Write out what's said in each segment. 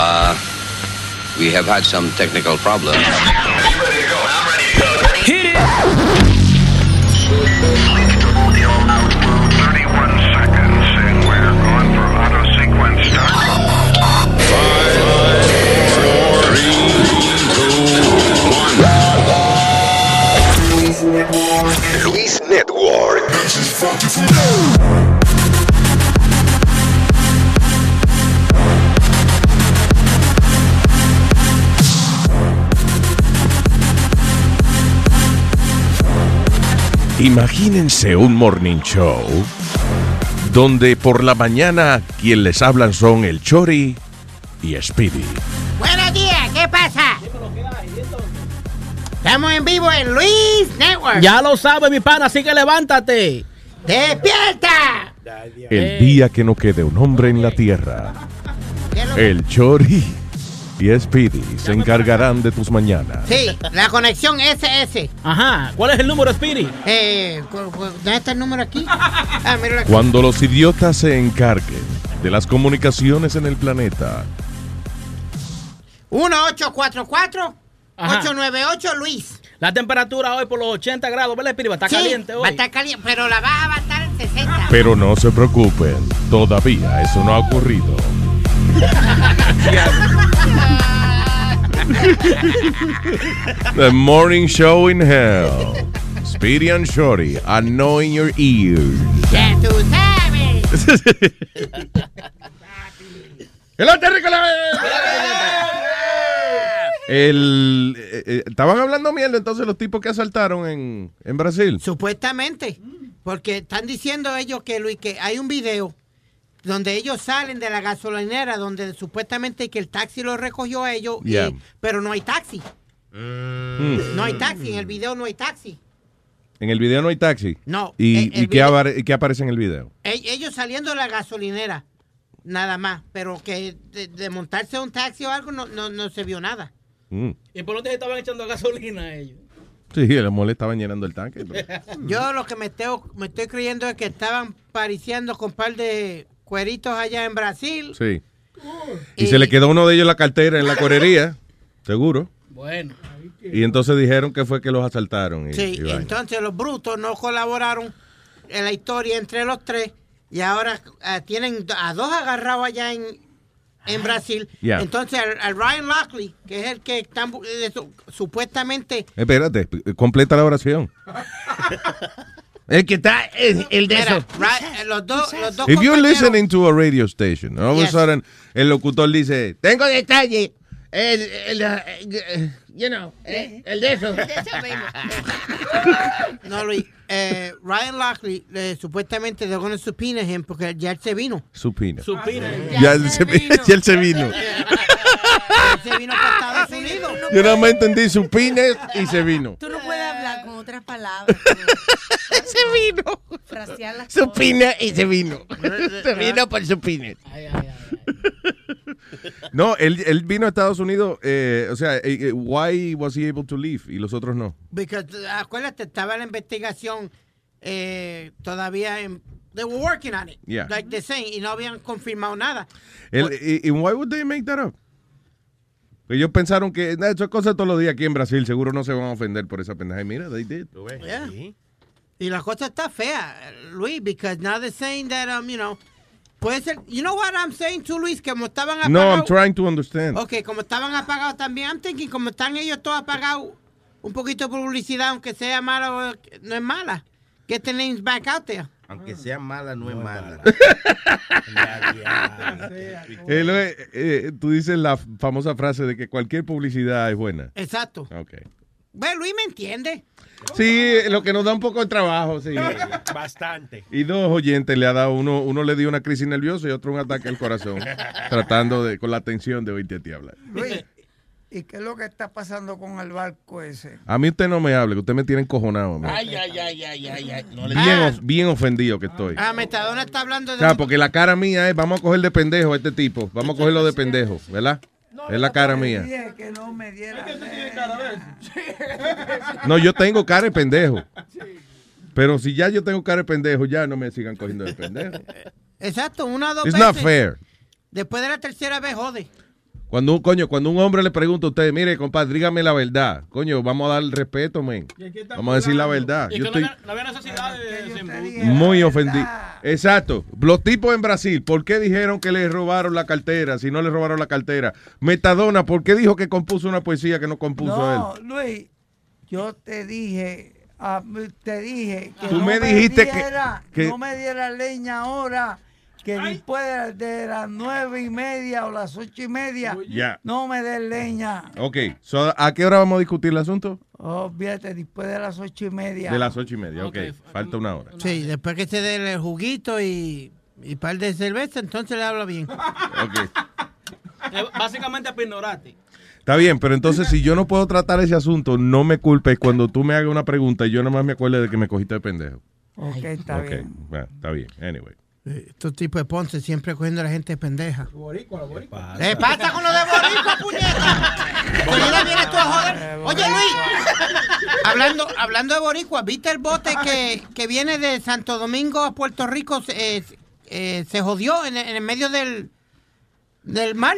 Uh, we have had some technical problems. Hit it! Luis Network. Imagínense un morning show donde por la mañana quien les hablan son el Chori y Speedy. Buenos días, ¿qué pasa? Estamos en vivo en Luis Network. Ya lo sabe, mi pana, así que levántate. ¡Despierta! El día que no quede un hombre en la tierra, el Chori y Speedy se encargarán de tus mañanas. Sí, la conexión SS. Ajá, ¿cuál es el número, Speedy? Eh, ¿Dónde está el número aquí? Ah, míralo aquí. Cuando los idiotas se encarguen de las comunicaciones en el planeta, 1844 Ajá. 898 Luis. La temperatura hoy por los 80 grados, ¿verdad, Speedy? Va a estar Sí, caliente Va a hoy. estar caliente, pero la baja va a estar en 60. pero no se preocupen, todavía eso no ha ocurrido. The morning show in hell. Speedy and Shorty, annoying your ears. Ya tú sabes. ¡El terrícola! El, eh, eh, estaban hablando mierda entonces los tipos que asaltaron en, en Brasil. Supuestamente. Porque están diciendo ellos que, Luis, que hay un video donde ellos salen de la gasolinera donde supuestamente que el taxi los recogió a ellos, y- pero no hay taxi. Mm. No hay taxi, en el video no hay taxi. En el video no hay taxi. No, ¿Y, el- el y qué, video- qué aparece en el video? E- Ellos saliendo de la gasolinera, nada más, pero que de, de montarse a un taxi o algo no, no, no se vio nada. Mm. ¿Y por dónde se estaban echando gasolina ellos? Sí, el mole estaban llenando el tanque. pero- Yo lo que me, estoy- me estoy creyendo es que estaban pariciando con un par de cueritos allá en Brasil. Sí. Y se le quedó uno de ellos en la cartera en la correría, seguro. Bueno. Y entonces dijeron que fue que los asaltaron. y- Sí, y entonces los brutos no colaboraron en la historia entre los tres y ahora eh, tienen a dos agarrados allá en, en Brasil. Yeah. Entonces al, al Ryan Lockley, que es el que están eh, su- supuestamente... Espérate, completa la oración. el que está, el, el Mira, Ry- eh, los dos, los dos If you're listening to a radio station, all of a sudden el locutor dice, Tengo detalle. El, el, eh, you know, eh, el de eso. No, Luis. Eh, Ryan Lockley eh, supuestamente they're gonna subpoena him porque ya él se vino. supina. Supina. Ya, él se, ya él se vino. Se vino para Estados Unidos. Yo nada más entendí supina y se vino. Tú no puedes hablar con otras palabras. Se vino. Las Supina y se vino. Se vino por supina. No, él, él vino a Estados Unidos, eh, o sea, eh, eh, why was he able to leave y los otros no? Because, acuérdate, estaba la investigación eh, todavía en... They were working on it. Yeah. Like they say, y no habían confirmado nada. El- y, y why would they make that up? Ellos pensaron que nah, eso es cosa de todos los días aquí en Brasil, seguro no se van a ofender por esa pendeja. Y mira, they did. Yeah. Y la cosa está fea, Luis, because now they're saying that, um, you know, puede ser, you know what I'm saying too, Luis, como estaban apagados. No, I'm trying to understand. Ok, como estaban apagados también, I'm thinking, como están ellos todos apagados, un poquito de publicidad, aunque sea mala, no es mala. Get the names back out there. Aunque sea mala, no, es mala. Lo- eh, eh, tú dices la famosa frase de que cualquier publicidad es buena. Exacto. Ok. Bueno, Luis me entiende. Sí, lo que nos da un poco de trabajo, sí. Bastante. Y dos oyentes le ha dado, uno, uno le dio una crisis nerviosa y otro un ataque al corazón, tratando de, con la atención de oírte a ti hablar. Luis, ¿y qué es lo que está pasando con el barco ese? A mí usted no me hable, que usted me tiene encojonado. Ay, ay, ay, ay, ay, ay. No le Bien, of- bien ofendido que estoy. Ah, Metadona está hablando O de... sea, porque la cara mía es, vamos a coger de pendejo a este tipo, vamos a cogerlo de pendejo, ¿verdad? Es la cara mía. Dije que no me diera. No, yo tengo cara de pendejo. Pero si ya yo tengo cara de pendejo, ya no me sigan cogiendo de pendejo. Exacto, una o dos It's veces. not fair. Después de la tercera vez, jode. Cuando un coño, cuando un hombre le pregunta a usted, mire, compadre, dígame la verdad. Coño, vamos a dar el respeto, men. Vamos a decir la verdad. Y Yo que estoy no, había, no necesidad de muy ofendido. Exacto. Los tipos en Brasil, ¿por qué dijeron que le robaron la cartera? Si no le robaron la cartera. Metadona, ¿por qué dijo que compuso una poesía que no compuso No, él? Luis, yo te dije, ah, te dije que Tú no me dijiste que- diera, que- no me diera leña ahora, que después de las nueve y media o las ocho y media, no me des leña. Ok. So, ¿A qué hora vamos a discutir el asunto? Oh, fíjate, después de las ocho y media. De las ocho y media. Ok. Falta una hora. Sí, después que se dé el juguito y, y par de cerveza, entonces le habla bien. Ok. Eh, Básicamente ignorarte. Está bien, pero entonces si yo no puedo tratar ese asunto, no me culpes cuando tú me hagas una pregunta y yo nomás me acuerde de que me cogiste de pendejo. Ok, está bien. bueno, está bien. Anyway. Estos tipos de Ponce siempre cogiendo a la gente pendeja. Boricua, boricua. ¿Qué pasa con lo de Boricua, puñeta? Ahorita vienes tú a joder. Oye, Luis, hablando, hablando de Boricua, ¿viste el bote que, que viene de Santo Domingo a Puerto Rico? Se, eh, eh, se jodió en, en el medio del, del mar.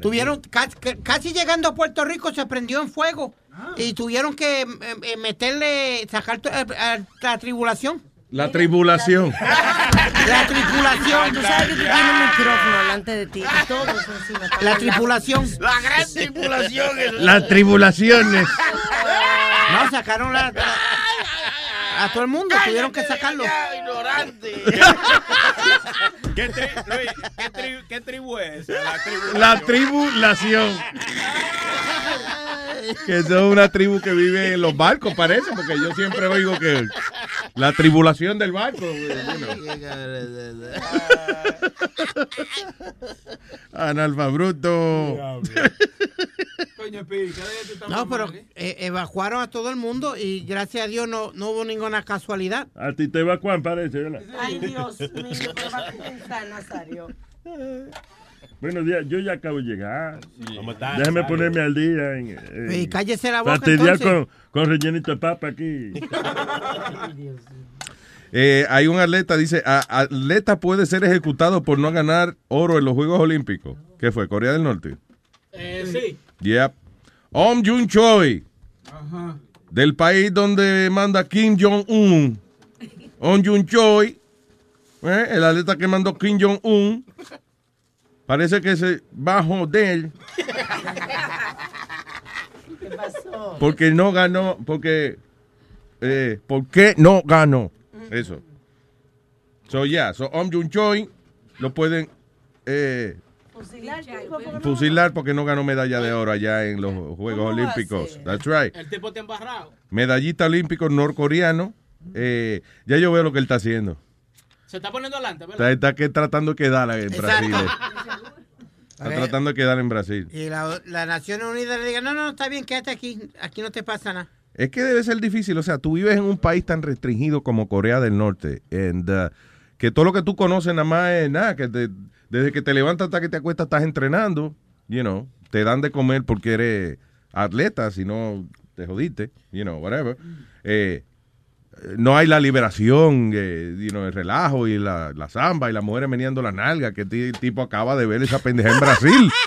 Tuvieron, casi, casi llegando a Puerto Rico se prendió en fuego y tuvieron que eh, eh, meterle, sacar eh, a la tribulación. La tribulación. La tripulación. Tú sabes que tú tienes un micrófono delante de ti y todos encima. La hablando. tripulación. La gran tripulación. Las tribulaciones. No, sacaron la, la- a todo el mundo, tuvieron que sacarlo. ignorante. ¿Qué, tri- Luis, ¿qué, tri- qué tribu es? La tribu. La tribulación. Que son una tribu que vive en los barcos, parece, porque yo siempre oigo que la tribulación del barco. you know. Analfa bruto. Coño, Piri, ¿qué de tú estás No, pero eh? eh, evacuaron a todo el mundo y gracias a Dios no, no hubo ninguna casualidad. A ti te evacuan, parece, ¿verdad? Ay, Dios mío, ¿qué va a pensar, Nazario? Buenos días, yo ya acabo de llegar. ¿Cómo estás, Déjame ponerme al día. En, en- Y cállese la boca fastidiar con, con rellenito de papa aquí. Eh, hay un atleta, dice, "A- atleta puede ser ejecutado por no ganar oro en los Juegos Olímpicos. ¿Qué fue? ¿Corea del Norte? Eh, sí. Yep. Om Jun Choi, del país donde manda Kim Jong-un. Om Jun Choi, eh, el atleta que mandó Kim Jong-un, parece que se va a joder ¿Qué pasó? porque no ganó, porque, eh, ¿por qué no ganó? Eso. So, yeah, so Om Jun Choi lo pueden eh, Fusilar, porque no- fusilar porque no ganó medalla de oro allá en los Juegos ¿Cómo va a Olímpicos. That's right. El tipo te embarrado. Medallista olímpico norcoreano. Eh, ya yo veo lo que él está haciendo. Se está poniendo adelante, Está, ¿verdad? está que tratando de quedar en Brasil. Está tratando de quedar en Brasil. Y la, la Naciones Unidas le diga, no, no, está bien, quédate aquí, aquí no te pasa nada. Es que debe ser difícil. O sea, tú vives en un país tan restringido como Corea del Norte. And, uh, que todo lo que tú conoces nada más es nada. Que te- desde que te levantas hasta que te acuestas estás entrenando. You know, te dan de comer porque eres atleta. Si no, te jodiste. You know, whatever. Eh, no hay la liberación, eh, you know, el relajo y la, la samba y las mujeres meneando la nalga que el tipo acaba de ver esa pendeja en Brasil.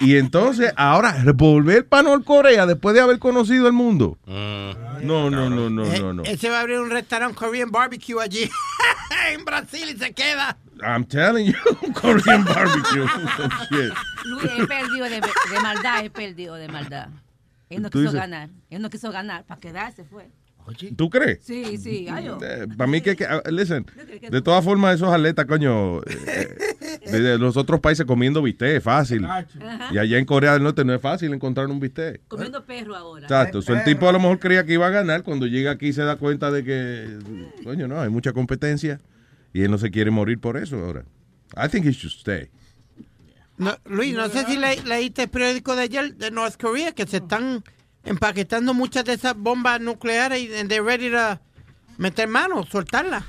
Y entonces, ahora, volver para Norcorea después de haber conocido el mundo. No, no, no, no, Eh, no, no. Él se va a abrir un restaurante Korean barbecue allí en Brasil y se queda. I'm telling you, Korean barbecue. Shit. Luis, él perdió de, de maldad, él perdió de maldad. Él no ¿Tú quiso dices? ganar. Él no quiso ganar. Para quedarse fue. ¿Tú crees? Sí, sí, ay, yo. para mí que, que- ah, listen, de todas formas esos atletas, coño, eh, eh, de, de los otros países comiendo bistec es fácil. Ajá. Y allá en Corea del Norte no es fácil encontrar un bistec. Comiendo perro ahora. Exacto. So, el tipo a lo mejor creía que iba a ganar. Cuando llega aquí se da cuenta de que, coño, no, hay mucha competencia. Y él no se quiere morir por eso ahora. I think he should stay. No, Luis, no sé si le- leíste el periódico de ayer de North Korea que se están empaquetando muchas de esas bombas nucleares y they're ready to meter mano, soltarlas.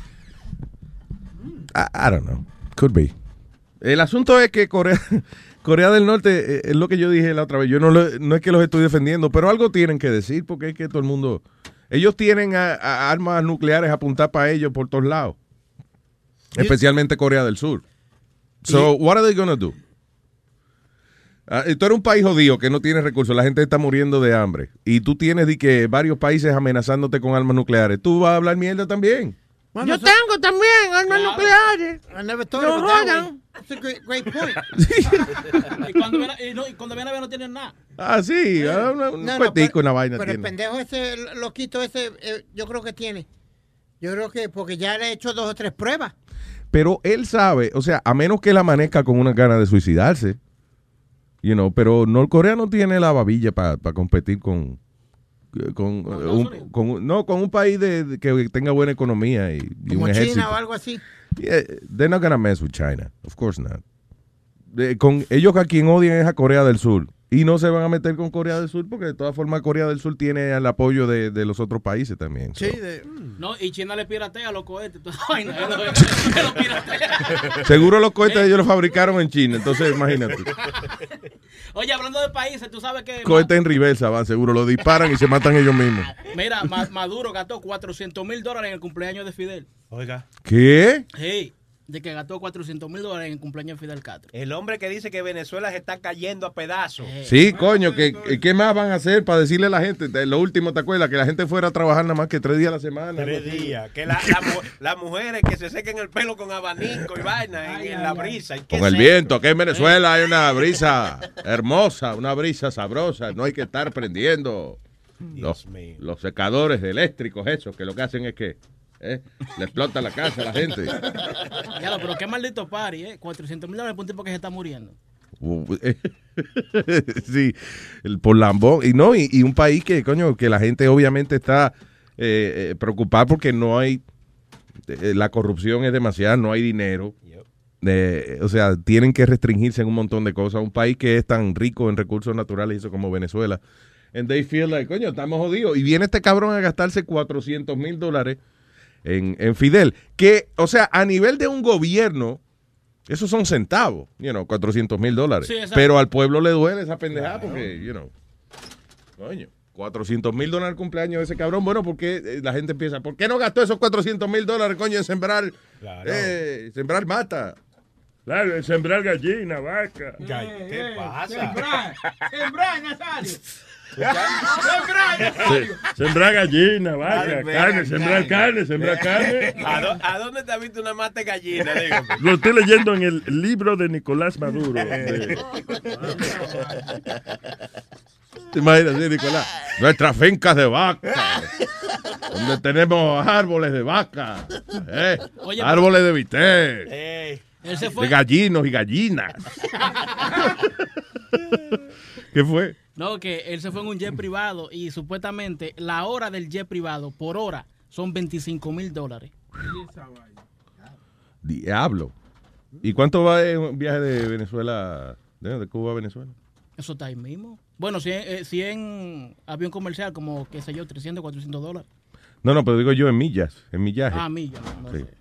I, I don't know. Could be. El asunto es que Corea, Corea del Norte, eh, es lo que yo dije la otra vez. Yo no, lo- no es que los estoy defendiendo, pero algo tienen que decir porque es que todo el mundo. Ellos tienen a- a armas nucleares apuntadas para ellos por todos lados. Especialmente Corea del Sur. So, what are they gonna do? Ah, Esto era un país jodido que no tiene recursos, la gente está muriendo de hambre. Y tú tienes de que varios países amenazándote con armas nucleares. Tú vas a hablar mierda también. Yo tengo también armas nucleares. I never thought No of it that jodan. way. That's a great, great point. Y cuando viene, y no, y cuando viene a ver no tienen nada. Ah, sí, ah, una, un No, no, cuetico, pero- una vaina Pero el pendejo ese, el loquito ese, eh, yo creo que tiene. Yo creo que porque ya le he hecho dos o tres pruebas. Pero él sabe, o sea, a menos que él amanezca con una gana de suicidarse, you know, pero Norcorea no tiene la babilla para competir con con, eh, un, con no con un país de, de que tenga buena economía y, y Como un ejército. China o algo así. Yeah, they're not gonna mess with China, of course not. De- con ellos a quien odian es a Corea del Sur y no se van a meter con Corea del Sur porque de todas formas Corea del Sur tiene el apoyo de, de los otros países también. so. No, y China le piratea a los cohetes. Seguro los cohetes ellos los fabricaron en China, entonces imagínate. Oye, hablando de países, tú sabes que. Cohetes en reversa van, seguro, lo disparan y se matan ellos mismos. Mira, Ma- Maduro gastó 400 mil dólares en el cumpleaños de Fidel. Oiga. ¿Qué? Sí, de que gastó 400 mil dólares en el cumpleaños de Fidel Castro. El hombre que dice que Venezuela se está cayendo a pedazos. Sí, coño, ¿qué, qué más van a hacer para decirle a la gente? Te- Lo último, ¿te acuerdas? Que la gente fuera a trabajar nada más que tres días a la semana. Tres días. Que la- la mu- las mujeres que se sequen el pelo con abanico y vaina en, en la brisa. ¿Y qué Con el sé? viento, aquí en Venezuela hay una brisa hermosa, una brisa sabrosa. No hay que estar prendiendo los, los secadores eléctricos, esos, que lo que hacen es que eh, le explota la casa a la gente. Ya, pero qué maldito party, ¿eh? 400 mil dólares por un tipo que se está muriendo. sí, el, por lambón. Y no, y, y un país que, coño, que la gente obviamente está eh, eh, preocupada porque no hay, eh, la corrupción es demasiada, no hay dinero. Eh, o sea, tienen que restringirse en un montón de cosas. Un país que es tan rico en recursos naturales eso como Venezuela. And they feel like, coño, estamos jodidos. Y viene este cabrón a gastarse 400 mil dólares en, en Fidel. Que, o sea, a nivel de un gobierno, esos son centavos, you know, 400 mil dólares. Sí. Pero al pueblo le duele esa pendejada porque, you know, coño, 400 mil dólares cumpleaños de ese cabrón. Bueno, porque eh, la gente empieza, ¿por qué no gastó esos 400 mil dólares, coño, en sembrar, eh, sembrar mata? Claro, en sembrar gallina, vaca. ¿Qué pasa? Sembrar, sembrar, Nazario. Se- Sembrar gallina, vaca, carne, sembrar carne, sembrar carne. ¿A, dó- a dónde te has visto una mata de gallina? Dígame. Lo estoy leyendo en el libro de Nicolás Maduro. de- ¿Te imaginas, sí, Nicolás? Nuestras fincas de vaca, donde tenemos árboles de vaca, eh, Oye, árboles de bistec, Eh, de gallinos y gallinas. ¿Qué fue? No, que él se fue en un jet privado y supuestamente la hora del jet privado por hora son 25 mil dólares. Diablo. ¿Y cuánto va en un viaje de Venezuela, de, Cuba a Venezuela? Eso está ahí mismo. Bueno, si, eh, si en avión comercial, como, qué sé yo, 300, 400 dólares. No, no, pero digo yo en millas, en millaje. Ah, millas. No, no Sí. sé.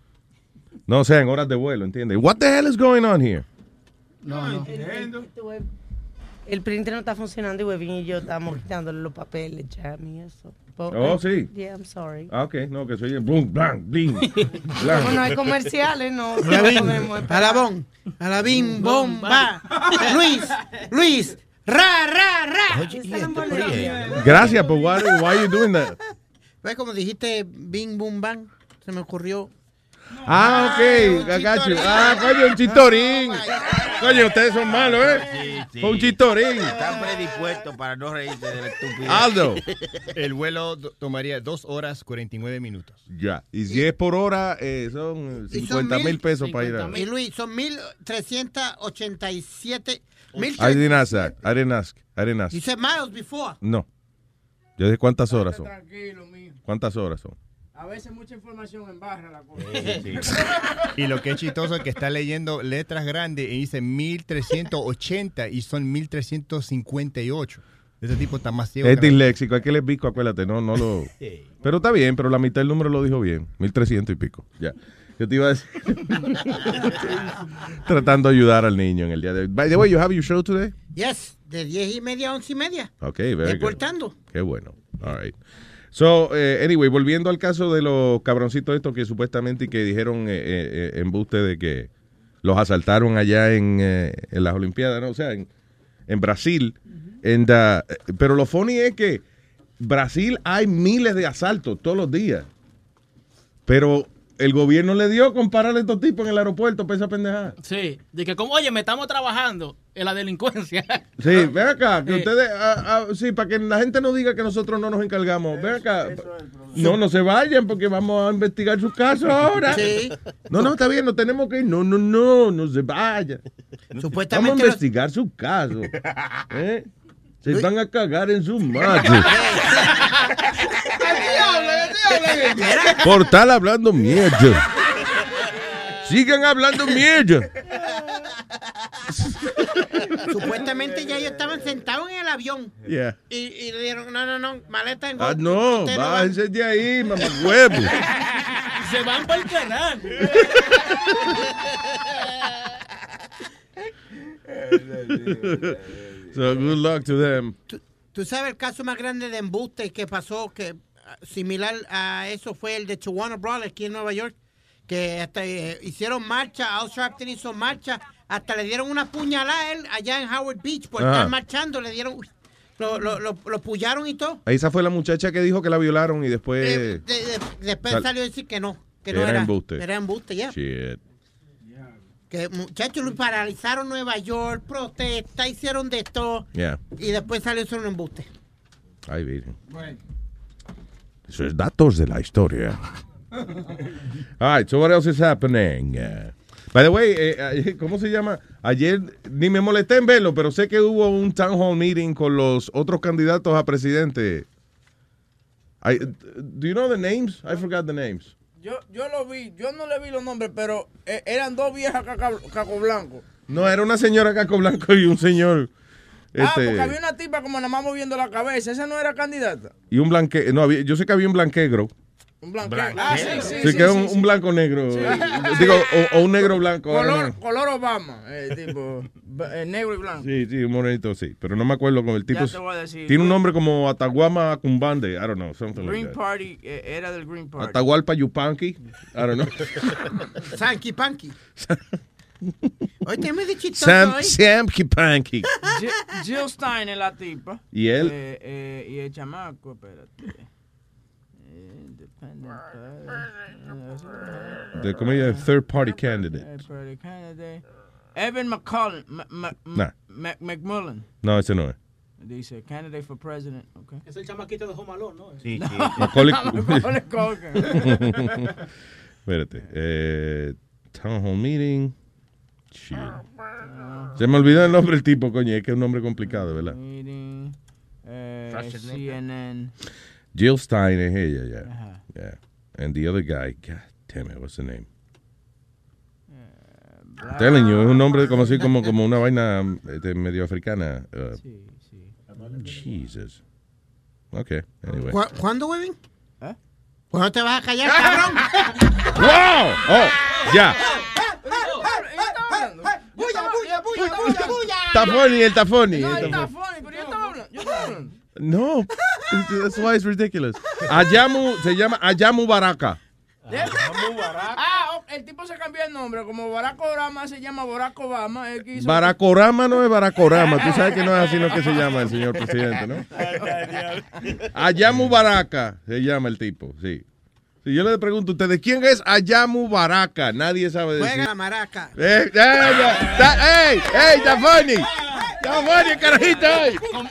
No, o sea, en horas de vuelo, ¿entiendes? What the hell is going on here? No, no. El printer no está funcionando y Webin y yo estamos quitándole los papeles, jam y eso. But- Oh, sí. Yeah, I'm sorry. Ah, ok, no, que soy el boom, blank, bling, blank. Como no hay comerciales, no, alabón, alabín, bomba. Luis, Luis, ra, ra, ra. Esa es la hamburguesa. Gracias, pero why, why you doing that? ¿Ves como dijiste bing, boom, bang? Se me ocurrió. Ah, ok, I got you. Ah, coño, un chistorín. Coño, ustedes son malos, ¿eh? Fue un chistorín. Están predispuestos para no reírse de la estupidez. Aldo. El vuelo tomaría 2 horas 49 minutos. Ya. Y si es por hora, eh, son Y son 50 mil pesos para ir a... Y Luis, son 1387. Mil I didn't ask that. I didn't ask. I didn't ask. You said miles before. No. Yo dije cuántas horas son. Tranquilo, mijo. ¿Cuántas horas son? A veces mucha información en barra la cosa. Y lo que es chistoso es que está leyendo letras grandes y dice 1380 y son 1358. Ese tipo está más ciego. Es disléxico, hay que le pico, acuérdate, no, no lo... Pero está bien, pero la mitad del número lo dijo bien, 1300 y pico, ya. Yo te iba a decir... Tratando de ayudar al niño en el día de hoy. By the way, you have your show today? Yes, de 10 y media a 11 y media. Ok, very good. Reportando. Qué bueno. All right. So, eh, anyway, volviendo al caso de los cabroncitos estos que supuestamente y que dijeron eh, eh, eh, embuste de que los asaltaron allá en, eh, en las Olimpiadas, ¿no? O sea, en, en Brasil. And, uh, pero lo funny es que Brasil hay miles de asaltos todos los días. Pero el gobierno le dio con parar a estos tipos en el aeropuerto para esa pendejada. Sí, de que como, oye, me estamos trabajando en la delincuencia. Sí, ven acá, que Sí. ustedes, ah, ah, sí, para que la gente no diga que nosotros no nos encargamos. Ven acá. No, no se vayan porque vamos a investigar su caso ahora. Sí. No, no, está bien, no tenemos que ir. No, no, no, no se vayan. Supuestamente Vamos a los- investigar su caso. ¿Eh? Se van a cagar en su madre. Por estar hablando mierda. Sigan hablando mierda. Supuestamente ya ellos estaban sentados en el avión. Yeah. Y, y le dieron, no, no, no, maleta en Ah, no, bájense de ahí, mamá huevo. Se van para el canal. so good luck to them. Tú sabes el caso más grande de embuste que pasó, que ah, similar a eso fue el de Chihuahua Brothers aquí en Nueva York, que hasta eh, hicieron marcha, Al Sharpton hizo marcha, hasta le dieron una puñalada a él allá en Howard Beach por Ajá. estar marchando, le dieron, lo, lo, lo, lo pullaron y todo. Esa fue la muchacha que dijo que la violaron y después. Eh, de- de- después sal- salió a decir que no, que no Era era embuste. Era embuste, ya. Shit. Que muchachos lo paralizaron Nueva York, protesta, hicieron de todo. Yeah. Y después salió eso un embuste. Ay, virgen. Eso es datos de la historia. All right, so what else is happening? Uh, by the way, eh, eh, ¿cómo se llama? Ayer ni me molesté en verlo, pero sé que hubo un town hall meeting con los otros candidatos a presidente. I, do you know the names? I forgot the names. Yo, yo lo vi, yo no le vi los nombres, pero eh, eran dos viejas caco blanco. No, era una señora caco blanco y un señor. Ah, Este, porque había una tipa como nada más moviendo la cabeza. Esa no era candidata. y un blanque. No, había, yo sé que había un blanquegro. Un blanco. Ah, sí, sí, Sí, sí, que sí, un, sí. un blanco negro. Sí. Digo, o, o un negro blanco. Color, color Obama, eh, tipo eh, negro y blanco. Sí, sí, un morenito, sí. Pero no me acuerdo con el tipo. Ya te voy a decir. Tiene un nombre como Ataguama Cumbande. I don't know, something Green like that. Party, eh, era del Green Party. Atahualpa Yupanqui. I don't know. Sanky Panky. Hoy te me de chistoso Sam, hoy. Sam Kipanqui. Jill, Jill Stein es la tipa. ¿Y él? Eh, eh, y el chamaco, espérate. Eh, ¿Cómo ella? Third party candidate. Eh, Party candidate. Evan McCullen. Nah. McMullen. No, ese no es. Dice, candidate for president. Okay. Es el chamaquito de Home Alone, ¿no? Sí, sí. Macaulay, Culkin. Espérate. Eh, town hall meeting. Shit. Se me olvidó el nombre del tipo, coño. Es que es un nombre complicado, ¿verdad? Meeting. Eh. CNN. Jill Stein es ella, yeah. Ajá. Yeah. And the other guy, God damn it, what's the name? I'm telling you, es un nombre como así, como, como una vaina este, medio africana. Uh, Sí, sí. Jesus. Okay, anyway. ¿Cu- ¿Cuándo, Webin? ¿Eh? ¿Cuándo te vas a callar, cabrón? ¡Wow! Oh, ya. ¡Bulla, bulla, bulla, bulla, bulla! Él está funny. No, funny. funny, pero yo estaba hablando. Yo estaba hablando. No, that's why it's ridiculous. Ayamu, se llama Ayamu Baraka. Ah, oh, el tipo se cambió el nombre. Como Barack Obama se llama Barack Obama. Él quiso... Baracorama no es Baracorama. Tú sabes que no es así lo que se llama el señor presidente, ¿no? Ayamu Baraka se llama el tipo, sí. Si yo le pregunto a ustedes, ¿quién es Ayamu Baraka? Nadie sabe decir. Juega la maraca. Eh, eh, ta- ¡Ey! ¡Ey! ¡Está funny! ¡Está funny, el carajito!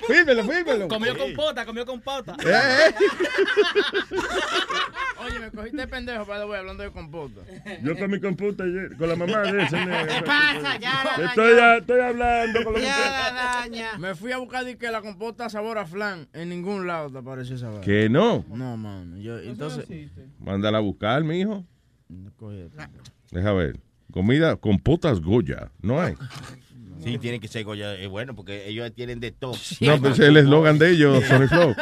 Fírmelo, fírmelo. Comió compota, comió compota. Eh, eh. Oye, me cogiste de pendejo, para voy hablando de compota. Yo con mi computa ayer, con la mamá de ese negro. ¿Qué pasa? Ya la Estoy, dañó. estoy hablando con la Ya la daña. Me fui a buscar di que la compota sabor a flan. En ningún lado te apareció esa vaina. Que no. No, mano. Yo, entonces. Mándala a buscar, mijo. Deja ver. Comida con potas Goya. No hay. Sí, tiene que ser Goya. Es bueno porque ellos tienen de todo. No, pues es el eslogan de ellos, Sony Flow.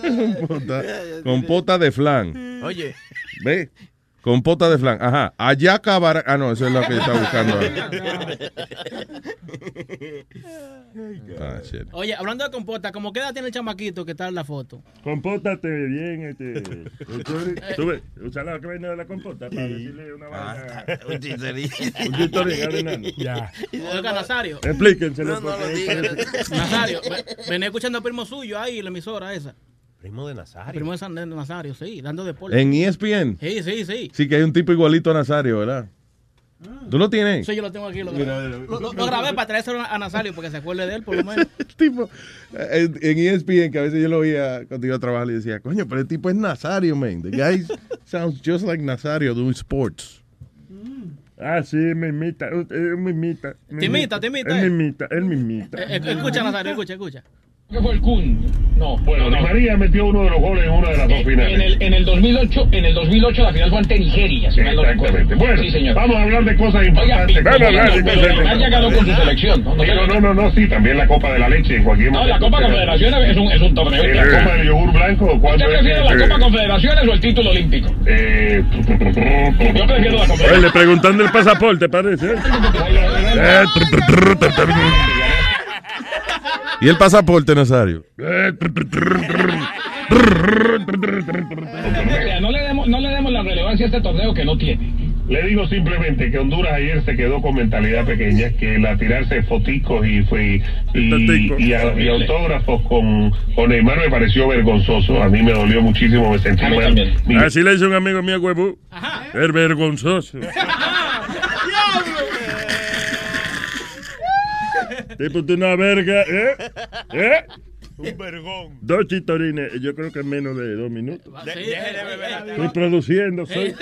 Compota, compota de flan. Oye. ¿Ve? Compota de flan. Ajá. Allá acabará. Ah, no, eso es lo que yo estaba buscando. ah, shit. Oye, hablando de compota, ¿cómo qué edad tiene el chamaquito que está en la foto? Compórtate bien, este. Tú ves, usa la que viene de la compota para decirle una vaina. un chistorín. Un enano. Ya. Oiga, Nazario. Explíquenselo. No, no lo Nazario, ve- venía escuchando a primo suyo ahí, la emisora esa. Primo de Nazario. Primo de San- de Nazario, sí, dando deporte. En E ESPN. Sí, sí, sí. Sí, que hay un tipo igualito a Nazario, ¿verdad? ¿Tú lo tienes? Sí, yo lo tengo aquí. Lo, Mira, grabé. mira. Lo- lo- lo grabé para traérselo a Nazario porque se acuerde de él, por lo menos. tipo, en, en ESPN, que a veces yo lo oía cuando iba a trabajar y decía, coño, pero el tipo es Nazario, man. The guy sounds just like Nazario doing sports. Ah, sí, me imita. eh, me imita. me Te imita, te imita, Él eh. me imita, él me imita. Eh, eh, escucha, Nazario, escucha, escucha. ¿Qué fue el Kun? No. Bueno, Di María metió uno de los goles en una de las dos finales. En el, en el 2008, en el 2008 la final fue ante Nigeria, si mal no recuerdo. Exactamente. Bueno, sí, señor. vamos a hablar de cosas Oiga, importantes. y- Vamos a hablar de pero cosas Neymar ya ganó con su selección, ¿no? No Digo, no, no, no, sí, también la Copa de la Leche en cualquier No, momento. la Copa Confederaciones es un, es un torneo. Eh, ¿La Copa de yogur blanco? ¿Cuándo ¿Usted es? prefiere la Eh, Copa Confederaciones o el título olímpico? Eh, Yo prefiero la Oye, Confederaciones. le preguntando el pasaporte, parece. ¿Y el pasaporte, Nazario? O sea, no le, demos, no le demos la relevancia a este torneo que no tiene. Le digo simplemente que Honduras ayer se quedó con mentalidad pequeña, que el a tirarse foticos y, fue, y, y, a- y autógrafos con, con Neymar me pareció vergonzoso. A mí me dolió muchísimo, me sentí mal. Así le dice un amigo mío, huevo. Es vergonzoso. Tipo, tú una verga, ¿eh? ¿Eh? Un vergón. Dos chitorines, yo creo que en menos de dos minutos. De beber. Estoy produciendo, soy,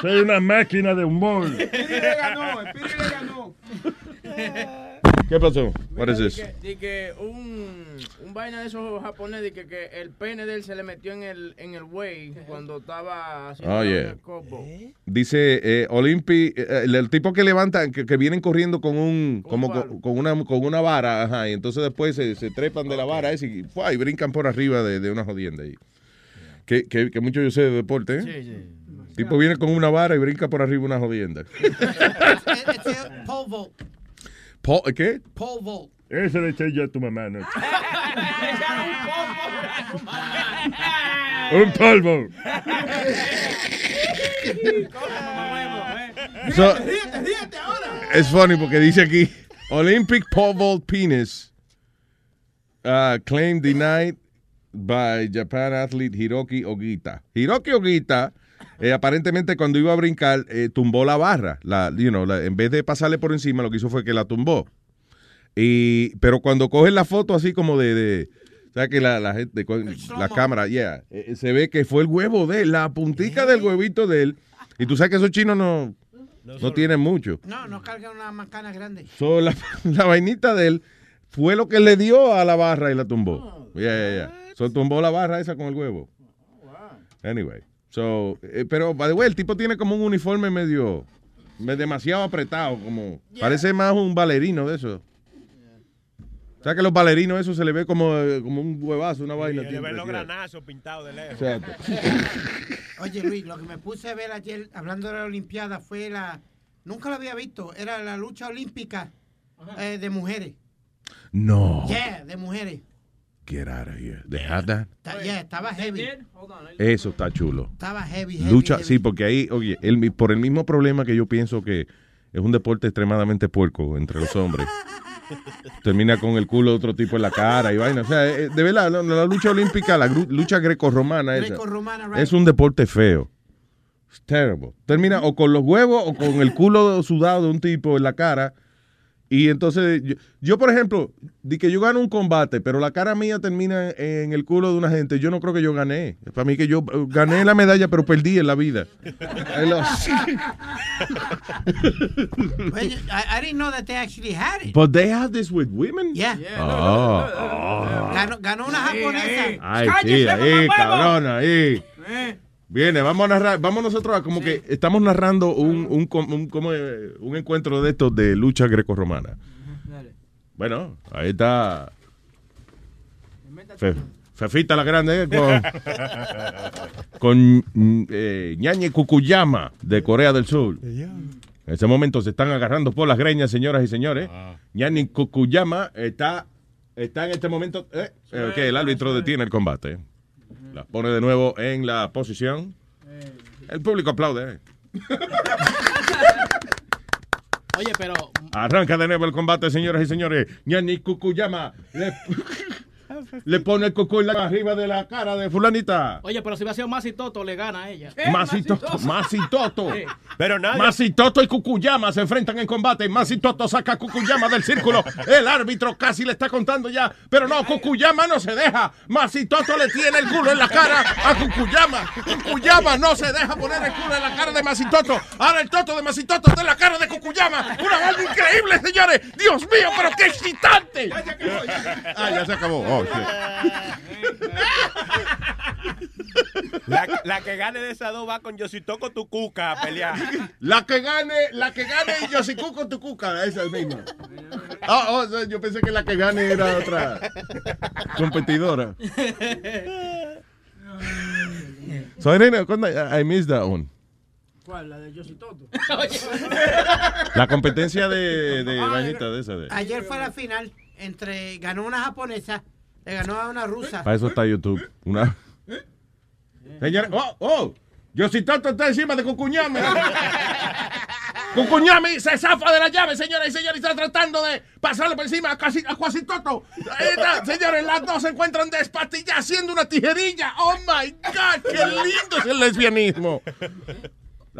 soy una máquina de humor. ¿Qué pasó? What is Di this? que, un, un vaina de esos japoneses di que, que el pene de él se le metió en el, en el way cuando estaba haciendo Oh, el copo. Dice eh, Olympi, eh, el, el tipo que levantan, que, que vienen corriendo con un, como con, con una, con una vara, ajá, y entonces después se, se trepan de la vara esa y, ¡fua! y brincan por arriba de, de una jodienda ahí. Que, que, que mucho yo sé de deporte, ¿eh? Sí, sí. El tipo viene con una vara y brinca por arriba una jodienda. Po- ¿Qué? Pole vault. Eso le eché yo a tu mamá, ¿no? Un polvo. So, es funny porque dice aquí Olympic pole vault penis uh, claim denied by Japan athlete Hiroki Ogita. Hiroki Ogita eh, aparentemente cuando iba a brincar eh, tumbó la barra, la, you know, la- en vez de pasarle por encima lo que hizo fue que la tumbó. Y pero cuando cogen la foto así como de, de o sea que la, la gente con la cámara, yeah, eh, se ve que fue el huevo de él, la puntica del huevito de él. Y tú sabes que esos chinos no no tienen mucho. No, no carga una macana grande. So, la, la vainita de él fue lo que le dio a la barra y la tumbó. Yeah, yeah, yeah. So, tumbó la barra esa con el huevo. Anyway. So, eh, pero, by the way, el tipo tiene como un uniforme medio, me- demasiado apretado, como, parece más un bailarino de eso. O sea que los bailarinos eso se le ve como, eh, como un huevazo, una vaina. le siempre, ven los yeah. granazos pintados de lejos. Exacto. Oye, Luis, lo que me puse a ver ayer, hablando de la Olimpiada, fue la. Nunca lo había visto, era la lucha olímpica eh, de mujeres. No. Yeah, de mujeres. Get out of here. They have that. Ta- yeah, estaba heavy. Eso está chulo. Estaba heavy, heavy. Lucha, heavy. sí, porque ahí, oye, el, por el mismo problema que yo pienso que es un deporte extremadamente puerco entre los hombres. Termina con el culo de otro tipo en la cara y vaina. O sea, eh, de verdad, la, la lucha olímpica, la lucha grecorromana, esa, right. es un deporte feo. It's terrible. Termina o con los huevos o con el culo sudado de un tipo en la cara. Y entonces, yo, yo, por ejemplo, di que yo gano un combate, pero la cara mía termina en el culo de una gente, yo no creo que yo gané. Para mí que yo eh, gané la medalla, pero perdí en la vida. Oye, I, I didn't know that they actually had it. But they have this with women? Yeah. Oh, oh. Ganó, ganó una japonesa. Ay, sí, ahí, cabrón, ahí. Viene, vamos a narrar, vamos nosotros a como que estamos narrando un, un, com- un, como, eh, un encuentro de estos de lucha grecorromana. Bueno, ahí está Fe- Fefita la grande, eh, con, con mm, eh, Ñañe Kukuyama de Corea del Sur. En ese momento se están agarrando por las greñas, señoras y señores. Ñañe Kukuyama está, está en este momento. Eh, eh, ok, el árbitro detiene el combate. La pone de nuevo en la posición. El público aplaude. eh. Oye, pero Arranca de nuevo el combate, señoras y señores. Ñani Kukuyama le, le pone el cucú en la- arriba de la cara de fulanita. Oye, pero si hubiera sido más y Toto, le gana a ella. Masitoto, Masitoto. Sí. Pero nadie. Masitoto y Kukuyama se enfrentan en combate. Masitoto saca a Kukuyama del círculo. El árbitro casi le está contando ya. Pero no, Kukuyama no se deja. Masitoto le tiene el culo en la cara a Kukuyama. Kukuyama no se deja poner el culo en la cara de Masitoto. Ahora el toto de Masitoto está en la cara de Kukuyama. Una vaina increíble, señores. Dios mío, pero qué excitante. Ah, ya se acabó. Oh. La, la que gane de esas dos va con Yositoco tu cuca a pelear. La que gane, la que gane Yosiku con tu cuca, esa es misma. Ah, oh, yo pensé que la que gane era otra competidora. So, nena, ¿cuándo- I, I missed that one. ¿Cuál? La de. La competencia de, de vainita de esa. De. Ayer fue la final entre ganó una japonesa, le ganó a una rusa. Para eso está YouTube. Una. Señora, oh, oh, Yositoto está encima de Cucuñame. Cucuñame se zafa de la llave, señora y señores, está tratando de pasarle por encima a, casi, a está, señores, las dos se encuentran despastilladas haciendo una tijerilla. Oh my God, qué lindo es el lesbianismo.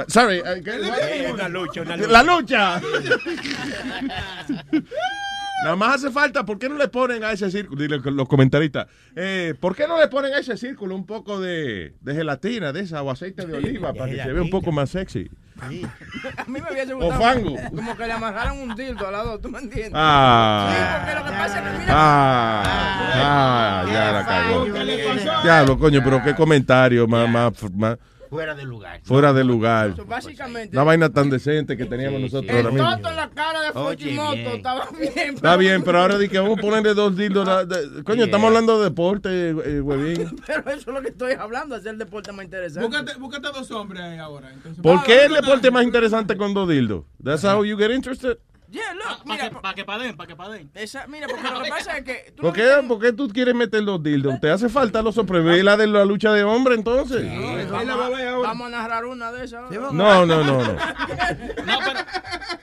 Sorry, eh, ¿qué? Una lucha, una lucha. La lucha. Nada más hace falta, ¿por qué no le ponen a ese círculo? Dile los comentaristas, eh, ¿por qué no le ponen a ese círculo un poco de, de gelatina de esa o aceite de oliva para que se vea un poco más sexy? A mí me hubiese O gustado. fango. Como que le amarraran un dildo al lado, ¿tú me entiendes? Ah. Sí, porque lo que pasa es que mira. Ah, ah, ya la cagó. Diablo, coño, pero qué comentario más, más, más Fuera de lugar. fuera de lugar. Básicamente. Una vaina tan decente que teníamos nosotros ahora El mismo. toto en la cara de Fujimoto bien. estaba bien. Está bien, pero ahora di que vamos a ponerle dos dildos. la- de- coño, estamos hablando de deporte, eh, huevín. Pero eso es lo que estoy hablando, hacer el deporte más interesante. Búscate, búscate dos hombres ahí ahora. Entonces, ¿Por qué el deporte más interesante con dos dildos? That's how you get interested. Yeah, look, Para mira, que, pa' que paden, para que paden. esa, mira, porque lo que pasa es que tú ¿Por qué, por qué tú quieres meter dos dildos? ¿Te hace falta los sorprevés la de la lucha de hombre entonces? vamos, a, vamos a narrar una de esas. No, no, no, no. No, pero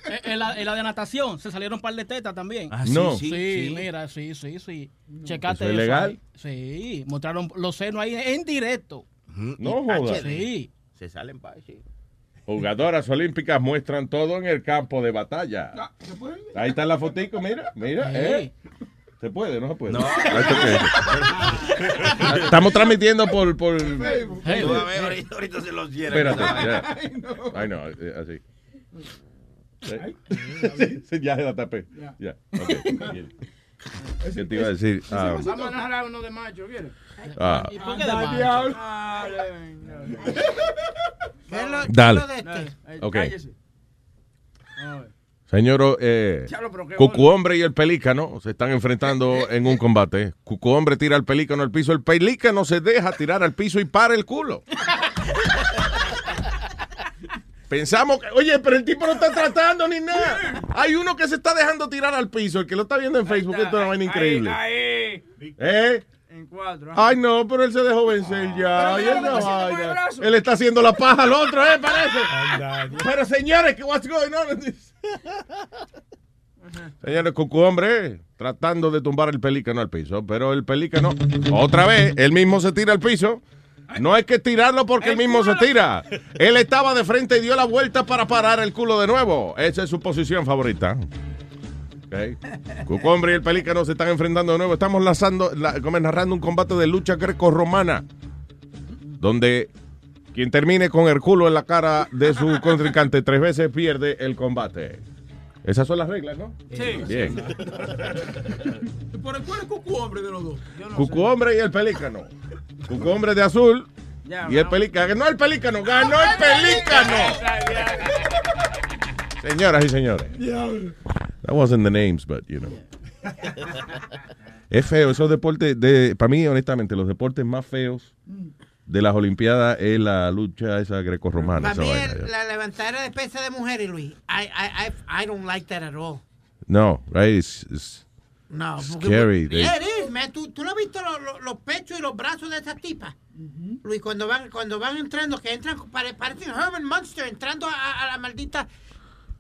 eh, en la, en la de natación se salieron un par de tetas también. Ah, sí, No. sí, sí, sí. mira, sí, sí, sí. Checate ¿Eso es legal? Sí, mostraron los senos ahí en directo. No jodas. Sí. Se salen para sí. Jugadoras olímpicas muestran todo en el campo de batalla. Ahí está la fotico, mira, mira. ¿eh? ¿Se puede? ¿No se puede? No. Estamos transmitiendo por... por... Vas a ver, ahorita, ahorita se los cierran. Espérate, ya. Ay, no, eh, así. ¿Eh? Sí, ya se la tapé. Ya, ok. bien. ¿Qué te iba a decir? Ah, Vamos a narrar uno de macho, ¿quieres? Ah. Dale, venga. ¿Qué es lo, qué Dale. es lo de este? Eh, Ok. cállese. Señor eh, Cucu Hombre y el Pelícano se están enfrentando en un combate. Cucu Hombre tira al Pelícano al piso. El Pelícano se deja tirar al piso y para el culo. Pensamos que, oye, pero el tipo no está tratando ni nada. Hay uno que se está dejando tirar al piso. El que lo está viendo en Facebook, esto es una vaina increíble. Ahí, ¿Eh? En cuatro. Ay, no, pero él se dejó vencer ya. Pero mira vaina. brazo. Él está haciendo la paja al otro, ¿eh? Parece. Pero señores, ¿qué what's going on? Señores, Cucu hombre, tratando de tumbar el pelícano al piso, pero el pelícano, otra vez, él mismo se tira al piso. No hay que tirarlo porque él mismo se tira. Él estaba de frente y dio la vuelta para parar el culo de nuevo. Esa es su posición favorita. Ok. Cucu hombre y el pelícano se están enfrentando de nuevo. Estamos lanzando, la- como narrando un combate de lucha greco-romana, donde quien termine con el culo en la cara de su contrincante tres veces pierde el combate. Esas son las reglas, ¿no? Sí. Bien. ¿Por cuál es Cucu hombre de los dos? Cucu hombre y el pelícano. Cucu hombre de azul Ya, y el pelícano. Ganó el pelícano, ganó el pelícano. Señoras y señores. That wasn't the names, but you know. Es feo, esos deportes, de, para mí, honestamente, los deportes más feos de las Olimpiadas es la lucha esa grecorromana. Para mí, vaina, la levantadera de pesa de mujeres, Luis, I, I, I, I don't like that at all. No, right, it's- it's No, porque- scary. They- Yeah, it is, man. ¿Tú, tú no has visto lo- lo- los pechos y los brazos de esas tipas? Luis, cuando van, cuando van entrando, que entran, pare- parecen Herman Munster entrando a, a la maldita.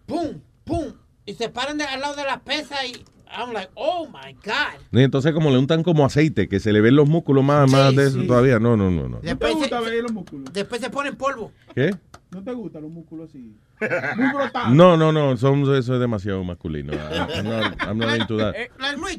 ¡Pum! ¡Pum! Y se paran de- al lado de la pesa y. I'm like, oh my God. Y entonces como le untan como aceite, que se le ven los músculos más, más de eso sí. todavía. No, no, no, no. Después, se, gusta ver los músculos? después se ponen polvo. ¿Qué? ¿No te gustan los músculos así? Músculos No, no, no, son, eso es demasiado masculino. I'm not, I'm not into that. Eh,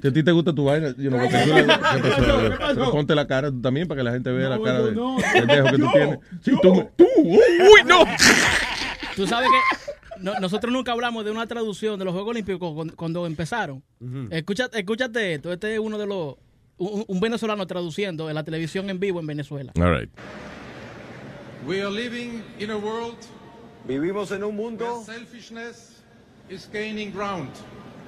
Si a ti te gusta tu vaina, you know, tú le- ¿qué pasó? ¿Qué pasó? ¿Qué pasó? Pero ponte la cara tú también para que la gente vea la No, cara no, de no. pendejo que tú tienes. Sí, tú, me- tú, uy, no. Tú sabes que no- nosotros nunca hablamos de una traducción de los Juegos Olímpicos cuando, cuando empezaron. Escúchate, escúchate esto. Este es uno de los. Un, un venezolano traduciendo en la televisión en vivo en Venezuela. All right. We are living in a world Vivimos en un mundo where selfishness is gaining ground.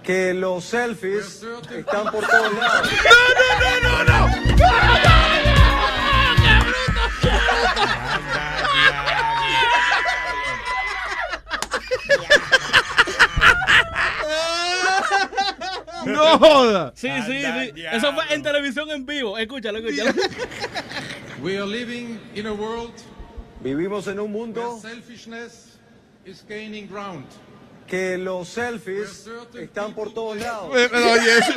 que los selfies están por todos lados. no, no, no, No joda. Sí, sí, sí. Eso fue en televisión en vivo. Escúchalo, escúchalo. We are living in a world Vivimos en un where mundo selfishness is gaining ground. que los selfies están por todos lados. Pero, oye, eso-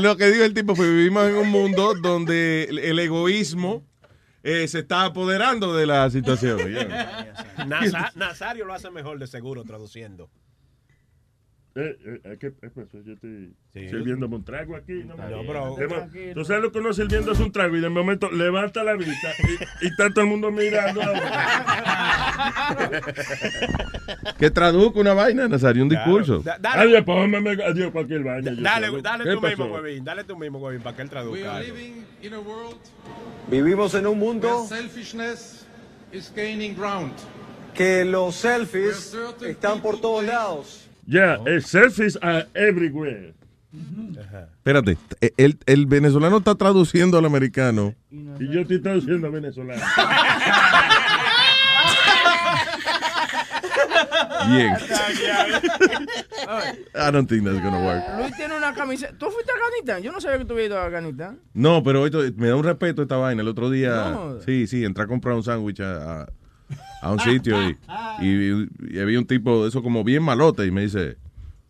lo que dijo el tipo fue, vivimos en un mundo donde el, el egoísmo eh, se está apoderando de la situación. Nazario lo hace mejor de seguro traduciendo. Eh, eh, ¿Qué qué pasó? Yo estoy Sí. sirviéndome un trago aquí. No, No, Tú sabes lo que uno sirviéndose un trago y de momento levanta la vista y, y está todo el mundo mirando. Que traduzca una vaina, Nazario, un discurso. Da- dale. Adiós, póngame adiós cualquier vaina. yo Dale, dale ¿Qué tú mismo, pasó? huevín. Dale tú mismo, huevín, para que él We traduzca. are algo. living in a world Vivimos en un mundo selfishness is gaining ground. que los selfies están por todos lados. Ya, el selfies are everywhere. Espérate, eh, el, el venezolano está traduciendo al americano. Y yo estoy traduciendo a venezolano. Bien. I don't think that's gonna work. Luis tiene una camiseta. ¿Tú fuiste a Afganistán? Yo no sabía que tú habías ido a Afganistán. No, pero esto, me da un respeto esta vaina. El otro día, No. sí, sí, entré a comprar un sándwich a, a- a un sitio y, y- y había un tipo, eso como bien malote, y me dice,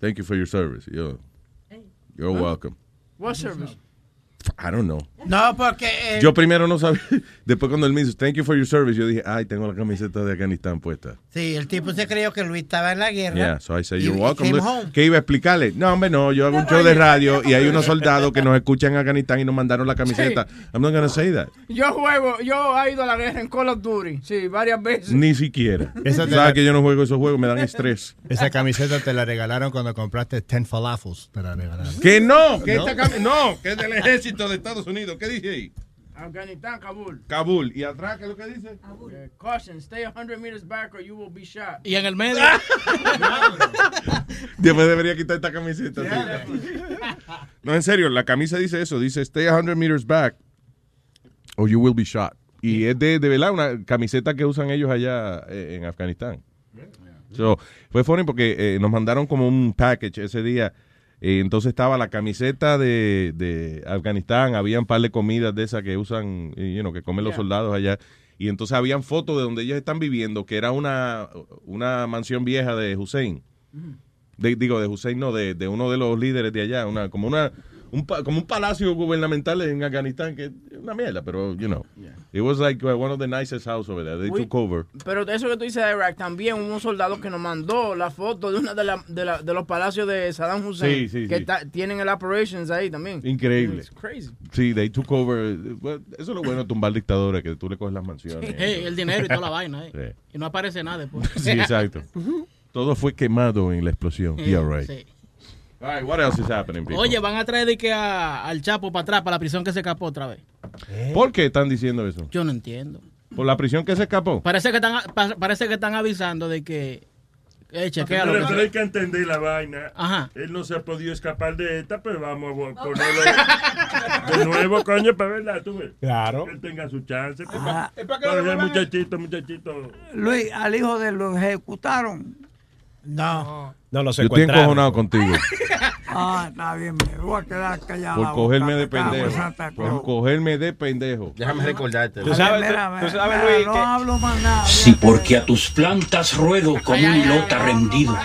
thank you for your service. Y yo, you're welcome. What service? I don't know. No, porque. eh, Yo primero no sabía, después cuando él me dice, thank you for your service, yo dije, ay, tengo la camiseta de Afganistán puesta. Sí, el tipo se creyó que Luis estaba en la guerra. Yeah, so I said, Y- you're y welcome. ¿Qué iba a explicarle? No, hombre, no, yo hago un show de radio y hay unos soldados que nos escuchan en Afganistán y nos mandaron la camiseta. I'm not gonna say that. Yo juego, yo he ido a la guerra en Call of Duty, sí, varias veces. Ni siquiera. Esa Sabes la- que yo no juego esos juegos, me dan estrés. Esa camiseta te la regalaron cuando compraste 10 falafels. Te la regalaron. Que no, que ¿No? esta cami- no, que es del ejército de Estados Unidos. ¿Qué dije ahí? Afganistán, Kabul. Kabul. ¿Y atrás qué es lo que dice? Eh, caution, stay 100 meters back or you will be shot. Y en el medio. Yo me debería quitar esta camiseta. sí. No, en serio, la camisa dice eso. Dice, stay 100 meters back or you will be shot. Y es de, de verdad una camiseta que usan ellos allá eh, en Afganistán. So, fue funny porque eh, nos mandaron como un package ese día. Eh, entonces estaba la camiseta de, de Afganistán, había un par de comidas de esas que usan, eh, you know, que comen los soldados allá. Y entonces habían fotos de donde ellos están viviendo, que era una, una mansión vieja de Hussein. De- digo, de Hussein, no, de, de uno de los líderes de allá, una, como una un, como un palacio gubernamental en Afganistán, que es una mierda, pero, you know, it was like uh, one of the nicest house over there. They We- took over. Pero de eso que tú dices de Irak, también hubo un soldado que nos mandó la foto de una de, la- de, la- de los palacios de Saddam Sí, Hussein. sí, que sí. ta- tienen el operations ahí también. Increíble. It's crazy. Sí, they took over. Well, eso es lo bueno de tumbar dictadores, que tú le coges las mansiones. Hey, el dinero y toda la vaina. eh. Sí. Y no aparece nada después. Sí, exacto. Todo fue quemado en la explosión. Yeah, right. sí. All right, what else is happening, people? Oye, van a traer de que a- al Chapo para atrás, para la prisión que se escapó otra vez. ¿Por qué están diciendo eso? Yo no entiendo. ¿Por la prisión que se escapó? Parece que están, pa- parece que están avisando de que Eh, chequea lo Señores, que- pero hay que entender la vaina. Ajá. Él no se ha podido escapar de esta, pero vamos a ponerlo de nuevo, coño, para verla, tú ves. Claro. Que él tenga su chance. pues, Ajá. para- Es para que para muchachito, muchachito. Luis, al hijo de lo ejecutaron. No. No lo Yo estoy encojonado contigo. Ah, está bien, me voy a quedar callado. Por cogerme de pendejo. Por cogerme de pendejo. Déjame recordarte. Tú sabes, Mira, tú- mira, tú sabes, mira, Luis, no que- hablo más nada. Sí, porque a tus plantas ruedo como un ilota rendido.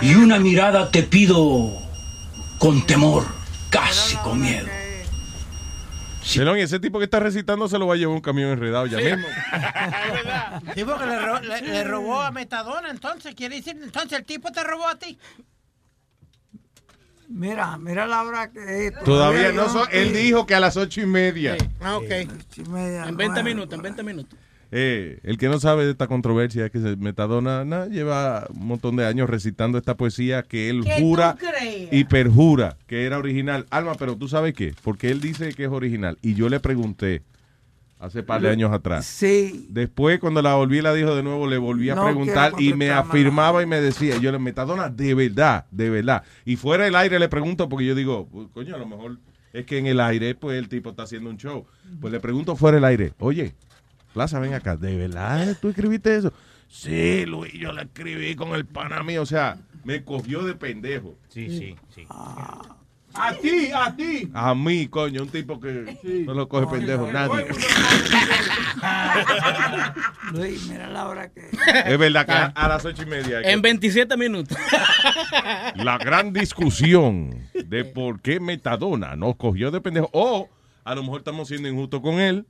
Y una mirada te pido con temor, casi con miedo. Pelón, y ese tipo que está recitando se lo va a llevar un camión enredado ya mismo. Sí, porque le, ro- le- le robó a Metadona, entonces, quiere decir, entonces el tipo te robó a ti. Mira, mira la hora que es. Todavía no son. Él dijo que a las ocho y media. Ah, ok. ocho y media, En 20 nueve. minutos, en 20 minutos. Eh, el que no sabe de esta controversia es que Metadona na, lleva un montón de años recitando esta poesía que él ¿Qué tú jura y perjura que era original. Alma, pero tú sabes qué, porque él dice que es original y yo le pregunté hace par de años atrás. Sí. Después cuando la volví la dijo de nuevo, le volví a No preguntar y me afirmaba y me decía, yo le Metadona, de verdad, de verdad. Y fuera del aire le pregunto porque yo digo, "Pues, coño, a lo mejor es que en el aire pues el tipo está haciendo un show. Pues le pregunto fuera del aire, oye, Plaza, ven acá, ¿de verdad tú escribiste eso? Sí, Luis, yo la escribí con el pana mío, o sea, me cogió de pendejo. Sí, sí, sí. A ti, a ti. A mí, coño, un tipo que no lo coge pendejo, nadie. Luis, mira la hora que es. Es verdad que a, a las ocho y media. hay que- En 27 minutos. la gran discusión de por qué Metadona nos cogió de pendejo. O a lo mejor estamos siendo injustos con él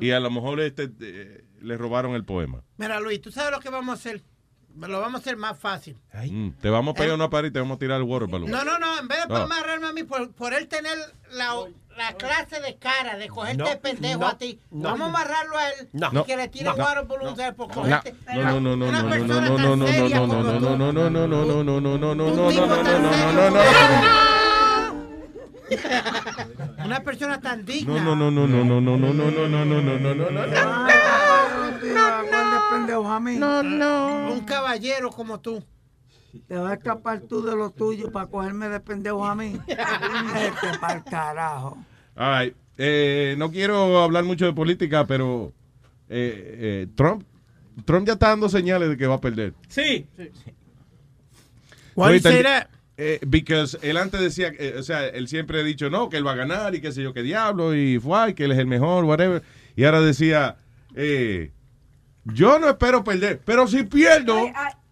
y a lo mejor este eh, le robaron el poema. Mira, Luis, ¿tú sabes lo que vamos a hacer? Lo vamos a hacer más fácil. Mm, te vamos a pegar una pared y te vamos a tirar el water balloon. No, no, no, en vez de No. amarrarme a mí, por, por él tener la, la clase de cara de cogerte No, de pendejo no, a ti, no. vamos a amarrarlo a él No. y que le tire No. water balloons a él por No, cogerte. no, no, no, Una no, no, persona no, tan no, no, seria no, no, como no, tú. no, no, no, no, no, no, no, no, no, no, Un no, tipo no, tan no, serio no, no, no. Una persona tan digna. No, no, no, no, no, no, no, no, no, no, no, no, no, no, no, no. pendejo a mí. No, no. Un caballero como tú. Te vas a escapar tú de lo tuyo para cogerme de pendejo a mí. Este para el carajo. All right. Eh, no quiero hablar mucho de política, pero eh, eh, Trump, Trump ya está dando señales de que va a perder. Sí. Say él- that? Eh, because él antes decía, eh, o sea, él siempre ha dicho no, que él va a ganar y qué sé yo qué diablo, y fue, que él es el mejor, whatever. Y ahora decía, eh, yo no espero perder, pero si pierdo,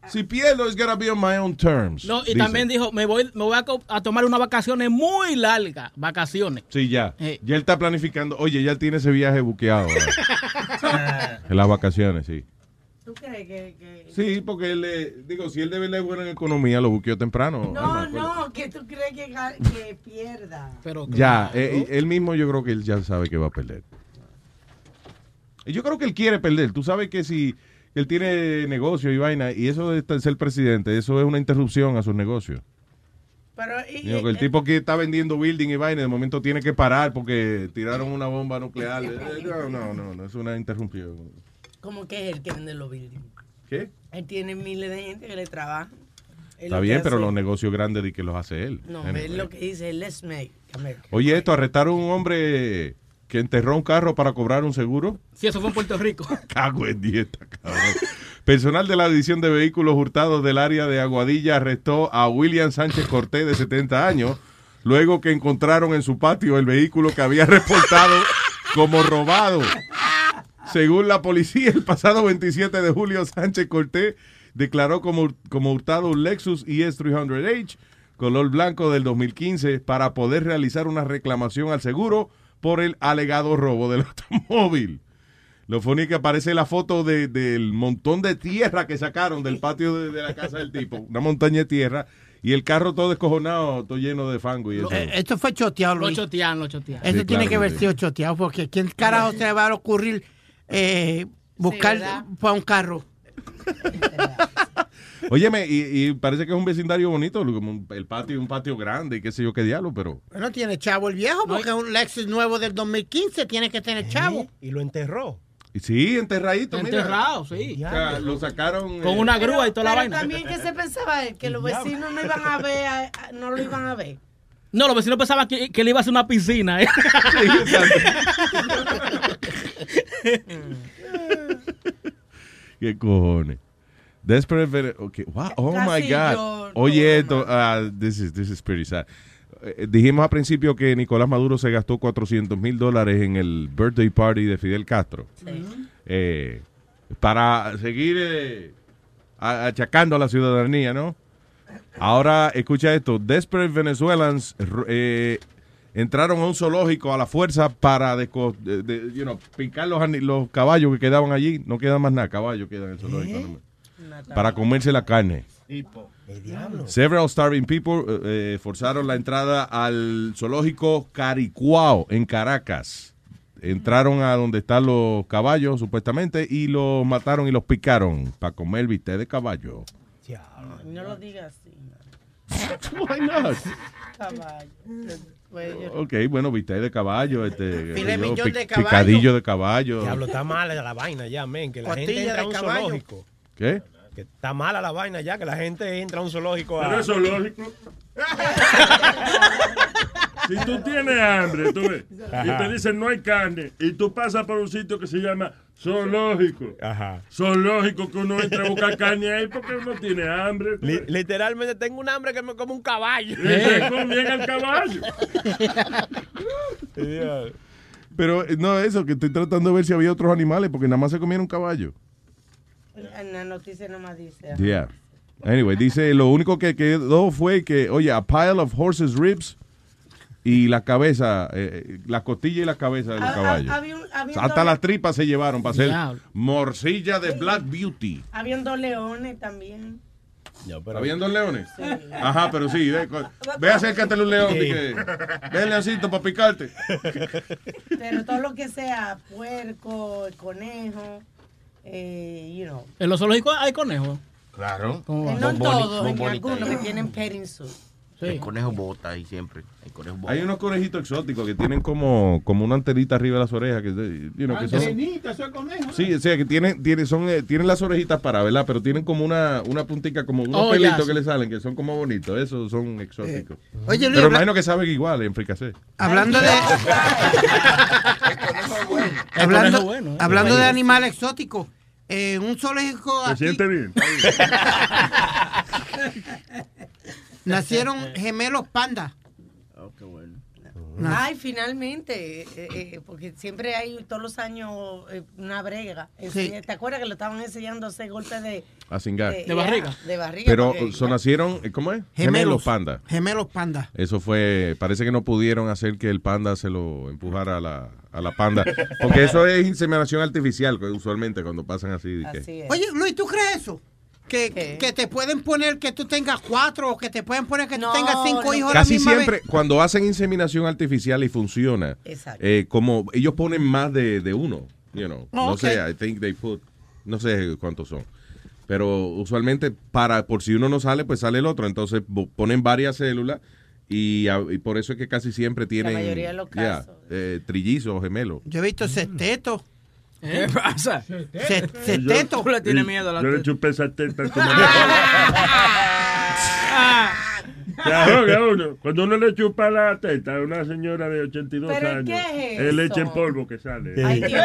si pierdo, it's gonna be on my own terms. No, y dice. también dijo, me voy, me voy a, tomar unas vacaciones muy largas. Vacaciones. Sí, ya. Eh. Ya él está planificando. Oye, ya él tiene ese viaje buqueado. en las vacaciones, sí. ¿Tú crees que.? que- Sí, porque él, eh, digo, si él de verdad es bueno en economía, lo buqueó temprano. No, Alma, pues. no, que tú crees que, pierda. Pero Ya, eh, él mismo yo creo que él ya sabe que va a perder. Y Yo creo que él quiere perder. Tú sabes que si él tiene negocio y vaina, y eso de ser presidente, eso es una interrupción a sus negocios. Pero, y- Digo, que el y- tipo que está vendiendo building y vaina, de momento tiene que parar porque tiraron una bomba nuclear. Eh, No, no, no, no, es una interrupción. ¿Cómo que es el que vende los buildings? ¿Qué? Él tiene miles de gente que le trabaja. Él Está bien, pero los negocios grandes de que los hace él. No, Anyway. él lo que dice es let's make America. Oye, esto, arrestaron un hombre que enterró un carro para cobrar un seguro. Sí, eso fue en Puerto Rico. Cago en dieta, cabrón. Personal de la División de Vehículos Hurtados del área de Aguadilla arrestó a William Sánchez Cortés, de 70 años, luego que encontraron en su patio el vehículo que había reportado como robado. Según la policía, el pasado 27 de julio, Sánchez Cortés declaró como, como hurtado un Lexus E ES 300H color blanco del 2015 para poder realizar una reclamación al seguro por el alegado robo del automóvil. Lo funny que aparece la foto de- del montón de tierra que sacaron del patio de, de la casa del tipo, una montaña de tierra, y el carro todo descojonado, todo lleno de fango y eso. Eh, esto fue choteado, Lo chotean, lo chotean. Eso Sí, tiene claro que haber sido choteado, porque ¿quién carajo se le va a ocurrir eh, buscar ¿verdad? para un carro? Óyeme, y, y parece que es un vecindario bonito, como un- el patio, un patio grande y qué sé yo qué diablo, pero Bueno, tiene chavo el viejo, porque un Lexus nuevo del 2015 tiene que tener chavo. Y lo enterró. Sí, enterradito. mira. Enterrado, sí. O sea, lo sacaron. Con eh, una grúa y toda la Pero vaina. también que se pensaba él, que los vecinos no iban a ver, no lo iban a ver. No, los vecinos pensaban que, que le iba a hacer una piscina. ¿eh? ¿Qué cojones? Desperate okay. Wow. Oh my God. Oye, esto, ah, this, is, this is pretty sad. Eh, dijimos al principio que Nicolás Maduro se gastó 400 mil dólares en el birthday party de Fidel Castro. Eh, para seguir eh, achacando a la ciudadanía, ¿no? Ahora, escucha esto. Desperate Venezuelans eh, entraron a un zoológico a la fuerza para de- de- you know, picar los, caballos que quedaban allí. No queda más nada, caballos quedan en el zoológico. no más. Para comerse la carne. Several starving people eh, eh, forzaron la entrada al zoológico Caricuao en Caracas. Entraron a donde están los caballos, supuestamente, y los mataron y los picaron para comer bistec de caballo. No lo digas. Why not? Ok, bueno, bistec de caballo, este, yo, de caballo. picadillo de caballo. Diablo, está mala la vaina ya, men. Que la gente entra a un caballo. zoológico. ¿Qué? Que está mala la vaina ya, que la gente entra a un zoológico a... Pero es lógico. Si tú tienes hambre, tú ves, y te dicen no hay carne, y tú pasas por un sitio que se llama zoológico. Ajá. Zoológico que uno entra a buscar carne ahí porque uno tiene hambre. Li- literalmente tengo un hambre que me como un caballo. Y se comían al caballo. Pero eh, no, eso, que estoy tratando de ver si había otros animales, porque nada más se comieron un caballo. En la noticia nomás dice. Yeah. Anyway, dice, lo único que quedó fue que, oye, a pile of horses ribs y la cabeza, eh, la costilla y la cabeza de los Ah, ah, caballos. había un- había un Hasta doble- las tripas se llevaron para hacer morcilla de Black Beauty. Habían dos leones también. ¿Habían dos leones? Sí. Ajá, pero sí, ve, ve acércate a un león. Sí. que, Ve, leoncito, para picarte. Pero todo lo que sea puerco, conejo, eh, you know. En los zoológicos hay conejos. Claro. Eh, no en todos, en algunos que tienen petting suit. El conejo bota ahí siempre. El conejo bota. Hay unos conejitos exóticos que tienen como, como una antenita arriba de las orejas. Que, you know, que son, Antenita, eso es conejo. Sí, o sea, que tienen, tienen, son, eh, tienen las orejitas para, ¿verdad? Pero tienen como una, una puntica, como unos Oh, pelitos ya, que sí. le salen, que son como bonitos. Esos son exóticos. Oye, Luis, Pero habla- imagino que saben igual en fricasé. Hablando de. hablando bueno, eh. hablando de Vaya. animales exóticos, eh, un zoológico ¿Se aquí siente bien? nacieron gemelos pandas. Ay, finalmente, eh, eh, porque siempre hay todos los años eh, una brega. Sí. ¿Te acuerdas que lo estaban enseñando a hacer golpes de, A cingar. De barriga. de barriga, Pero porque- so, nacieron, ¿cómo es? Gemelos. panda. Gemelos pandas. Eso fue, parece que no pudieron hacer que el panda se lo empujara a la, a la panda. Porque eso es inseminación artificial, que usualmente cuando pasan así. de que- Oye, Luis, ¿tú crees eso? Que, que te pueden poner que tú tengas cuatro o que te pueden poner que tú No, tengas cinco no. hijos a la Casi misma siempre, vez. cuando hacen inseminación artificial y funciona, eh, como ellos ponen más de, de uno, you know. Oh, no sé, I think they put, no sé cuántos son. Pero usualmente, para por si uno no sale, pues sale el otro. Entonces ponen varias células y, por eso es que casi siempre tienen mayoría de los yeah, casos. eh, trillizos o gemelos. Yo he visto sextetos. ¿Qué pasa? Se- Sexteto. Tú le tienes miedo a la Yo le chupé esa teta como Cuando uno le chupa la teta a una señora de 82 ¿Pero años, qué es es leche en eso? polvo que sale. Y tiene,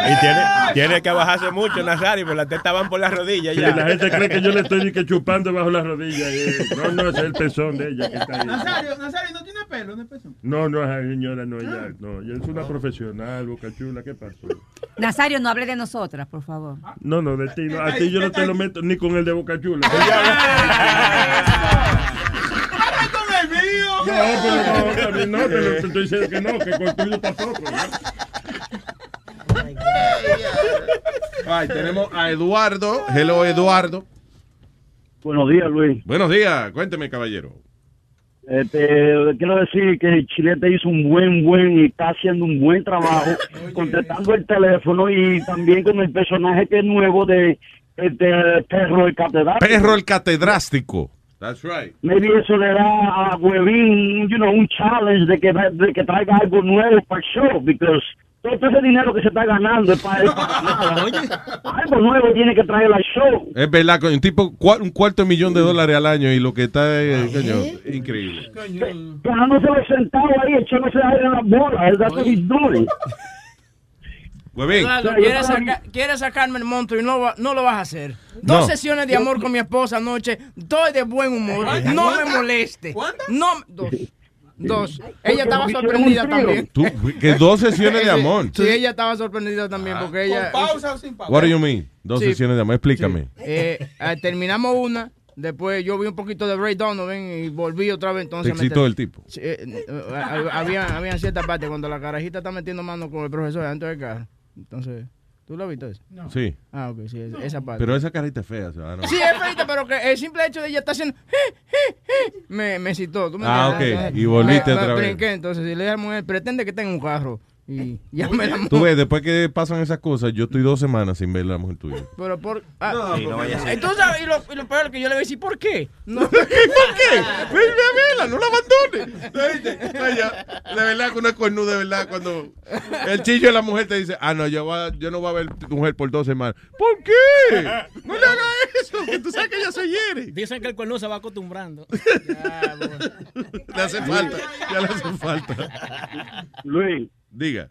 tiene que bajarse mucho, Nazario, porque las tetas van por las rodillas Sí, ya. la gente cree que yo le estoy ni que chupando bajo la rodilla. eh. No, no, es el pezón de ella que está ahí. Nazario, Nazario, no tiene pelo en el pecho. No, no, esa señora no, ella, no, ella es una profesional, boca chula, ¿qué pasó? Nazario, no hable de nosotras, por favor. No, no, de ti no, a ti yo no te lo meto ni con el de boca chula. No, pero no, también no, pero te estoy diciendo que no, que con tuyo tampoco. ¿no? Ay, tenemos a Eduardo. Hello, Eduardo. Buenos días, Luis. Buenos días, cuénteme, caballero. Este, quiero decir que Chilete hizo un buen, buen y está haciendo un buen trabajo contestando el teléfono y también con el personaje que es nuevo de este perro el catedral. Perro el catedrástico. That's right. Maybe eso le da a Huevín, you know, un challenge de que, de que traiga algo nuevo para el show, because todo ese dinero que se está ganando es para, es para nada. Algo nuevo tiene que traer al show. Es verdad, un tipo, un cuarto de millón de dólares al año y lo que está, eh, coño, increíble. Ganándose los centavos ahí, echándose aire en las bolas. That's what he's doing. Huevín. Claro, quieres, saca- quieres sacarme el monstruo y no, va- no lo vas a hacer. Dos No. sesiones de amor con mi esposa anoche, estoy de buen humor. No me moleste. No, dos. Dos. Ella estaba sorprendida también. Tú, que dos sesiones de amor. Sí, ella estaba sorprendida también porque ella... pausa o sin pausa? What do you mean? Dos Sí. sesiones de amor, explícame. Eh, eh, terminamos una, después yo vi un poquito de Ray Donovan y volví otra vez. Entonces ¿Te excitó el tipo? Sí, eh, eh, había, había ciertas partes cuando la carajita está metiendo mano con el profesor dentro del carro. Entonces, ¿tú lo has visto eso? Sí. Ah, ok, sí, esa- esa parte. Pero esa carita es fea, ciudadano. Sí, es feita, pero que el simple hecho de ella estar haciendo me, me citó. ¿tú me Ah, ok. Y volviste Me- me otra vez. brinqué, entonces, si le dije a la mujer, pretende que tenga un carro. Y ya me la Tú ves, después que pasan esas cosas, yo estoy dos semanas sin ver a la mujer tuya. Pero por. Ah, Sí, no vaya a ser. Entonces, y lo, y lo peor es que yo le voy a decir, ¿por qué? No. ¿Por qué? Ven a verla, no la abandones. De verdad que una cornuda, de verdad, cuando el chillo de la mujer te dice, ah, no, yo, voy a- yo no voy a ver tu mujer por dos semanas. ¿Por qué? No le hagas eso, que tú sabes que ella se hiere. Dicen que el cuerno se va acostumbrando. Le hace falta, ya le hace falta. Luis. Diga.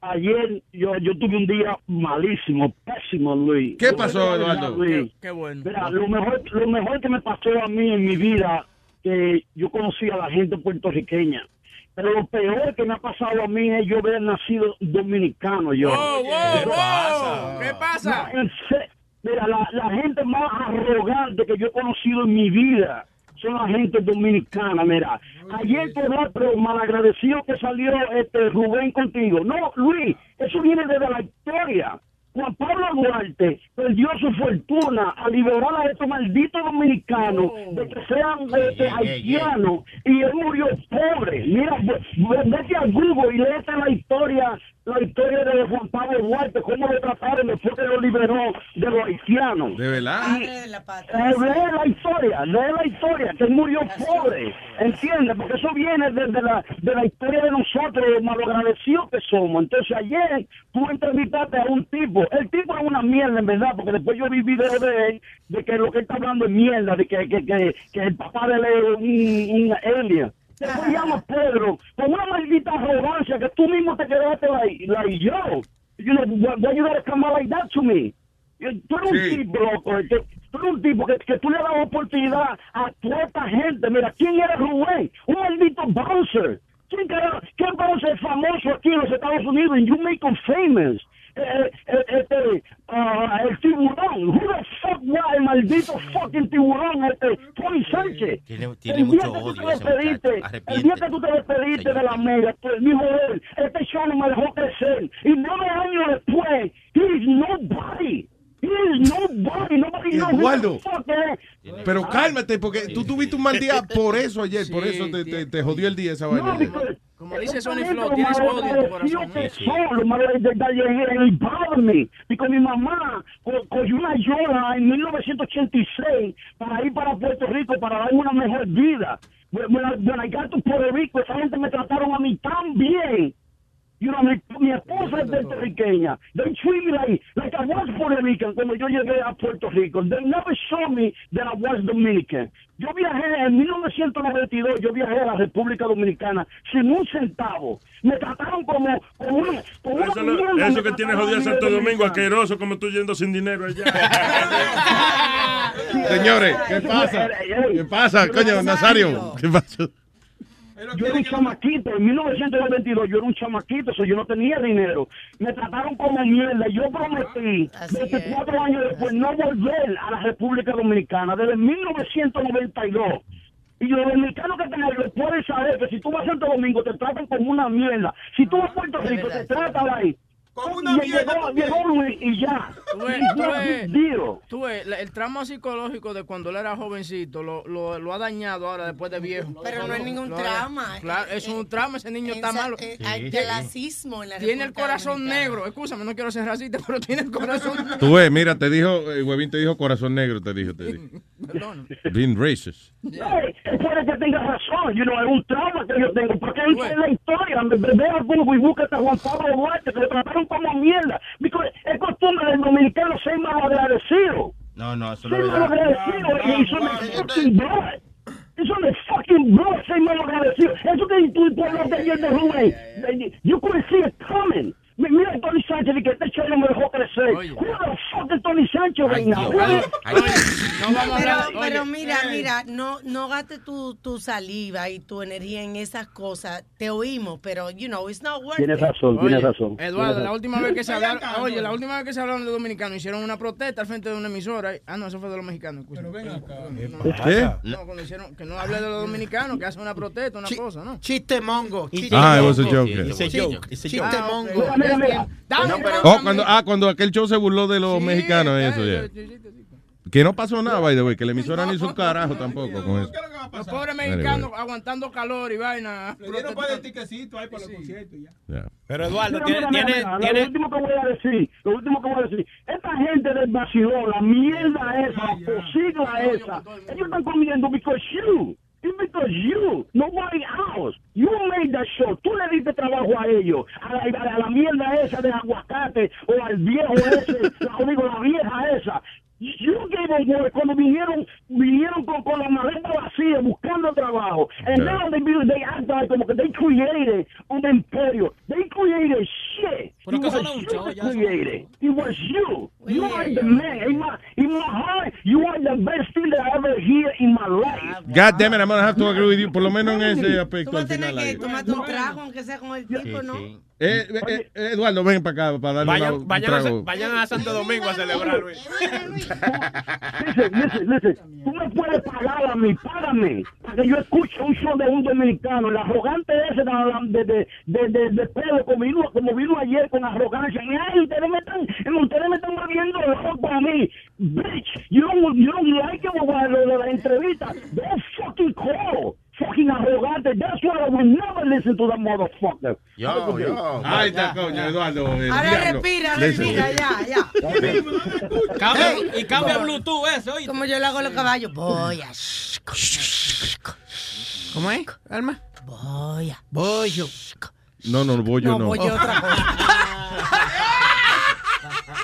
Ayer yo, yo tuve un día malísimo, pésimo, Luis. ¿Qué pasó, Eduardo? Luis, Qué bueno. Mira, lo mejor, lo mejor que me pasó a mí en mi vida, que yo conocí a la gente puertorriqueña. Pero lo peor que me ha pasado a mí es yo haber nacido dominicano. Yo. Wow, wow, wow. ¿Qué pasa? No, en se- mira, la, la gente más arrogante que yo he conocido en mi vida la gente dominicana. Mira, ayer por otro malagradecido que salió este Rubén contigo. No, Luis, eso viene desde la historia. Juan Pablo Duarte perdió su fortuna a liberar a estos malditos dominicanos de que sean este, haitianos y él murió pobre. Mira, ve- ve- vete a Google y léete la historia, la historia de Juan Pablo Duarte, cómo lo trataron después que lo liberó de los haitianos. ¿De verdad? Eh, lee la historia, lee la historia, que él murió pobre, ¿entiendes? Porque eso viene desde la, de la historia de nosotros, los malagradecidos que somos. Entonces ayer tú entrevistaste a un tipo, el tipo es una mierda en verdad, porque después yo vi videos de él, de que lo que él está hablando es mierda, de que, que, que, que el papá de él es un, un alien. Después llama Pedro, con una maldita arrogancia que tú mismo te quedaste like, like yo. You know, why, why you gotta come out like that to me? Tú eres un tipo, loco, que, tú eres un tipo que, que tú le das oportunidad a toda esta gente. Mira, ¿quién era Rubén? Un maldito bouncer. ¿Quién, carajo- ¿Qué bouncer famoso aquí en los Estados Unidos? And you make him famous. Eh, eh, este, ah, el tiburón. Who the fuck was el maldito fucking tiburón? Este, Tony Sánchez. Tiene, tiene El día mucho que tú odio te ese despediste, el día que tú te despediste de la mega, tú dijo él, este show no me dejó crecer. Y nueve años después, he is nobody. He is nobody. Nobody Eduardo. Pero cálmate, porque tú tuviste un mal día por eso ayer, por eso te, te, te jodió el día esa vaina. Como dice Esta Flow, tienes odio en tu corazón. son, lo malagradecido que it bothered me. Porque mi mamá co- cogió una yola en 1986 para ir para Puerto Rico para darme una mejor vida. When I, when I got to Puerto Rico, esa gente me trataron a mí tan bien. You know, mi, mi esposa es puertorriqueña. They treat me like, like I was Puerto Rican cuando yo llegué a Puerto Rico. They never showed me that I was Dominican. Yo viajé en 1992, yo viajé a la República Dominicana sin un centavo. Me trataron como, como una, como una Eso, lo- eso que tiene jodido Santo Domingo, asqueroso, como tú yendo sin dinero allá. Señores, ¿qué pasa? ¿Qué pasa, coño, Nazario? ¿Qué pasa? Yo era un chamaquito, en 1992 yo era un chamaquito, so yo no tenía dinero. Me trataron como mierda. Yo prometí, 24 años después, no volver a la República Dominicana, desde 1992. Y los dominicanos que tengan lo pueden saber que si tú vas a Santo Domingo te tratan como una mierda. Si tú vas a Puerto Rico te tratan ahí. Como una Y mierda Llegó, llegó Luis y ya. Tú ves, la- el trauma psicológico de cuando él era jovencito lo, lo, lo ha dañado ahora después de viejo. Pero no es ningún Lo- trauma. Claro, es un trauma, ese niño está malo. eh, hay clasismo en la Tiene el corazón negro. Escúchame, no quiero ser racista, pero tiene el corazón negro. Tú ves, mira, te dijo, el huevín te dijo corazón negro, te dijo, te dijo. Being racist. Hey, puede que tenga razón, you know, es un trauma que yo tengo, porque ahí está la historia, veo como y busca hasta Juan Pablo Duarte, que le trataron como mierda, porque es costumbre del dominicano ser mal agradecido, No, no, eso no ser es mal verdad. agradecido, y son de fucking blood, eso de fucking blood, ser mal agradecido, eso que tú, tú hablaste ayer de Rubén, you couldn't see it coming. Mi- Mira a Tony Sánchez y que este cholo no me dejó crecer. Who the fuck is Tony Sánchez right now? Pero, pero mira, mira, no, no gastes tu, tu saliva y tu energía en esas cosas. Te oímos, pero, you know, it's not worth Tienes razón, tienes razón. Eduardo, la última vez que se hablaron, oye, la última vez que se hablaron de dominicanos, hicieron una protesta al frente de una emisora. Ah, no, eso fue de los mexicanos. Pero ven acá. ¿Qué? No, cuando hicieron, que no hable de los dominicanos, que hacen una protesta, una cosa, ¿no? Chiste mongo. Chiste Ah, it was a joke. It's a joke. It's a Chiste mongo. Oh, cuando, ah, cuando aquel show se burló de los mexicanos, eso, ya. Que no pasó nada, by the way, que la emisora ni hizo un carajo tampoco con eso. Los pobres mexicanos aguantando calor y vaina. Le dieron para el tiquecito ahí para los conciertos ya. Yeah. Pero Eduardo, Mira, tiene, mira, tiene, mira, tiene- Lo último que voy a decir, lo último que voy a decir, esta gente del vacilón, la mierda esa, la posigla esa, ellos están comiendo because you, it's because you, nobody else. You made that show, tú le diste trabajo a ellos, a la, a la mierda esa de aguacate, o al viejo ese, la, digo, la vieja esa. You gave them work cuando vinieron, vinieron con, con la maleta vacía buscando trabajo. And Yeah. now they, they act like como que they created un imperio. They created shit. Pero It was you that created. It was you. You are the man. In my, in my heart, you are the best thing that I ever hear in my life. God damn it, I'm gonna have to agree with you, por lo menos en ese Tú aspecto vas a tener que ahí. tomarte un trago, aunque sea con el tipo, ¿no? Eh, eh, eh, Eduardo, ven para acá para darle una- vayan, un vayan, a, vayan a Santo Domingo a celebrar, Luis. Listen, listen, listen. Tú me puedes pagar a mí, págame, para que yo escuche un show de un dominicano. El arrogante ese de, de, de, de, de, de pedo, como vino, como vino ayer con arrogancia. Ay, ustedes me están, ustedes me están volviendo loco a mí. Bitch, you don't, you don't like it, o lo de la entrevista. Don't fucking call. Fucking arrogante. That's why I will never listen to that motherfucker. Yo, yo. Ahí está, coño, Eduardo. Ahora diablo. respira, respira, ya, ya. Cambia- y cambia Bluetooth eso. Como yo le hago a los caballos. Voy a... ¿Cómo es, Alma? Voy a... No, no, voy yo No, no. voy otra cosa.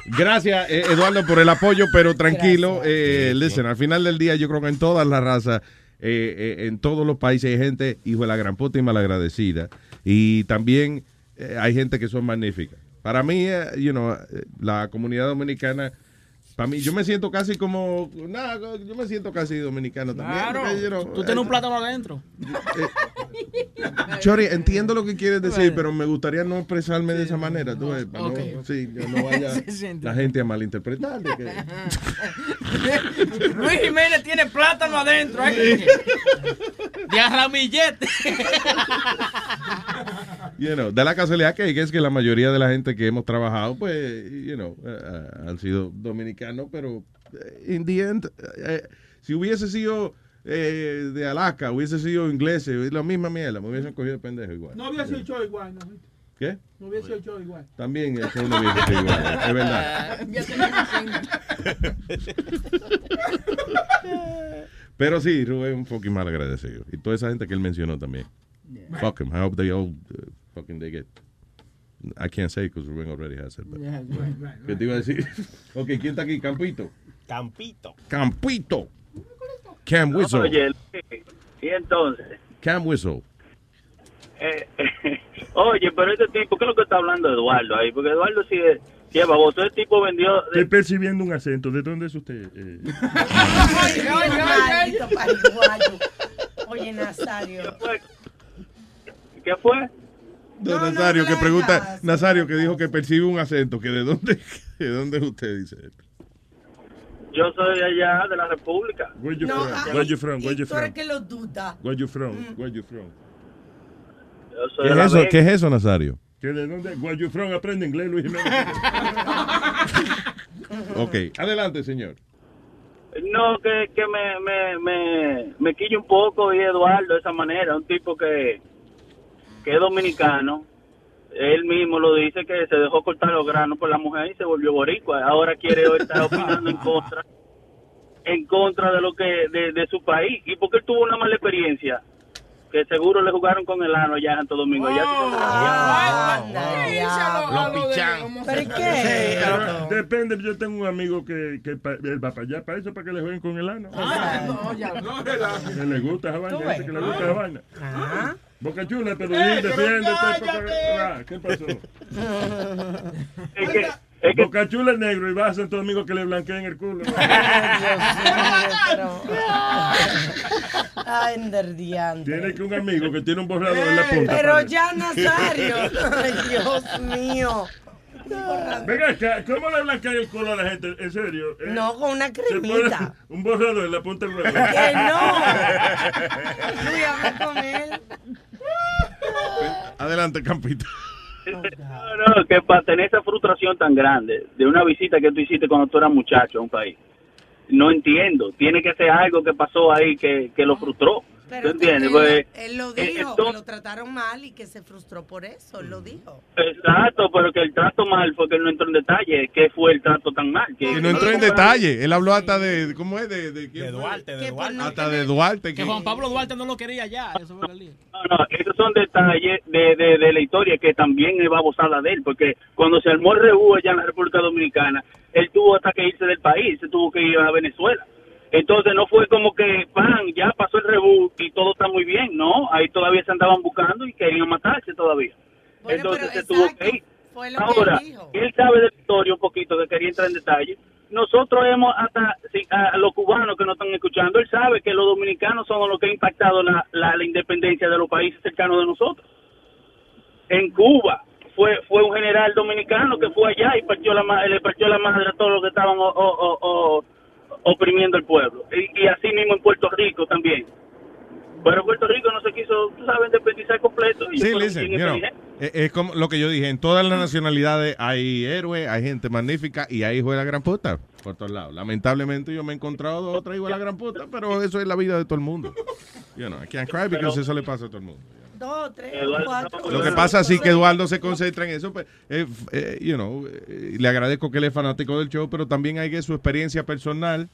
Gracias, eh, Eduardo, por el apoyo, pero tranquilo. Eh, listen, al final del día, yo creo que en todas las razas, eh, eh, en todos los países hay gente, hijo de la gran puta y malagradecida. Y también eh, hay gente que son magníficas. Para mí, eh, you know, eh, la comunidad dominicana, para mí, yo me siento casi como, nada, yo me siento casi dominicano también. Claro. Tú tienes un plátano adentro. Chori, entiendo lo que quieres decir, pero me gustaría no expresarme de esa manera. Tú ves, para no- Ok. sí, yo no vaya la gente a malinterpretar. que- Luis Jiménez tiene plátano adentro. ¿eh? De arramillete. you know, da la casualidad que, es que la mayoría de la gente que hemos trabajado, pues, you know, eh, eh, han sido dominicanos, pero eh, in the end, eh, si hubiese sido eh, de Alaska, hubiese sido inglés, la misma mierda, me hubiesen cogido de pendejo igual. No el show igual, ¿no? ¿Qué? No el show igual. También el show no hubiese igual, es verdad. Pero sí, Rubén es un fucking mal agradecido. Y toda esa gente que él mencionó también. Fuck him. I hope they all uh, fucking they get. I can't say because Rubén already has it. but- ¿Qué te iba a decir? ok, ¿quién está aquí? Campito. Campito. Campito. Cam Whistle. Oye, y entonces, Cam Whistle. eh, oye, pero este tipo, ¿qué es lo que está hablando Eduardo ahí? Porque Eduardo sí es, sí es baboso. Este tipo vendió. Estoy percibiendo un acento. ¿De dónde es usted? Eh, Oye, maldito paraguayo. Oye, Nazario. ¿Qué fue? Don Nazario que pregunta, Nazario que dijo que percibe un acento, que de dónde, de dónde es usted, dice él. Yo soy de allá, de la República. Where you No, from? ah, Where you from? Where you from? que lo duda. Where you from? Where you from? Yo soy ¿Qué de es eso? ¿Qué es eso, Nazario? ¿Que de dónde? Where you from? Aprende inglés, Luis Jiménez. Ok, adelante, señor. No, que, que me, me, me, me quilla un poco y Eduardo de esa manera, un tipo que, que es dominicano. Él mismo lo dice que se dejó cortar los granos por la mujer y se volvió boricua. Ahora quiere estar opinando en contra. en contra de lo que de, de su país y porque él tuvo una mala experiencia que seguro le jugaron con el ano allá en Santo Domingo. Ya Los pichan. ¿Pero Sí, pero depende, yo tengo un amigo que, que pa- él va para allá, para eso, para que le jueguen con el ano. Que le gusta esa vaina, dice que le gusta esa vaina. Ah. Boca chula, pero Eh, di, pero defiéndete. cállate. porque- ah, ¿Qué pasó? Boca chula es negro y va a Santo Domingo que le blanqueen el culo. Ay, enderdiante. Tiene que un amigo que tiene un borrador en la punta. Pero padre. ya, Nazario. Ay, Dios mío. Venga acá, ¿cómo le blanquean el culo a la gente? ¿En serio? ¿Eh? No, con una cremita. un borrador en la punta del huevo. Que no. Luis, habla con él. Adelante, Campito. No, no, que para tener esa frustración tan grande de una visita que tú hiciste cuando tú eras muchacho a un país, no entiendo. Tiene que ser algo que pasó ahí que, que lo frustró. Él, Pues, él lo eh, dijo, que lo trataron mal y que se frustró por eso. Él lo dijo. Exacto, pero que el trato mal fue que él no entró en detalle. ¿Qué fue el trato tan mal? Que Y no entró en detalle. Él habló hasta de. ¿Cómo es? De? Duarte, de Duarte. Hasta de Duarte. Que Juan Pablo Duarte no lo quería ya. Eso fue el lío. No, no, esos son detalles de, de, de la historia que también es babosada de él, porque cuando se armó el reúno allá en la República Dominicana, él tuvo hasta que irse del país, se tuvo que ir a Venezuela. Entonces no fue como que, pan, ya pasó el rebú y todo está muy bien, no, ahí todavía se andaban buscando y querían matarse todavía. Entonces se tuvo que ir. Que Ahora, él sabe de la historia un poquito, que quería entrar en detalle. Nosotros hemos, hasta si- a los cubanos que nos están escuchando, él sabe que los dominicanos son los que han impactado la, la, la independencia de los países cercanos de nosotros. En Cuba fue fue un general dominicano que fue allá y partió la, le partió la madre a todos los que estaban o- o- oprimiendo el pueblo. Y, y así mismo en Puerto Rico también. Pero Puerto Rico no se quiso, tú sabes, independizar completo. y Sí, listen, you know, inteligentes. es, como lo que yo dije, en todas las nacionalidades hay héroes, hay gente magnífica y hay hijos de la gran puta por todos lados. Lamentablemente yo me he encontrado dos o tres hijos de la gran puta, pero eso es la vida de todo el mundo. You know, I can't cry because eso le pasa a todo el mundo. Dos, tres, cuatro. Lo que pasa sí que Eduardo se concentra en eso, pues, eh, eh, you know, eh, le agradezco que él es fanático del show, pero también hay que su experiencia personal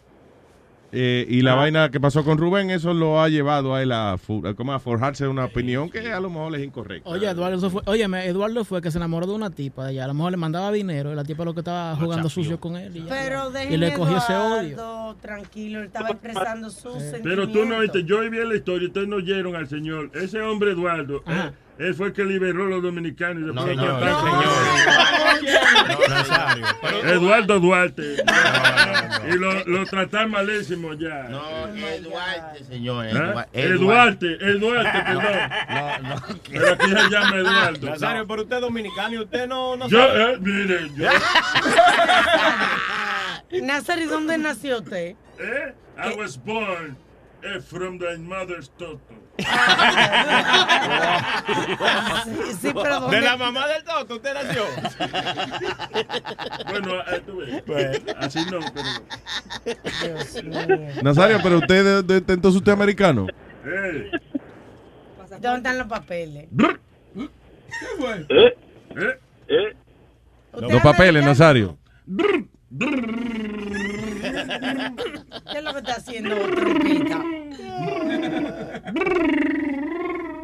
eh, y la vaina que pasó con Rubén, eso lo ha llevado a él a, a como a forjarse una opinión que a lo mejor es incorrecta. Oye, Eduardo eso fue, óyeme, Eduardo fue que se enamoró de una tipa de allá. A lo mejor le mandaba dinero y la tipa lo que estaba jugando sucio con él. Y, ya. Pero y dejen le cogió ese odio. Eduardo tranquilo, él estaba expresando sus sentimientos. Pero tú no viste, yo vi la historia, ustedes no oyeron al señor. Ese hombre Eduardo, eh, él fue el que liberó a los dominicanos. No, no, Nazario. Eduardo Duarte. Y lo, lo trataron malísimo ya. No, es Duarte, señor. ¿Eh? Edua- El Duarte, el Duarte, perdón. No, no. Pero aquí se llama Eduardo. Nazario, pero usted es dominicano y usted no, no Yo, sabe. eh, mire, yo. Nazario, ¿dónde nació usted? Eh, I was born eh, from the mother's toto. Sí, sí, pero ¿dónde? De la mamá del toto, usted nació. Bueno, eh. Así no, pero. Dios mío. Nazario, pero usted, de- de- entonces usted es americano. Eh, ¿Dónde están los papeles? ¿Qué fue? ¿Eh? eh. ¿Eh? ¿Usted Los papeles, americano? Nazario. ¿Qué es lo que está haciendo, trompita?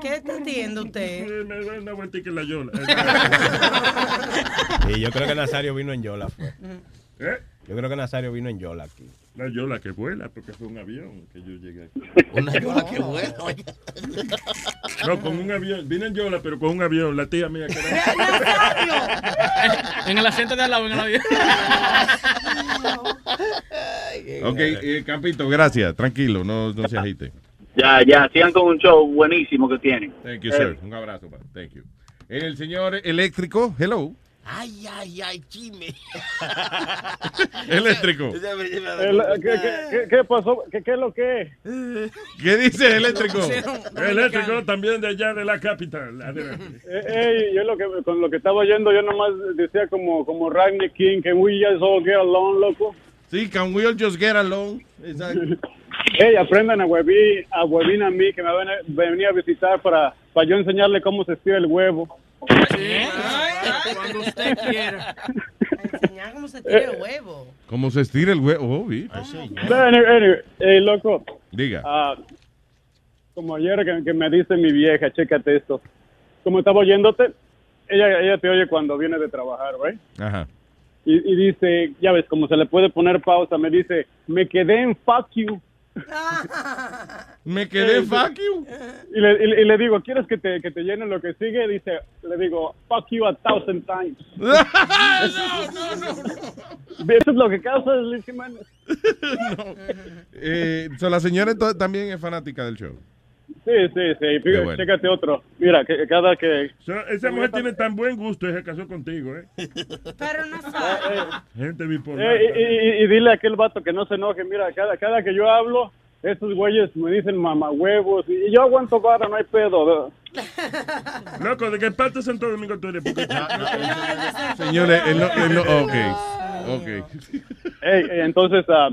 ¿Qué está haciendo usted? Me da una vueltica en la yola. Y yo creo que Nazario vino en Yola. Fue. ¿Eh? Yo creo que Nazario vino en Yola aquí. La yola que vuela, porque fue un avión que yo llegué aquí. Una yola que vuela, oye. No, con un avión. Vine en yola, pero con un avión. La tía mía que era. En el acento de al lado, en el avión. Ok, eh, Campito, gracias. Tranquilo, no, no se agite. Ya, ya, sigan con un show buenísimo que tienen. Thank you, Eh, sir. Un abrazo, pa. Thank you. El señor eléctrico, hello. Ay, ay, ay, chime. Eléctrico. El- ¿qué, qué, pasó? ¿Qué, ¿Qué es lo que es? ¿Qué dice eléctrico? Eléctrico también de allá de la capital. Eh, ey, yo lo que, con lo que estaba oyendo, yo nomás decía como, como Rodney King, que we just all get along, loco. Sí, can we all just get along? Exacto. Ey, aprendan a huevín, a a mí, que me van a venir a visitar para, para yo enseñarle cómo se estira el huevo. Cuando usted quiera. enseñar cómo se tira el huevo. Como se estira el huevo. Oh, anyway, eh, loco. Diga. ah, como ayer que, que me dice mi vieja, chécate esto. Como estaba oyéndote, ella, ella te oye cuando viene de trabajar, ¿right? Ajá. Y, y dice, ya ves, como se le puede poner pausa, me dice, me quedé en fuck you. Me quedé fuck you. Y le, y le- y le digo, ¿quieres que te, que te llene lo que sigue? Dice, le digo, fuck you a thousand times. Eso es lo que causa Luis Jiménez. Eh, so, la señora entonces también es fanática del show. Sí, sí, sí. Fíjate, bueno. Chécate otro. Mira, que cada que... So, esa mujer tiene tan buen gusto y se casó contigo, ¿eh? Pero no sabe. Gente bipolar. Eh, y, y- y dile a aquel vato que no se enoje. Mira, cada, cada que yo hablo, estos güeyes me dicen mamahuevos. Y, y yo aguanto vara, no hay pedo. Loco, ¿de qué parte de Santo Domingo tú eres? Porque- Señores, él no, él no- ok. Ok. Ey, ey, entonces, ah,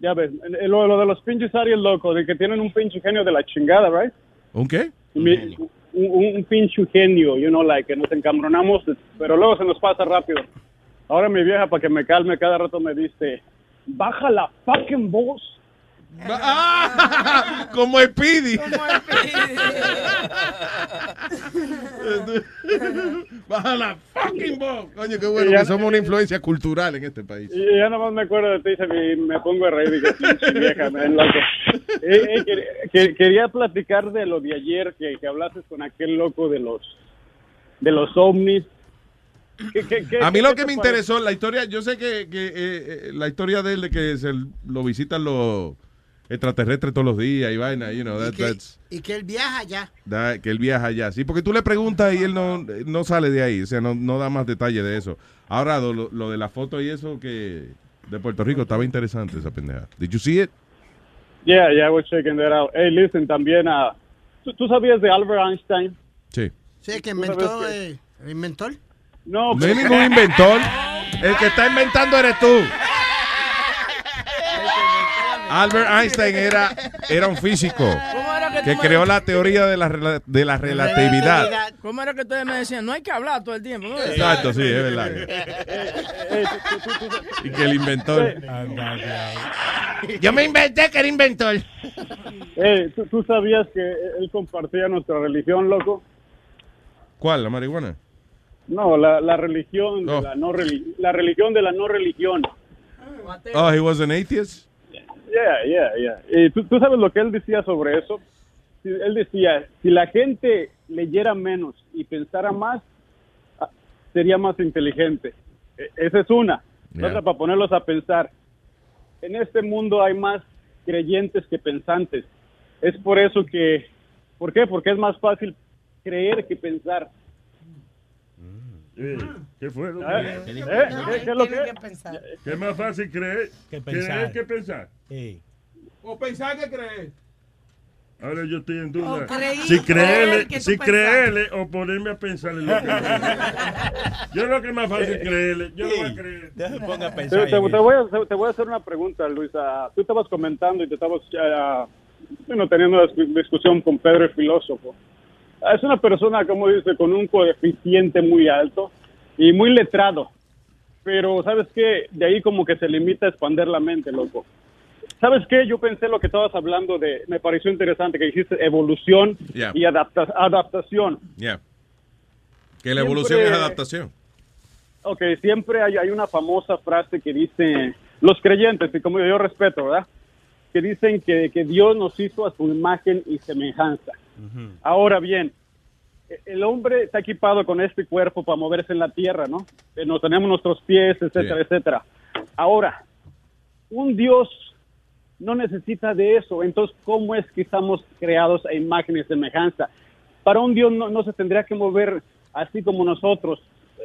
ya ves, lo, lo de los pinches Ariel loco, de que tienen un pinche genio de la chingada, ¿right? ¿Un qué? Mi- un, un, un pinche genio, you know, like, que nos encambronamos, pero luego se nos pasa rápido. Ahora mi vieja, para que me calme, cada rato me dice, baja la fucking voz. Como el Pidi. Baja la fucking voz. Coño, qué bueno que somos una influencia cultural en este país. Y ya nomás me acuerdo de ti y me pongo a reír y que pinche vieja, me loco. Eh, eh, que- que- quería platicar de lo de ayer, que, que hablaste con aquel loco de los de los ovnis. ¿Qué- qué- qué- A mí lo que me parece? interesó, la historia, yo sé que, que, eh, la historia de él de que se lo visitan los extraterrestres todos los días y vaina, you know, that- que, that's- y que él viaja allá. que él viaja allá. Sí, porque tú le preguntas y él no, no sale de ahí, o sea, no, no da más detalle de eso. Ahora, lo, lo de la foto y eso que de Puerto Rico estaba interesante esa pendeja. Did you see it? Yeah, yeah, we're checking that out. Hey, listen, también, ah, ¿tú, tú sabías de Albert Einstein? Sí. Sí, que ¿Tú sabes inventó eh, el inventor. No, No hay ningún inventor. El que está inventando eres tú. Albert Einstein era, era un físico era que que tú me- creó la teoría de la, rela- de la relatividad. ¿Cómo era que ustedes me decían? No hay que hablar todo el tiempo. ¿no? Exacto, sí, es verdad. Y que el inventor. Yo me inventé que era inventor. Hey, ¿tú, tú sabías que él compartía nuestra religión, loco? ¿Cuál? ¿La marihuana? No, la, la religión de Oh. la no la religión de la no religión. Oh, he was an atheist? Yeah, yeah, yeah. ¿Y tú, tú sabes lo que él decía sobre eso? Él decía, si la gente leyera menos y pensara más, ah, sería más inteligente. E- Esa es una. Yeah. Otra, para ponerlos a pensar. En este mundo hay más creyentes que pensantes. Es por eso que... ¿Por qué? Porque es más fácil creer que pensar. Eh, ¿Qué fue? loco? ¿Eh? ¿Eh? ¿Qué, qué es lo que? Que es más fácil creer Que creer pensar. que pensar. O pensar que creer. Ahora yo estoy en duda. Creí- si creerle, creer que si pensar. creerle o ponerme a pensar en lo que Yo creo que es más fácil creerle. Yo no voy a creer. Te, te- te voy a, te voy a hacer una pregunta, Luisa. Tú estabas comentando y te estabas ah, bueno, teniendo una dis- discusión con Pedro el filósofo. Es una persona, como dice, con un coeficiente muy alto y muy letrado. Pero, ¿sabes qué? De ahí como que se limita a expander la mente, loco. ¿Sabes qué? Yo pensé lo que estabas hablando de... Me pareció interesante que dijiste evolución Yeah. y adapta- adaptación. Yeah. Que la evolución Siempre- es adaptación. Ok, siempre hay, hay una famosa frase que dice, los creyentes, y como yo respeto, ¿verdad? Que dicen que, que Dios nos hizo a su imagen y semejanza. Ahora bien, el hombre está equipado con este cuerpo para moverse en la tierra, ¿no? Eh, Nos tenemos nuestros pies, etcétera, etcétera. Ahora, un Dios no necesita de eso. Entonces, ¿cómo es que estamos creados a imagen y semejanza? Para un Dios no, no se tendría que mover así como nosotros.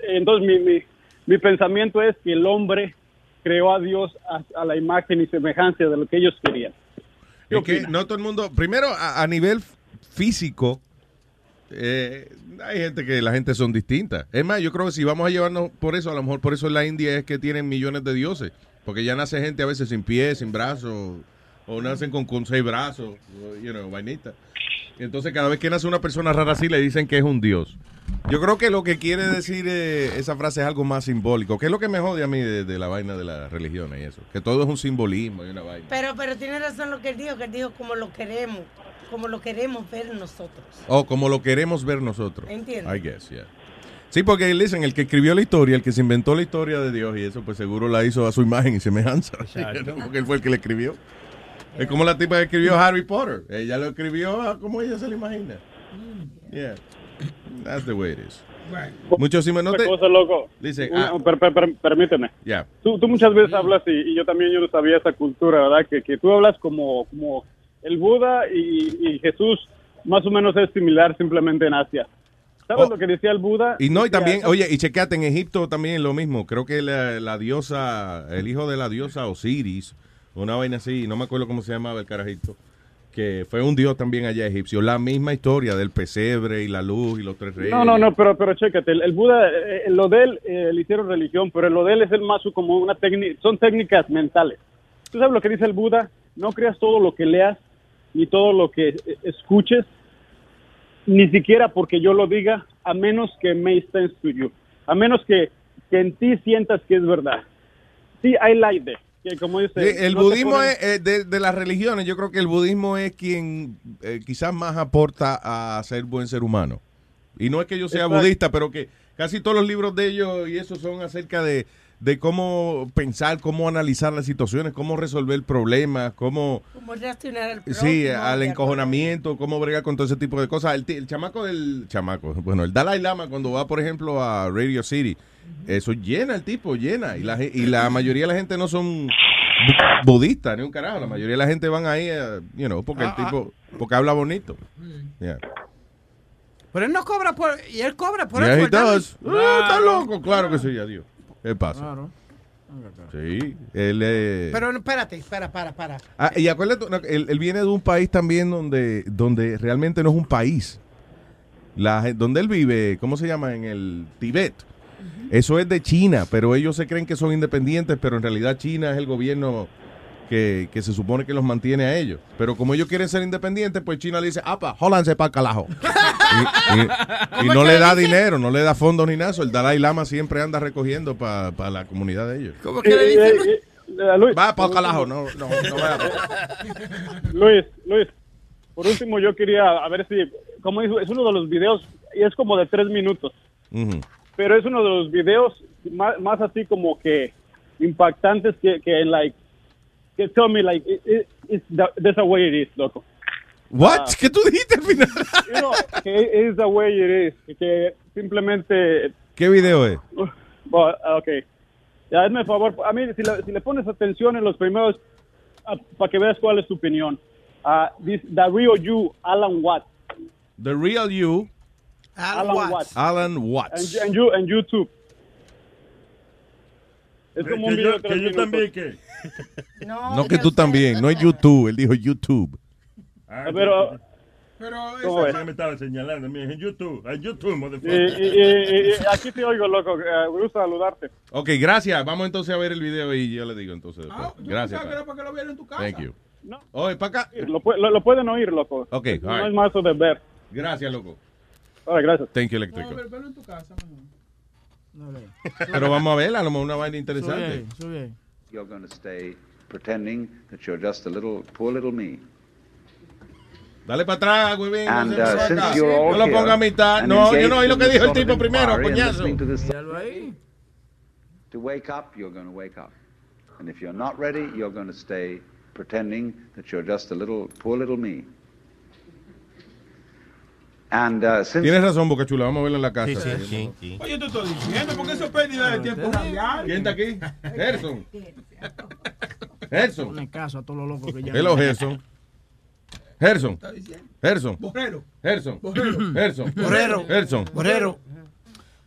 Entonces, mi, mi, mi pensamiento es que el hombre creó a Dios a, a la imagen y semejanza de lo que ellos querían. ¿Qué Es que no todo el mundo, primero a, a nivel físico, eh, hay gente que la gente son distintas. Es más, yo creo que si vamos a llevarnos por eso, a lo mejor por eso en la India es que tienen millones de dioses. Porque ya nace gente a veces sin pies, sin brazos, o nacen con, seis brazos, you know, vainita. Entonces cada vez que nace una persona rara así le dicen que es un dios. Yo creo que lo que quiere decir eh, esa frase es algo más simbólico. ¿Qué es lo que me jode a mí de, de la vaina de las religiones y eso? Que todo es un simbolismo y una vaina. Pero, pero tiene razón lo que él dijo, que él dijo como lo queremos, como lo queremos ver nosotros. O como lo queremos ver nosotros. Entiendo. I guess, yeah. Sí, porque dicen, el que escribió la historia, el que se inventó la historia de Dios y eso, pues seguro la hizo a su imagen y semejanza. Exacto. Porque él fue el que la escribió. Es como la tipa que escribió Harry Potter. Ella lo escribió a como ella se lo imagina. Yeah. That's the way it is. Muchos sí me no te- cosa, loco. Dice, Una- ah. per- per- per- permíteme. Ya. Tú, tú muchas veces hablas, y, y yo también yo no sabía esa cultura, ¿verdad? Que, que tú hablas como, como el Buda y, y Jesús más o menos es similar simplemente en Asia. ¿Sabes lo que decía el Buda? Oh. Y no, y también, oye, y chequeate, en Egipto también lo mismo. Creo que la, la diosa, el hijo de la diosa Osiris, una vaina así, no me acuerdo cómo se llamaba el carajito, que fue un dios también allá egipcio. La misma historia del pesebre y la luz y los tres reyes. No, no, no, pero, pero chécate, el, el Buda, eh, lo de él, eh, le hicieron religión, pero lo de él es el más como una técnica, son técnicas mentales. ¿Tú sabes lo que dice el Buda? No creas todo lo que leas, ni todo lo que escuches, ni siquiera porque yo lo diga, a menos que make sense to you, a menos que, que en ti sientas que es verdad. Sí, hay light there, que como dice... El no budismo ponen- es, eh, de, de las religiones, yo creo que el budismo es quien eh, quizás más aporta a ser buen ser humano. Y no es que yo sea Exacto. budista, pero que casi todos los libros de ellos y eso son acerca de, de cómo pensar, cómo analizar las situaciones, cómo resolver problemas, cómo... Como reaccionar al Sí, prójimo, al encojonamiento, cómo bregar con todo ese tipo de cosas. El, el chamaco del chamaco, bueno, el Dalai Lama cuando va, por ejemplo, a Radio City, eso llena el tipo, llena. Y la, y la mayoría de la gente no son bu- budistas, ni un carajo. La mayoría de la gente van ahí, eh, you know, porque el tipo, porque habla bonito. Yeah. Pero él no cobra por. Y él cobra por Yeah, eso. he does. Ah, está loco, claro que sí, adiós. ¿Qué pasa? Claro. Sí, él eh, Pero no, espérate, espera, para, para. Ah, y acuérdate, no, él, él viene de un país también donde, donde realmente no es un país. La, donde él vive, ¿cómo se llama? En el Tibet. Eso es de China, pero ellos se creen que son independientes, pero en realidad China es el gobierno que, que se supone que los mantiene a ellos. Pero como ellos quieren ser independientes, pues China le dice, apa, jólanse para calajo. y y- y ¿Cómo no le da dice? dinero, no le da fondos ni nada. El Dalai Lama siempre anda recogiendo para la comunidad de ellos. ¿Cómo que le dicen? Va para calajo, no, no, no vaya Luis, Luis, por último yo quería, a ver si, como dijo, es uno de los videos, y es como de tres minutos, pero es uno de los videos más, más así como que impactantes que, que like, que tell me like, it, it- it's the, that's the way it is, loco. What? Ah. ¿Qué tú dijiste al final? You know, que it's the way it is, que simplemente, ¿Qué video es? well, ok, ya hazme favor, a mí si le, si le pones atención en los primeros, para que veas cuál es tu opinión. Ah, this, the real you, Alan Watts. The Real You, Alan, Watts. Alan Watts. En, en, you- en YouTube. Es como un Que video yo- de tres que yo también, ¿qué? No que tú también, no es YouTube, él dijo YouTube. Ah, Pero, Pero ¿Cómo eso ves? me estaba señalando en YouTube, en YouTube, y, motherfucker. y- y- y aquí te oigo, loco. me gusta saludarte. Ok, gracias. Vamos entonces a ver el video y yo le digo entonces. Ah, gracias. pensaba que era para que lo vieran en tu casa. Thank you. Oye, para acá. Lo, lo- lo pueden oír, loco. Ok, No all es right. más de ver. Gracias, loco. Right, gracias. Thank you, No, eléctrico. ver- verlo en tu casa. mejor. Pero vamos a ver, a lo mejor una vaina interesante. You're going to stay pretending that you're just a little, poor little me. Dale para atrás, güey. And no, uh, se since you're all no lo here ponga a mitad. and No, yo no oí lo que dijo el tipo primero, coñazo. listening to this- To wake up, you're going to wake up. And if you're not ready, you're going to stay pretending that you're just a little, poor little me. And uh, since Tienes razón, Boca Chula. Vamos a verlo en la casa. Oye, te estoy diciendo, porque eso es pérdida de tiempo. ¿Quién está aquí? Gerson. Gerson. Pone caso a todos los locos que ya. Hello, Gerson. Gerson. Gerson. Borrero. Gerson. Borrero. Gerson. Borrero. Gerson. Borrero.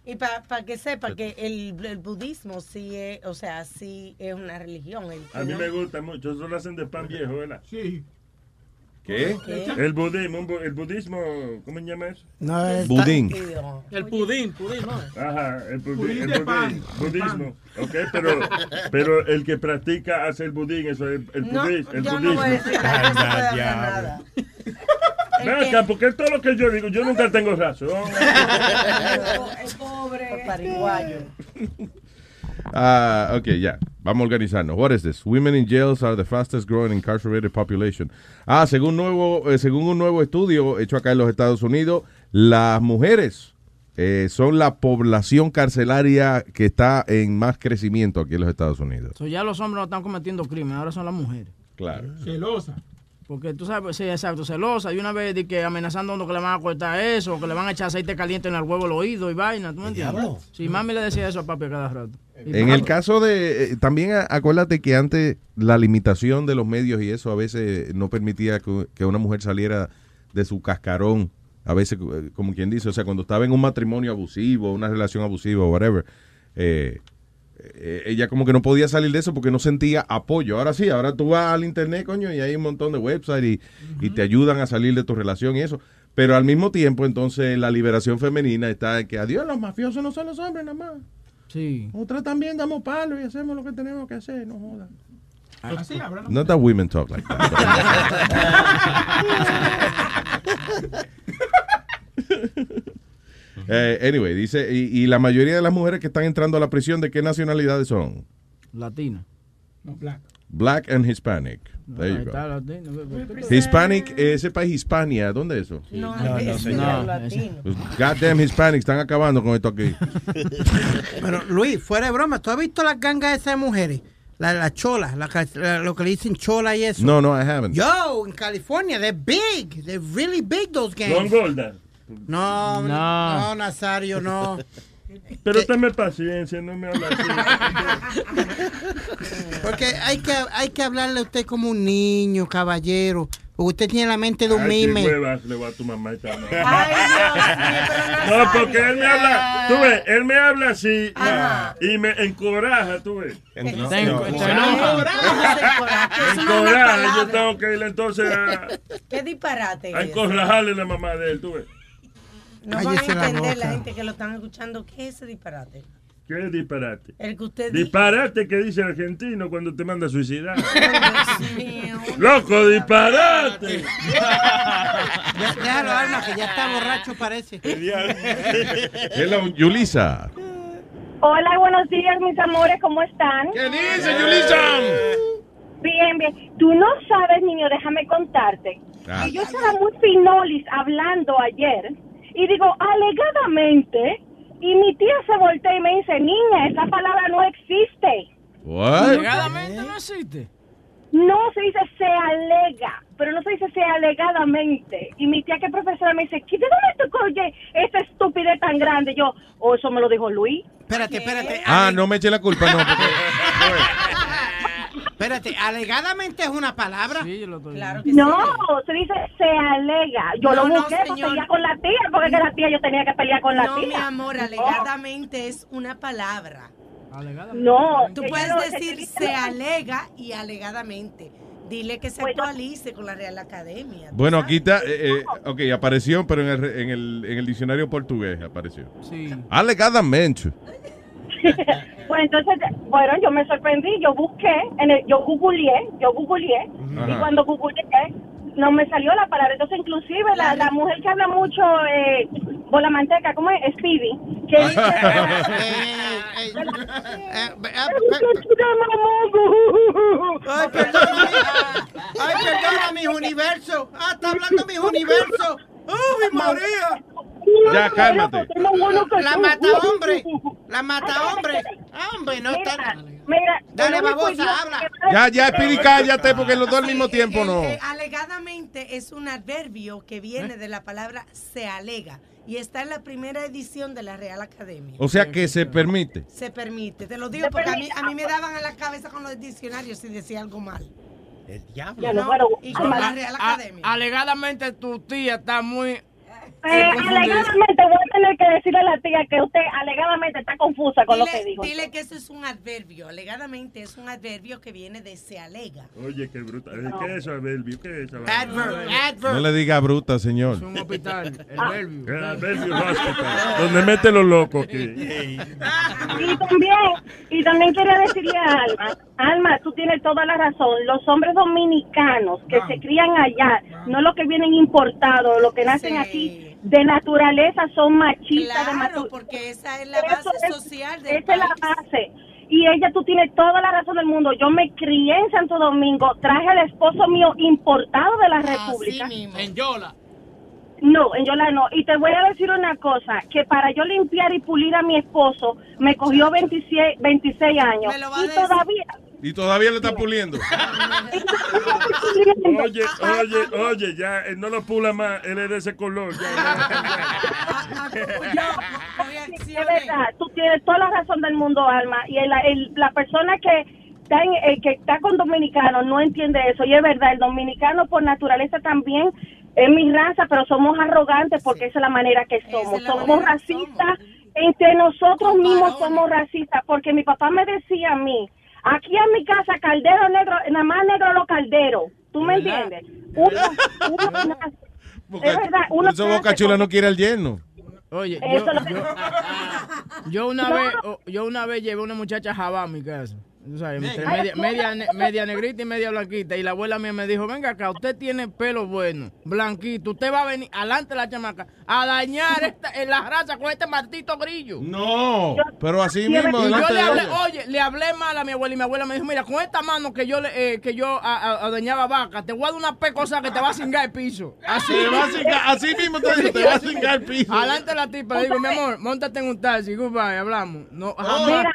Y para que sepa que el, el budismo sí es, o sea, sí es una religión. el A mí no- me gusta mucho, eso lo hacen de pan viejo, ¿verdad? Sí. ¿Qué? El budismo, el budismo, ¿cómo se llama eso? No, es Budín. El pudín, pudín, ¿no? Ajá, el, Budín el de budín, budismo. Ok, pero, pero el que practica hace el budín, eso es el, No, budis- el yo budismo. no voy a decir nada, no hablar nada. Ven acá, porque todo lo que yo digo, yo nunca tengo razón. Es pobre. Pariguayo. Ah, ok, ya. Vamos a organizarnos. What is this? Women in jails are the fastest growing incarcerated population. Ah, según, nuevo, eh, según un nuevo estudio hecho acá en los Estados Unidos, las mujeres eh, son la población carcelaria que está en más crecimiento aquí en los Estados Unidos. So, ya los hombres no están cometiendo crimen, ahora son las mujeres. Claro. Celosa. Porque tú sabes, sí, exacto, celosa. Y una vez de que amenazando a uno que le van a cortar eso, que le van a echar aceite caliente en el huevo, el oído y vaina, ¿tú me entiendes? Sí, mami le decía eso a papi a cada rato. Y En el caso de, eh, también acuérdate que antes la limitación de los medios y eso a veces no permitía que, que una mujer saliera de su cascarón, a veces eh, como quien dice, o sea, cuando estaba en un matrimonio abusivo, una relación abusiva o whatever, eh, ella como que no podía salir de eso porque no sentía apoyo. Ahora sí, ahora tú vas al internet, coño, y hay un montón de websites y, y te ayudan a salir de tu relación y eso. Pero al mismo tiempo, entonces, la liberación femenina está en que, adiós, los mafiosos no son los hombres nada más. Sí. Nosotras también damos palos y hacemos lo que tenemos que hacer, no jodan. Así hablan. Not that women talk like that. Eh, anyway, dice, y, y la mayoría de las mujeres que están entrando a la prisión, ¿de qué nacionalidades son? Latina. No, black. Black and Hispanic. There Ahí you go. Hispanic, ese país Hispania, ¿dónde es eso? No, No, no, señor. latino. Los goddamn Hispanics están acabando con esto aquí. Pero Luis, fuera de broma, ¿tú has visto las gangas esas de mujeres? Las la cholas, la la- lo que le dicen chola y eso. No, no, I haven't. Yo, en California, they're big. They're really big, those gangs. Son gordas. No, no, No. Nazario, no. Pero tenme paciencia, no me hablas así. Porque hay que, hay que hablarle a usted como un niño, caballero. Usted tiene la mente de un Ay, mime. huevas le voy a tu mamá esta noche. Ay, Dios mío, pero No, porque él me habla, tú ves, él me habla así Ajá. y me encoraja, tú ves. No, Encoraja, yo tengo que ir entonces a, ¿Qué disparate a es? encorrajarle la mamá de él, tú ves. No van a la entender la boca. gente que lo están escuchando. ¿Qué es ese disparate? ¿Qué disparate? El que usted. Disparate que dice el argentino cuando te manda a suicidar. Dios mío. ¡Loco, disparate! Ya- Déjalo, Alma, que ya está borracho, parece. Hello, Yulisa. Hola, buenos días, mis amores, ¿cómo están? ¿Qué dice, Yulisa? Bien, bien. Tú no sabes, niño, déjame contarte. Ah. Que yo estaba muy finolis hablando ayer y digo, alegadamente, y mi tía se voltea y me dice, niña, esa palabra no existe. What? Alegadamente no existe. No se dice se alega, pero no se dice se alegadamente. Y mi tía que es profesora me dice, ¿qué de dónde tú oye esta estupidez tan grande? Y yo, oh, eso me lo dijo Luis. Espérate, espérate. Ah, no me eche la culpa, no. porque- Espérate, alegadamente es una palabra. Sí, yo lo estoy Claro que No, sí. se dice se alega. Yo No, lo no, busqué señor. pelear con la tía, porque que la tía yo tenía que pelear con la No, mi tía. amor, alegadamente es una palabra. Alegadamente. No, Tú puedes no- decir se alega y alegadamente. Dile que se Pues, actualice con la Real Academia. ¿tú Bueno, aquí está. eh, eh, ok, apareció, pero en el, en, el, en el diccionario portugués apareció. Sí. Alegadamente. Pues entonces, bueno, yo me sorprendí, yo busqué, en el, yo googleé, yo googleé, y cuando googleé, no me salió la palabra. Entonces, inclusive, la, la mujer que habla mucho eh, por la manteca, ¿cómo es? Speedy. Que dice... Eh, eh, eh, eh, ah, Ay, perdona, mi- ay, perdona, mis universos. Ah, está hablando mis universos. ¡Uy, María! Ya, cálmate. La mata hombre. La mata hombre. Ah, hombre, no está. Mira, Dale, babosa, habla. Ya, ya, Piri, cállate, porque los dos al mismo eh, tiempo eh, no. eh, alegadamente es un adverbio que viene de la palabra se alega y está en la primera edición de la Real Academia. O sea que se permite. Se permite, te lo digo porque a mí, a mí me daban a la cabeza con los diccionarios si decía algo mal. El diablo. Ya, no, No, bueno, y con la Real A- Academia. alegadamente tu tía está muy... Eh, alegadamente, voy tener que decirle a la tía que usted alegadamente está confusa con lo que Dile, dijo. dile que eso es un adverbio. Alegadamente es un adverbio que viene de se alega. Oye, qué bruta. ¿Qué es eso, Abelvio? ¿Qué es eso? Adverb, No le diga bruta, señor. Un hospital, el Ah. Bellevue. Ah, Bellevue Hospital, donde mete los locos aquí. Y también, y también quería decirle a Alma, Alma, tú tienes toda la razón. Los hombres dominicanos que se crían allá, no los que vienen importados, los que nacen aquí, de naturaleza son machistas. Claro, porque esa es la base social del Esa es la base. Y ella, tú tienes toda la razón del mundo. Yo me crié en Santo Domingo, traje al esposo mío importado de la República. En Yola. No, en Yola no. Y te voy a decir una cosa, que para yo limpiar y pulir a mi esposo me cogió 26, 26 años. Y todavía... Y todavía le está puliendo. Oye, oye, oye, ya, él no lo pula más, él es de ese color. Ya, Es verdad, tú tienes toda la razón del mundo, Alma. Y el- el- la persona que está, en- eh, que está con dominicanos no entiende eso. Y es verdad, el dominicano por naturaleza también es mi raza, pero somos arrogantes porque esa es la manera que somos. Somos racistas. Entre nosotros mismos somos racistas porque mi papá me decía a mí, aquí en mi casa, caldero negro, nada más negro los calderos. ¿Tú me entiendes? Uno, uno nace- es verdad, uno eso nace Boca Chula no quiere al yerno. Oye, Eso yo, es lo que- yo, yo una No. vez, oh, yo una vez llevé una muchacha a Jabá a mi casa. Entre media, negrita y media blanquita. Y la abuela mía me dijo, venga acá, usted tiene pelo bueno, blanquito. Usted va a venir, adelante la chamaca, a dañar esta, en la raza con este martito grillo. No, pero así Y mismo. yo le hablé, oye, le hablé mal a mi abuela y mi abuela me dijo, mira, con esta mano que yo le, eh, que yo a- a- adañaba vaca, te voy a dar una pecosa que te va a cingar el piso. Así, Te va a cingar- así mismo te digo, te va a cingar el piso. Adelante la tipa, le digo, mi amor, montate en un taxi, goodbye, hablamos. No, jamás.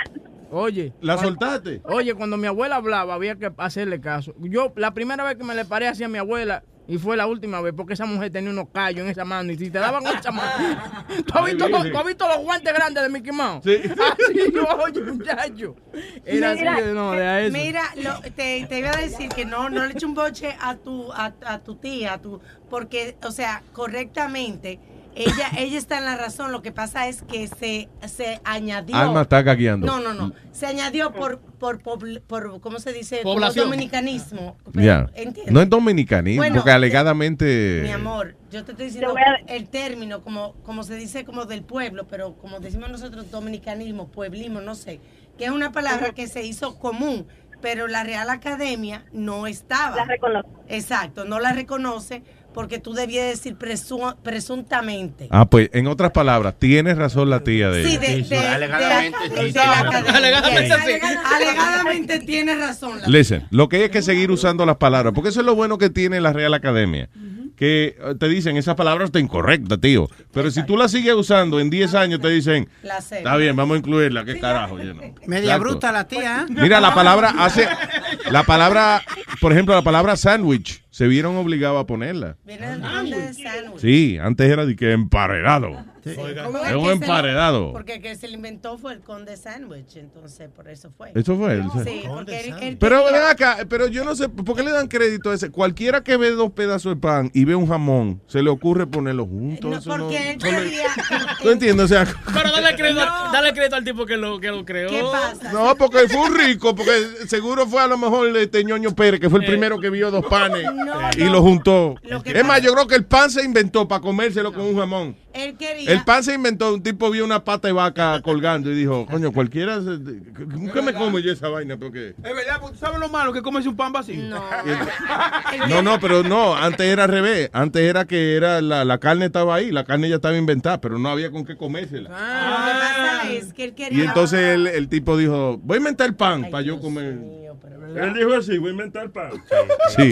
Oye. ¿La cuando- soltaste? Oye, cuando mi abuela hablaba, había que hacerle caso. Yo, la primera vez que me le paré así a mi abuela, y fue la última vez, porque esa mujer tenía unos callos en esa mano, y si te daban con esa mano. ¿Tú has visto, los, tú has visto los guantes grandes de Mickey Mouse? Sí. Así, yo, oye, muchacho. Era así, Mira, no, de a eso. Mira, lo- te, te iba a decir que no, no le eche un boche a tu, a, a tu tía, a tu, porque, o sea, correctamente, ella, ella está en la razón. Lo que pasa es que se, se añadió. Alma está gagueando. No, no, no. Se añadió por, por, pobl- por ¿cómo se dice? Como Población. dominicanismo. Ya. ¿Entiendes? No es dominicanismo, Bueno, porque alegadamente. Mi amor, yo te estoy diciendo el término, como, como se dice como del pueblo, pero como decimos nosotros, dominicanismo, pueblismo, no sé, que es una palabra que se hizo común, pero la Real Academia no estaba. La reconoce. Exacto, no la reconoce porque tú debías decir presu- presuntamente. Ah, pues en otras palabras, tienes razón la tía de Sí, ella. de, de- de la- alegadamente de la. Alegadamente sí. Alegadamente tiene razón. la- Listen, lo que hay es que seguir usando las palabras, porque eso es lo bueno que tiene la Real Academia. Que eh, te dicen, esas palabras están incorrectas, tío. Pero si tú las sigues usando, en 10 años te dicen, La C. está bien, vamos a incluirla, qué carajo. you know. Media Exacto. bruta la tía. ¿eh? Mira, la palabra hace, la palabra, por ejemplo, la palabra sándwich, se vieron obligados a ponerla. Viene del nombre de sándwich. Sí, antes era de que emparedado. ¿Cómo Es un lo- emparedado. Porque el que se lo inventó fue el conde sandwich, entonces por eso fue. Eso fue él, sí. Sí, porque él, él Pero quería- ven acá, pero yo no sé, ¿por qué le dan crédito a ese? Cualquiera que ve dos pedazos de pan y ve un jamón, se le ocurre ponerlos juntos. No, eso no- porque él no le- quería... ¿Tú entiendes? O sea, Pero dale crédito, al- dale crédito al tipo que lo, que lo creó. ¿Qué pasa? no, porque fue un rico, porque seguro fue a lo mejor este ñoño Pérez, que fue el primero que vio dos panes y no. lo juntó. Lo Es más, yo creo que el pan se inventó para comérselo con un jamón. Él quería... El pan se inventó, un tipo vio una pata de vaca colgando y dijo, coño, cualquiera, se- ¿qué me como yo esa vaina? Porque... Es verdad, tú sabes lo malo que comes un pan vacío. No. No, no, pero no, antes era al revés. Antes era que era la, la carne estaba ahí, la carne ya estaba inventada, pero no había con qué comérsela. Lo que pasa es que él quería... Y entonces el, el tipo dijo, voy a inventar el pan para yo comer. Él dijo así, voy a inventar pan. Sí.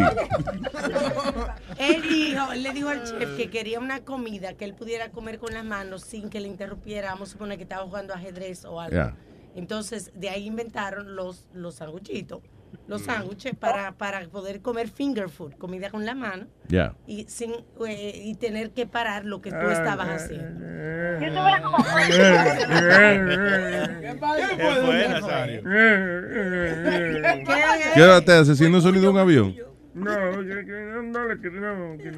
Él dijo, él le dijo al chef que quería una comida que él pudiera comer con las manos sin que le interrumpiera. Vamos a suponer que estaba jugando ajedrez o algo. Entonces, de ahí inventaron los, los sanguchitos, los Mm. sándwiches para, para poder comer finger food, comida con la mano, Ya. y sin eh, y tener que parar lo que tú estabas haciendo. ¿Qué fue, Nazario? ¿Qué edad te hace haciendo sonido de un avión? No, que, que no, no le creo. No, que no.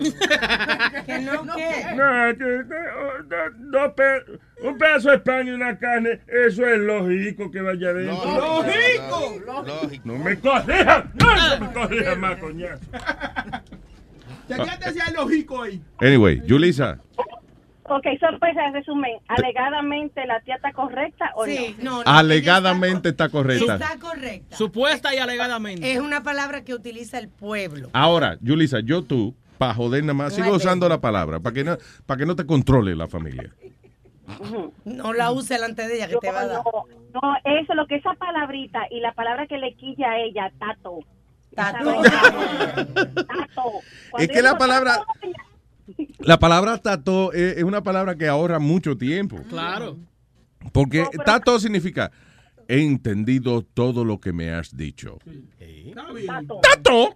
¿Que no qué? No, que, que, oh, do- dos pe- un pedazo de pan y una carne, eso es lógico que vaya adentro. ¡Lógico! No me corrijan, no, no me corrijan más, coñazo. Chequeate si hay lógico ahí. Anyway, Julisa. Ok, sorpresa, en resumen, alegadamente la tía está correcta o Sí, no, no, Alegadamente está correcta. Está correcta. Supuesta y alegadamente. Es una palabra que utiliza el pueblo. Ahora, Julisa, yo tú, para joder nada más, sigo usando la palabra, para que no, para que no te controle la familia. No la use delante de ella que te va a dar. No, no, eso, lo que esa palabrita y la palabra que le quilla a ella, tato. Tato. Tato. Es que la palabra, la palabra tato es, es una palabra que ahorra mucho tiempo. Claro. Porque tato significa, he entendido todo lo que me has dicho. Tato. ¡Tato!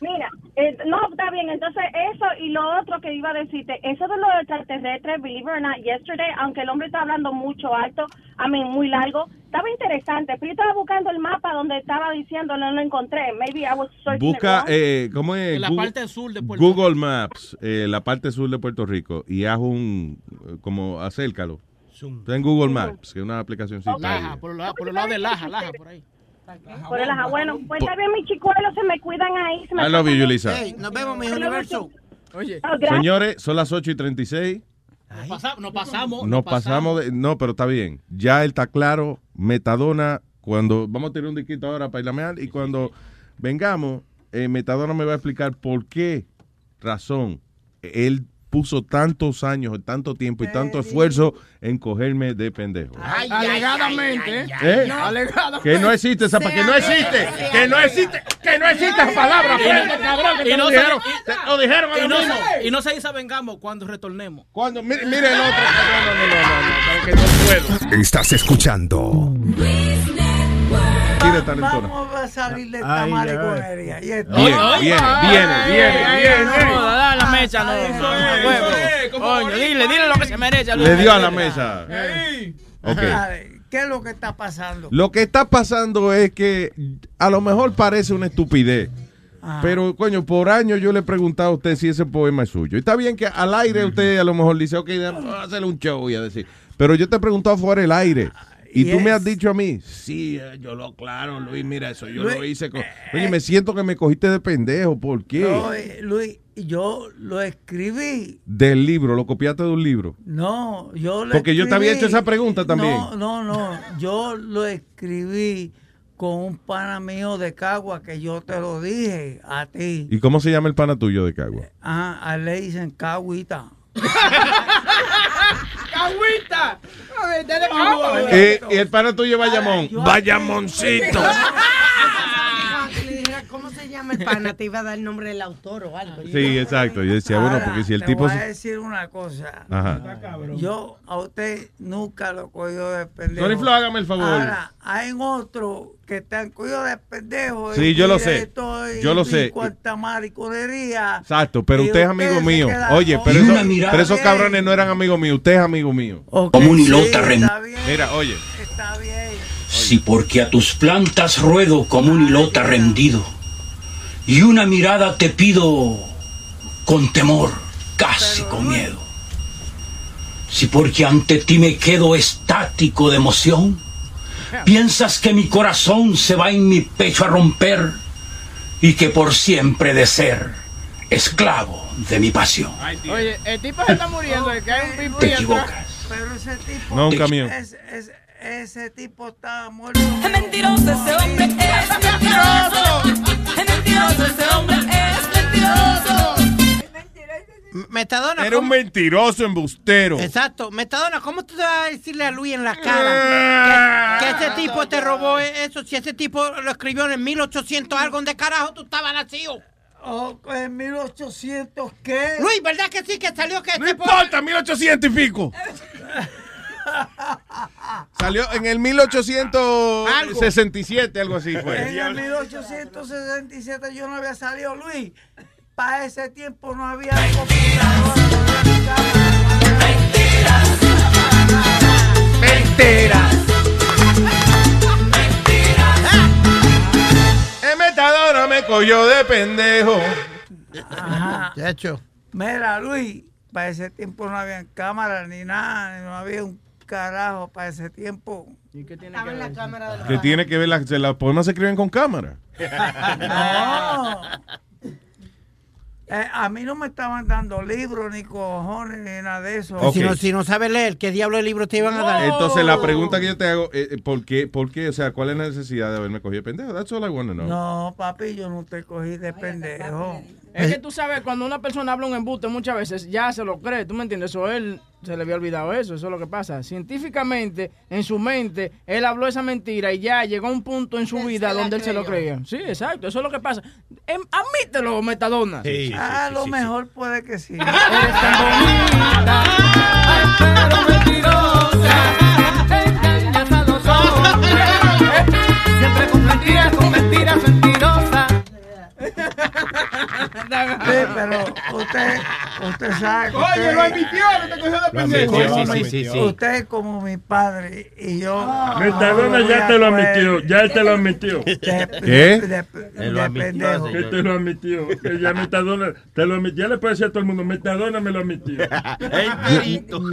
Mira, eh, no, está bien, entonces eso y lo otro que iba a decirte, eso de los extraterrestres, believe it or not, yesterday, aunque el hombre está hablando mucho alto, a mí muy largo, estaba interesante, pero yo estaba buscando el mapa donde estaba diciendo, no lo encontré, maybe I was searching Busca, eh, ¿cómo es? En la Google, parte sur de Puerto Google Maps, eh, la parte sur de Puerto Rico, y haz un, eh, como, acércalo. Está en Google Maps, que es una aplicación. Laja, por, el lado- por el lado de Laja, Laja, por ahí. Por el ajá. Bueno, pues está bien, mis chicuelos, se me cuidan ahí. Se me I love you, pasan- Yulisa. Hey, nos vemos, mi universo. Oye. Oh. Señores, son las 8 y 36. Nos, pasa- nos pasamos. Nos pasamos de. No, pero está bien. Ya él está claro. Metadona, cuando. Vamos a tener un disquito ahora para ir Y cuando vengamos, eh, Metadona me va a explicar por qué razón él puso tantos años, tanto tiempo y tanto esfuerzo en cogerme de pendejo. Alegadamente. ¿Eh? Alegadamente. Que no existe esa pa- que no existe, que no existe, que no existe esa palabra, Y no- frente, cabrón, que y no dijeron, y- te lo dijeron a y lo no, mismo. se- y no se dice vengamos cuando retornemos. Cuando, mire, mire el otro. No, no, no, no, no, no, que no puedo. Estás escuchando Tire talentona. Vamos a salir de esta mariconería. Bien, viene, viene, viene. No, da la mecha, no. Coño, dile, dile lo que se merece. Le dio a la mesa. ¿Qué es lo que está pasando? Lo que está pasando es que a lo mejor parece una estupidez. Pero, coño, por años yo le he preguntado a usted si ese poema es suyo. Y está bien que al aire usted a lo mejor dice, ok, vamos a hacerle un show y a decir. Pero yo te he preguntado fuera del aire. Y tú me has dicho a mí, sí, eh, yo lo claro, Luis, mira eso, yo Luis, lo hice con... Oye, me siento que me cogiste de pendejo, ¿por qué? No, eh, Luis, yo lo escribí. Del libro, lo copiaste de un libro. No, yo lo Porque yo te había hecho esa pregunta también. No, no, no. Yo lo escribí con un pana mío de Cagua que yo te lo dije a ti. ¿Y cómo se llama el pana tuyo de Cagua? Ajá, a él le dicen Caguita. ¡Cagüita! Eh, y el pana tuyo Bayamón. Bayamoncito. Le dijera, ¿Cómo se llama el pana? Te iba a dar el nombre del autor o algo. Sí, exacto. Yo decía, bueno, porque si el te tipo... voy a decir una cosa. Ajá. Yo a usted nunca lo cogido de pendejo. Tony Flo, hágame el favor. Ahora, hay otros que están cogidos de pendejo. Sí, yo lo sé. Yo lo sé. mariconería. Exacto, pero usted es amigo mío. Oye, pero, eso- esos Está bien. cabrones no eran amigos míos. Usted es amigo mío. Como un hilota rendido. Mira, oye. Si porque a tus plantas ruedo como un hilota rendido, y una mirada te pido con temor, casi con miedo. Si porque ante ti me quedo estático de emoción, piensas que mi corazón se va en mi pecho a romper y que por siempre de ser esclavo de mi pasión. Oye, el tipo se está muriendo, el que hay un pipo Te equivocas. Pero ese tipo. No, un camión. es- es- ese tipo está muerto. Es mentiroso ese hombre, es mentiroso. Es mentiroso ese hombre, es mentiroso. Metadona. Era un ¿cómo- mentiroso embustero. Exacto. Metadona, ¿cómo tú te vas a decirle a Luis en la cara que, que ese tipo te robó eso? Si ese tipo lo escribió en 1800 algo, ¿dónde carajo tú estabas nacido? Oh, en 1800, ¿qué? Luis, ¿verdad que sí que salió que No este po- importa, 1800 y pico. Salió en el 1867, algo así En fue. el 1867 yo no había salido, Luis. Para ese tiempo no había En Metadona me cogió de pendejo. Ajá. De hecho. Mira, Luis, para ese tiempo no había cámara ni nada, no había un carajo para ese tiempo. ¿Y qué tiene Estaba en la cámara de los Que tiene que ver, las las poemas se escriben con cámara. No. Eh, a mí no me estaban dando libros, ni cojones, ni nada de eso. Si, no, si no sabes leer, ¿qué diablo de libro te iban a dar? Entonces la pregunta que yo te hago, eh, eh, ¿por qué? ¿Por qué? O sea, ¿cuál es la necesidad de haberme cogido de pendejo? That's all I want to know. No, papi, yo no te cogí de pendejo. Es que tú sabes, cuando una persona habla un embuste muchas veces ya se lo cree, ¿tú me entiendes? Eso él se le había olvidado eso, eso es lo que pasa. Científicamente, en su mente, él habló esa mentira y ya llegó a un punto en su vida donde él se lo creía. Sí, exacto, eso es lo que pasa. Em, admítelo, Metadona. a lo mejor puede que sí. Engañas Sí, pero usted, usted sabe. que Oye, usted- lo admitió, que te cogió de pendejo. Como Sí, mi- sí, sí. Usted es como mi padre y yo. Metadona ya te lo admitió, ya él te lo admitió. ¿Qué? Él lo admitió, Que te lo admitió. Que ya Metadona te lo admitió. Ya le puede decir a todo el mundo, Metadona me lo admitió.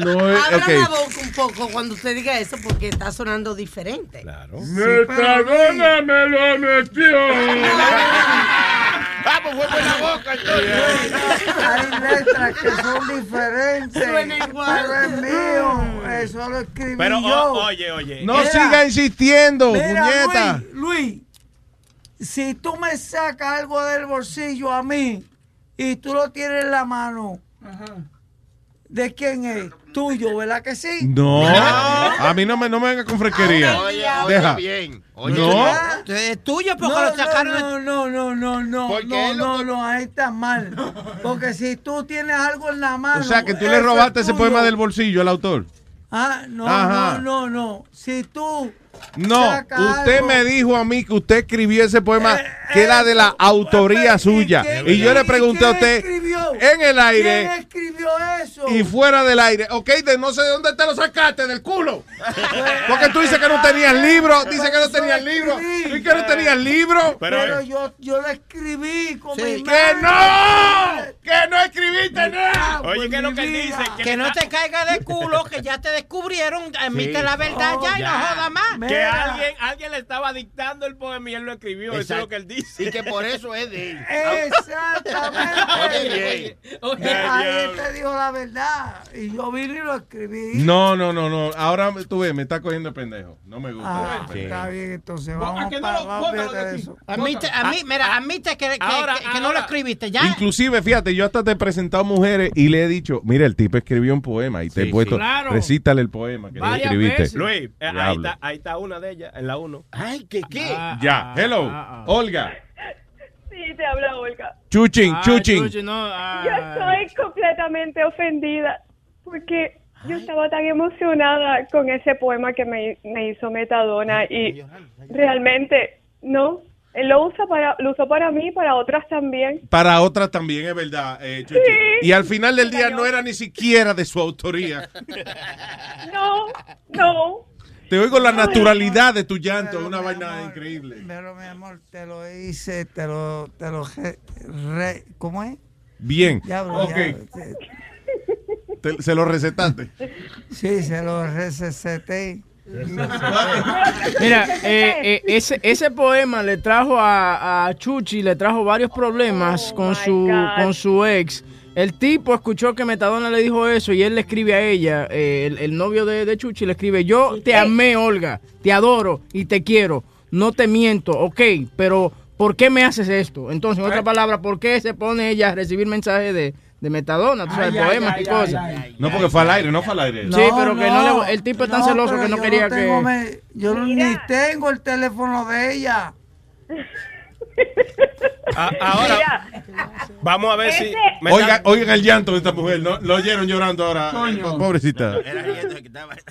No es, Abra la ok. boca un poco cuando usted diga eso porque está sonando diferente. Claro. Metadona me lo admitió. Vamos, fue por la boca Hay letras que son diferentes. Suena igual. Pero es mío. Eso lo escribí Pero, yo. o- oye, oye. No Mira, siga insistiendo, puñeta. Luis, Luis, si tú me sacas algo del bolsillo a mí y tú lo tienes en la mano, ¿de quién es? Tuyo, ¿verdad que sí? No, a mí no me, no me venga con fresquería. Oye, Deja. bien. No. Es tuyo porque no, lo sacaron. No, no, no, no, no, Porque no, él lo- no, no, ahí está mal. Porque si tú tienes algo en la mano. O sea, que tú le es robaste ese poema del bolsillo al autor. Ah, no, Ajá. no, no, no. Si tú. No, usted me dijo a mí que usted escribió ese poema que era de la autoría suya. Y yo le pregunté a ¿Quién usted escribió? en el aire ¿Quién escribió eso? y fuera del aire. Ok, de no sé de dónde te lo sacaste, del culo. Porque tú dices que no tenías libro, dice que no tenías libro. ¿Y que no tenías libro? Pero, yo, yo lo escribí con mi ¡Que mano. no! ¡Que no escribiste nada! Oye, ¿qué es lo que él dice? Que no te caiga de culo, que ya te descubrieron. Admite Sí. la verdad ya y no Ya. joda más. Que alguien, alguien le estaba dictando el poema y él lo escribió. Eso es lo que él dice. Y que por eso es de él. Exactamente. Oye, Ahí él te dijo la verdad. Y yo vine y lo escribí. No, no, no, no. Ahora tú ves, me está cogiendo de pendejo. No me gusta. Ah, Sí. está bien, entonces vamos que no lo- vamos, aquí. eso. Admite, admi- mira, admite que, que- ahora, que- que no lo escribiste ya. Inclusive, fíjate, yo hasta te he presentado mujeres y le he dicho, mira, el tipo escribió un poema y te he puesto, sí. Claro. recítale el poema que le Varias escribiste. veces. Luis, eh, ahí está, ahí está una de ellas, en la uno. Ay, ¿qué qué? Ya, hello, Olga, Sí, te habla Olga. chuching, Ah, chuching. Chuchi, no, ah. Yo estoy completamente ofendida porque yo estaba tan emocionada con ese poema que me, me hizo Metadona y realmente no. Él lo usa para, lo usó para mí y para otras también. Para otras también es verdad, eh. Sí. Y al final del día no era ni siquiera de su autoría. No, no. Te oigo la naturalidad de tu llanto, es una vaina increíble. Pero mi amor, te lo hice, te lo, te lo, re- re- ¿cómo es? Bien, Ya, bro, ok, ya. te- se lo recetaste. Sí, se lo receté. Mira, eh, eh, ese, ese poema le trajo a, a Chuchi, le trajo varios problemas con su God. con su ex. El tipo escuchó que Metadona le dijo eso y él le escribe a ella, eh, el, el novio de, de Chuchi le escribe, yo te amé, Olga, te adoro y te quiero, no te miento, ok, pero ¿por qué me haces esto? Entonces, en otras palabras, ¿por qué se pone ella a recibir mensajes de, de Metadona, tú sabes, Ay, poemas ay, y ay, cosas? ay. No, porque fue al aire, no fue al aire. Sí, pero que no le- el tipo es tan celoso que no yo quería tengo que- me- yo no- ni tengo el teléfono de ella. A- ahora, vamos a ver si. me Oigan, el llanto de esta mujer, no lo oyeron llorando ahora. Coño. Pobrecita. Era riendo que estaba.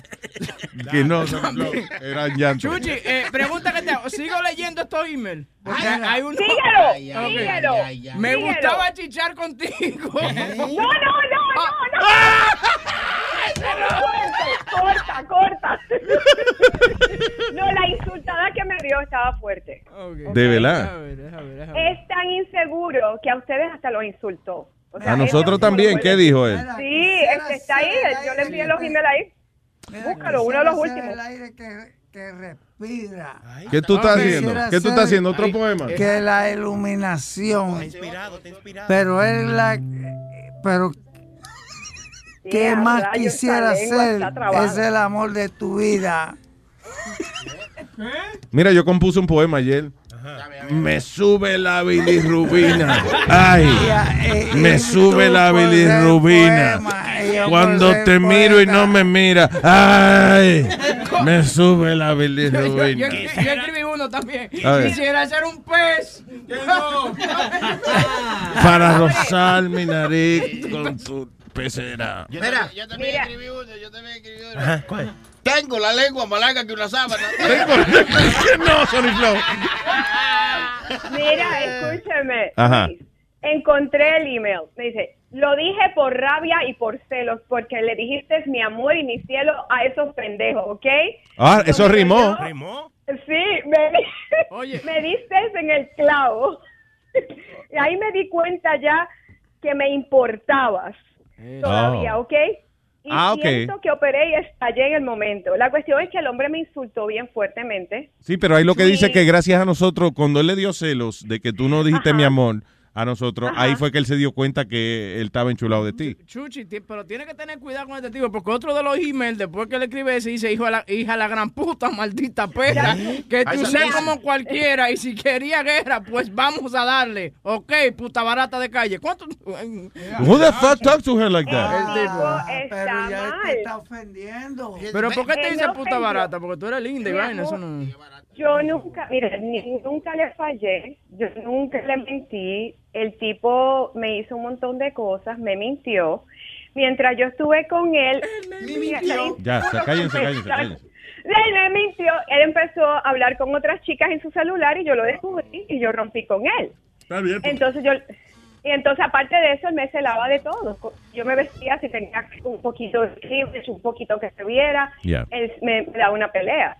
Que no, no, no, era llanto. Chuchi, eh, pregunta que te hago. Sigo leyendo estos emails. Porque Ay, hay uno. síguelo, Me síguelo. gustaba chichar contigo. No, no, no, no, no. Corta, corta. No, la insultada que me dio estaba fuerte. De verdad. Es tan inseguro que a ustedes hasta lo insultó. O sea, A nosotros también. ¿Qué dijo él? Sí, este está ahí. Yo le envié los emails ahí. Búscalo, uno de los últimos. El aire que, respira. ¿Qué tú estás haciendo? ¿Qué tú estás haciendo? ¿Otro poema? Que la iluminación. Pero es la. Pero. ¿Qué más quisiera ser? Es el amor de tu vida. Mira, yo compuse un poema ayer. Me sube la bilirrubina. Ay, me sube la bilirrubina. Cuando te miro y no me mira. Ay, me sube la Yo, yo- bilirrubina. yo escribí uno también. Quisiera ser un pez. Para rozar mi nariz con tu pecera. Mira, yo también escribí uno, yo también escribí uno. Tengo la lengua más larga que una sábana. no, Sony Flow. Mira, escúcheme. Ajá. Encontré el email. Me dice, lo dije por rabia y por celos, porque le dijiste mi amor y mi cielo a esos pendejos, ¿ok? Ah, eso Entonces, rimó. yo- Sí, me, me diste en el clavo. y ahí me di cuenta ya que me importabas todavía, Oh. ¿ok? Y Ah, ok. siento que operé y estallé en el momento. La cuestión es que el hombre me insultó bien fuertemente. Sí, pero ahí lo que dice que gracias a nosotros, cuando él le dio celos de que tú no dijiste Ajá. mi amor a nosotros, Ajá. ahí fue que él se dio cuenta que él estaba enchulado de ti. Chuchi, pero tiene que tener cuidado con este tipo, porque otro de los emails, después que le escribe ese, dice, hijo de la, hija de la gran puta, maldita perra, que tú seas como cualquiera, y si quería guerra, pues vamos a darle. Ok, puta barata de calle. ¿Cuánto? Who the fuck talks to her like that? El tipo. Pero ya te está ofendiendo. Pero ¿por qué te dice puta barata? Porque tú eres linda y vaina, eso no... Yo nunca, mira, ni- nunca le fallé, yo nunca le mentí. El tipo me hizo un montón de cosas, me mintió. Mientras yo estuve con él, Ya, se- cállense, cállense, cállense. Él me mintió, él empezó a hablar con otras chicas en su celular y yo lo descubrí y yo rompí con él. Está bien. Entonces yo, y entonces aparte de eso, él me celaba de todo. Yo me vestía si tenía un poquito de un poquito que se viera, Ya. él me, me daba una pelea.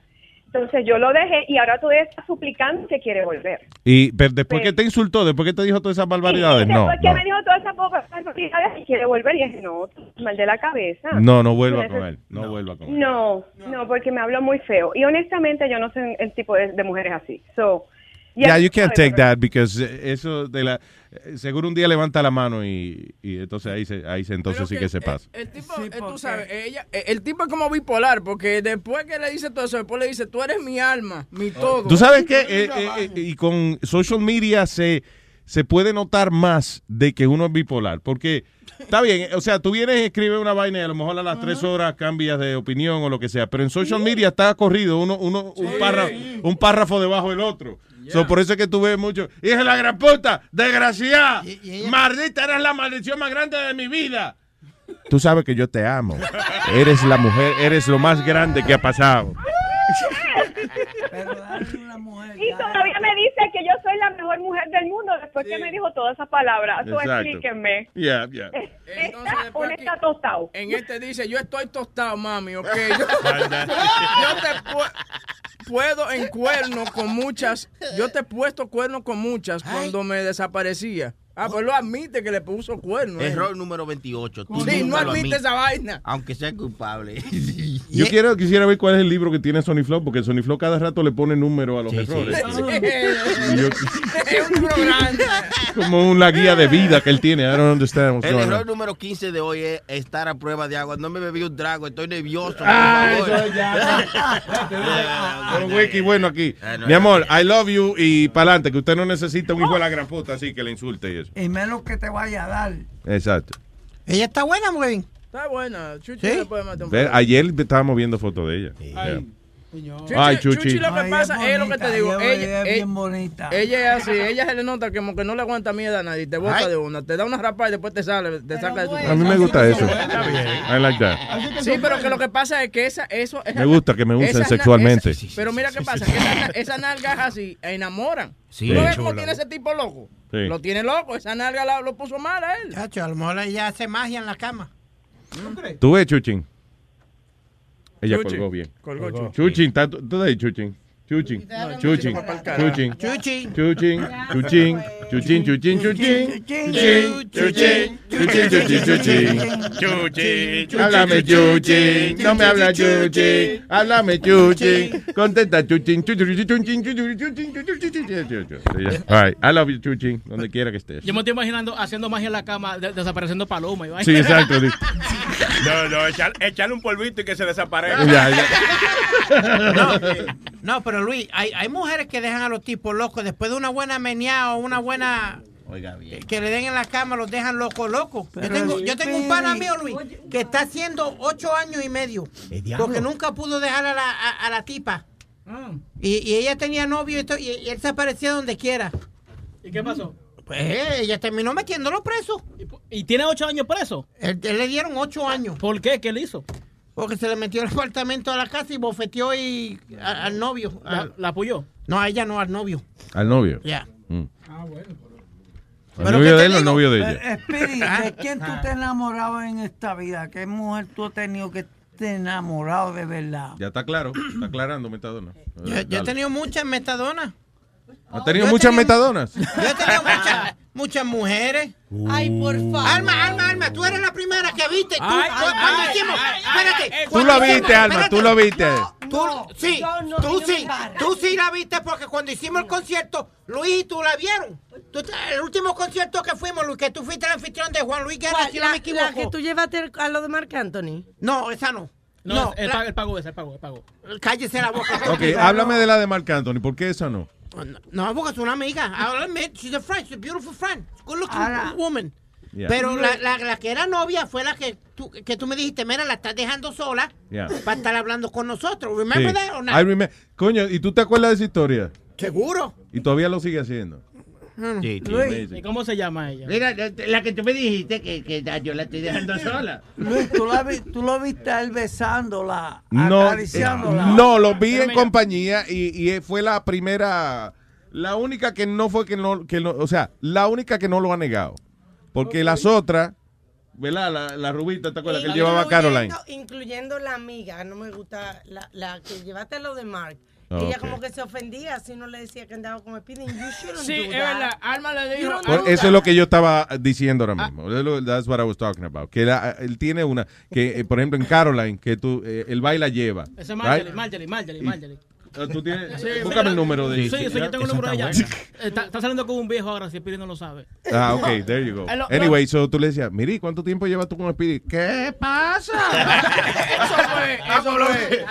Entonces yo lo dejé y ahora tú estás suplicando que quiere volver. Y pero después que te insultó, después que te dijo todas esas barbaridades, no, Después que no. me dijo todas esas barbaridades y quiere volver y dije, no, mal de la cabeza. No, no vuelva con él, no vuelva con él. No, no, porque me habló muy feo. Y honestamente yo no soy el tipo de, de mujeres así. So, Yeah, you can't take that because eh, eso de la eh, seguro un día levanta la mano y, y entonces ahí se ahí se entonces sí que se pasa. El tipo, eh, tú sabes, ella, eh, el tipo es como bipolar, porque después que le dice todo eso, después le dice, tú eres mi alma, mi todo. Tú sabes que eh, y con social media se se puede notar más de que uno es bipolar, porque está bien, o sea, tú vienes y escribes una vaina y a lo mejor a las tres horas cambias de opinión o lo que sea, pero en social media está corrido uno, uno un, párrafo, un párrafo debajo del otro. So, por eso es que tú ves mucho, hija de la gran puta, desgraciada, maldita, eres la maldición más grande de mi vida. Tú sabes que yo te amo. Eres la mujer, eres lo más grande que ha pasado. Y todavía me dice que yo soy la mejor mujer del mundo después que me dijo todas esas palabras. Tú explíquenme. Yeah, yeah. ¿Está o no está tostado? En este dice, yo estoy tostado, mami, ok. Yo, yo te pu- puedo en cuerno con muchas, yo te he puesto cuerno con muchas cuando me desaparecía. Ah, pues lo admite que le puso cuerno. eh. Error número 28. Tú Sí, no admite esa vaina. Aunque sea culpable. Yo quiero, quisiera ver cuál es el libro que tiene Sony Flow, porque Sony Flow cada rato le pone número a los errores. Yo- Es un programa. como una guía de vida que él tiene. I don't understand what's El going error on. número 15 de hoy es estar a prueba de agua. No me bebí un trago, estoy nervioso. Ah, eso ya. Pero wiki bueno aquí. Ah, no, Mi amor, I love you y para adelante, que usted no necesita un hijo de la gran puta así que le insulte eso. Y menos que te vaya a dar. Exacto. Ella está buena, muy bien. Está buena. Ayer estábamos viendo fotos de ella. Yeah. Chuchi, Ay, Chuchi. Chuchi lo que Ay, pasa es es lo que te digo. ella- es bien bonita. Ella es así, ella se le nota como que no le aguanta miedo a nadie, te bota Ay. de una, te da una rapada y después te sale, te saca de su A mí me gusta eso. I like that. Sí, pero que lo que pasa es que esa, eso, esa- Me gusta que me usen sexualmente. pero mira qué pasa, que esas esa nalgas así enamoran. Sí. ¿Tú no ves cómo tiene ese tipo loco? Sí. Lo tiene loco, esa nalga la- lo puso mal a él. Chacho, a lo mejor ella hace magia en la cama. ¿Tú ves, Chuchín? Ella colgó bien. Colgó Chuchi. Chuchin, ¿está de ahí, Chuchin? Chuchin, No, Chuchin. Chuchin, Chuchin. Chuchin, Chuchin, Chuchin, Chuchin, Chuchin, Chuchin, Chuchin, Chuchin, Chuchin, Chuchin, Chuchin, háblame Chuchin, no me habla Chuchin, háblame Chuchin, contenta Chuchin, Chuchin, Chuchin, Chuchin, Chuchin, Chuchin, Chuchin, Chuchin. All right, I love you Chuchin, donde quiera que estés. Yo me estoy imaginando haciendo magia en la cama, de- desapareciendo paloma. Sí, exacto. No, no, echar- echarle un polvito y que se desaparezca. Ya, ya. No, no, pero Luis, hay, hay mujeres que dejan a los tipos locos después de una buena meneada o una buena Oiga bien. que le den en la cama, los dejan locos, locos. Yo tengo, yo tengo un pana mío, Luis, que está haciendo ocho años y medio. Porque nunca pudo dejar a la, a, a la tipa. Ah. Y, y ella tenía novio y, to- y- y él se aparecía donde quiera. ¿Y qué pasó? Pues eh, ella terminó metiéndolo preso. ¿Y tiene ocho años preso? Él, él le dieron ocho años. ¿Por qué? ¿Qué le hizo? Porque se le metió el apartamento a la casa y bofeteó y, a- al novio. ¿La, Al- la apoyó? no, a ella no, al novio. Al novio. Ya. Mm. Ah, bueno. ¿Al Pero novio ¿qué de él o el novio de Pero, ella? Spirit, Ah. ¿de quién tú te has enamorado en esta vida? ¿Qué mujer tú has tenido que te enamorado de verdad? Ya está claro, está aclarando Metadona. Yo, yo he tenido muchas metadonas. ¿Ha tenido muchas tenido- metadonas? Yo he tenido muchas, muchas mujeres. Ay, por favor. Alma, Alma, Alma, tú eres la primera que viste. Tú, Ay, hicimos, ay, espérate. ay, Tú hicimos- viste, Alma, tú lo viste. Tú, sí, no, tú sí, tú sí la viste porque cuando hicimos el concierto, Luis y tú la vieron. Tú el último concierto que fuimos, Luis, que tú fuiste el anfitrión de Juan Luis Guerra, ¿Cuál? si la, no me equivoco. la que tú llevaste a lo de Marc Anthony. No, esa no. No, la- él pagó esa, él pagó, él pagó. cállese la boca. Ok, háblame de la de Marc Anthony, ¿por qué esa no? No, porque es una amiga. I'll admit, she's a friend, she's a beautiful friend. Good looking Ahora- woman. Yeah. Pero la, la, la que era novia fue la que tú, que tú me dijiste, mira, la estás dejando sola Yeah. para estar hablando con nosotros. Remember Sí. that or not? I remember- Coño, ¿y tú te acuerdas de esa historia? Seguro. Y todavía lo sigue haciendo. Sí, sí. Luis, ¿Y cómo se llama ella? Mira, la- que tú me dijiste que, que yo la estoy dejando sola. Luis, ¿tú, la vi- tú lo viste a él besándola, No, acariciándola. no, lo vi Pero en mira. compañía y, y fue la primera, la única que no fue que no, que no, o sea, la única que no lo ha negado. Porque las otras, ¿verdad? La, la rubita, ¿te acuerdas? Que él llevaba a Caroline. Incluyendo- la amiga, no me gusta, la, la que llevaste a lo de Mark. Ah, Ella como que se ofendía si no le decía que andaba con Speedy. You shouldn't Sí, do es verdad. Alma le dijo. eso es lo que yo estaba diciendo ahora Ah. mismo. Eso lo- That's what I was talking about. Que la- él tiene una, que eh, por ejemplo en Caroline, que tú, eh, el baile la lleva. Ese es right? Marjorie, Marjorie, Marjorie, Y- Marjorie. Ah, Tú tienes, Sí, búscame el número de Sí, sí, yo tengo el número de ella. está. Está, saliendo con un viejo ahora, si Speedy no lo sabe. Ah, ok, there you go. Anyway, so tú le decías, miri, ¿cuánto tiempo llevas tú con Speedy? ¿Qué pasa? Eso fue, eso fue.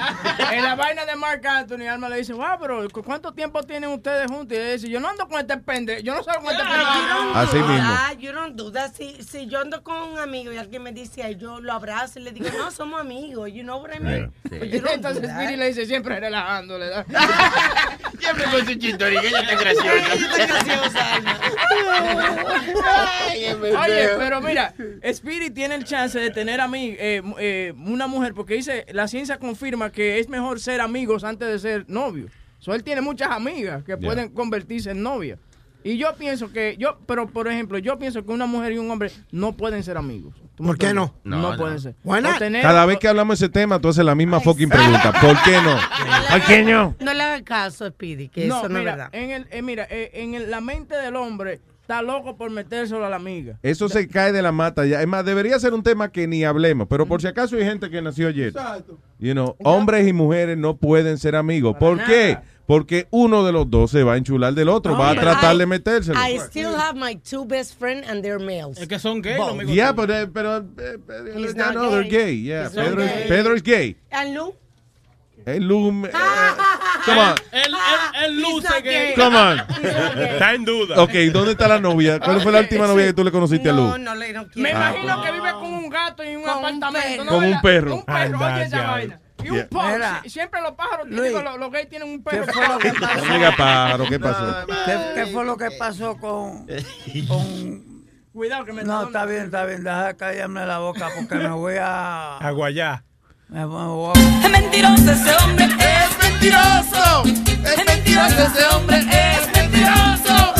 En la vaina de Mark Anthony, Alma le dice, wow, pero ¿cu- ¿cuánto tiempo tienen ustedes juntos? Y él dice, yo no ando con este pende, yo no salgo con este You don't pende. Así do mismo. you don't do that. Si, si yo ando con un amigo y alguien me dice, ay, yo lo abrazo y le digo, no, somos amigos. You know what I mean? Entonces. Speedy le dice, siempre relajándole. ¿Da? Siempre con su está graciosa. Ay, Oye, pero mira, Spirit tiene el chance de tener a mí eh, eh, una mujer, porque dice, la ciencia confirma que es mejor ser amigos antes de ser novios. So, él tiene muchas amigas que Yeah. pueden convertirse en novias. Y yo pienso que, yo, pero por ejemplo, yo pienso que una mujer y un hombre no pueden ser amigos. ¿Tú me ¿Por qué no? No, No, pueden ser. Why not? O tener- Cada vez que hablamos de ese tema, tú haces la misma fucking pregunta. ¿Por qué no? ¿Por qué no? No le hagas caso Speedy, que no, eso no mira, es verdad. En el, eh, mira, eh, en el- la mente del hombre está loco por metérselo a la amiga. Eso se cae de la mata ya. Es más, debería ser un tema que ni hablemos. Pero por si acaso hay gente que nació ayer. You know, hombres y mujeres no pueden ser amigos. ¿Por qué? Porque uno de los dos se va a enchular del otro. Va a Hombre, tratar I- de metérselo. I still have my two best friends and they're males. Es que son gays, los amigos. Yeah, but, eh, pero, eh, not no, they're gay. gay. Yeah, He's Pedro, gay. es, Pedro es gay. And Lou? El Lum, eh, come on, luce not que... gay. come on. Está en duda. Ok, ¿dónde está la novia? ¿Cuál fue la última novia que tú le conociste a No, Lu? no le no Me imagino que vive con un gato y un Con un apartamento. ¿no? Con un perro. Un perro, Anda, oye esa vaina. Y un. Mira. Sie- Siempre los pájaros, Luis. digo, los, los gays tienen un perro. ¿Qué fue lo que pasó? Amiga pájaro, ¿qué pasó? ¿Qué, qué fue lo que pasó con, con- Cuidado que me No, está bien, está bien, deja callarme la boca porque me voy a... Aguayá. Me voy a... Es mentiroso ese hombre, es mentiroso. Es mentiroso ese hombre, es mentiroso.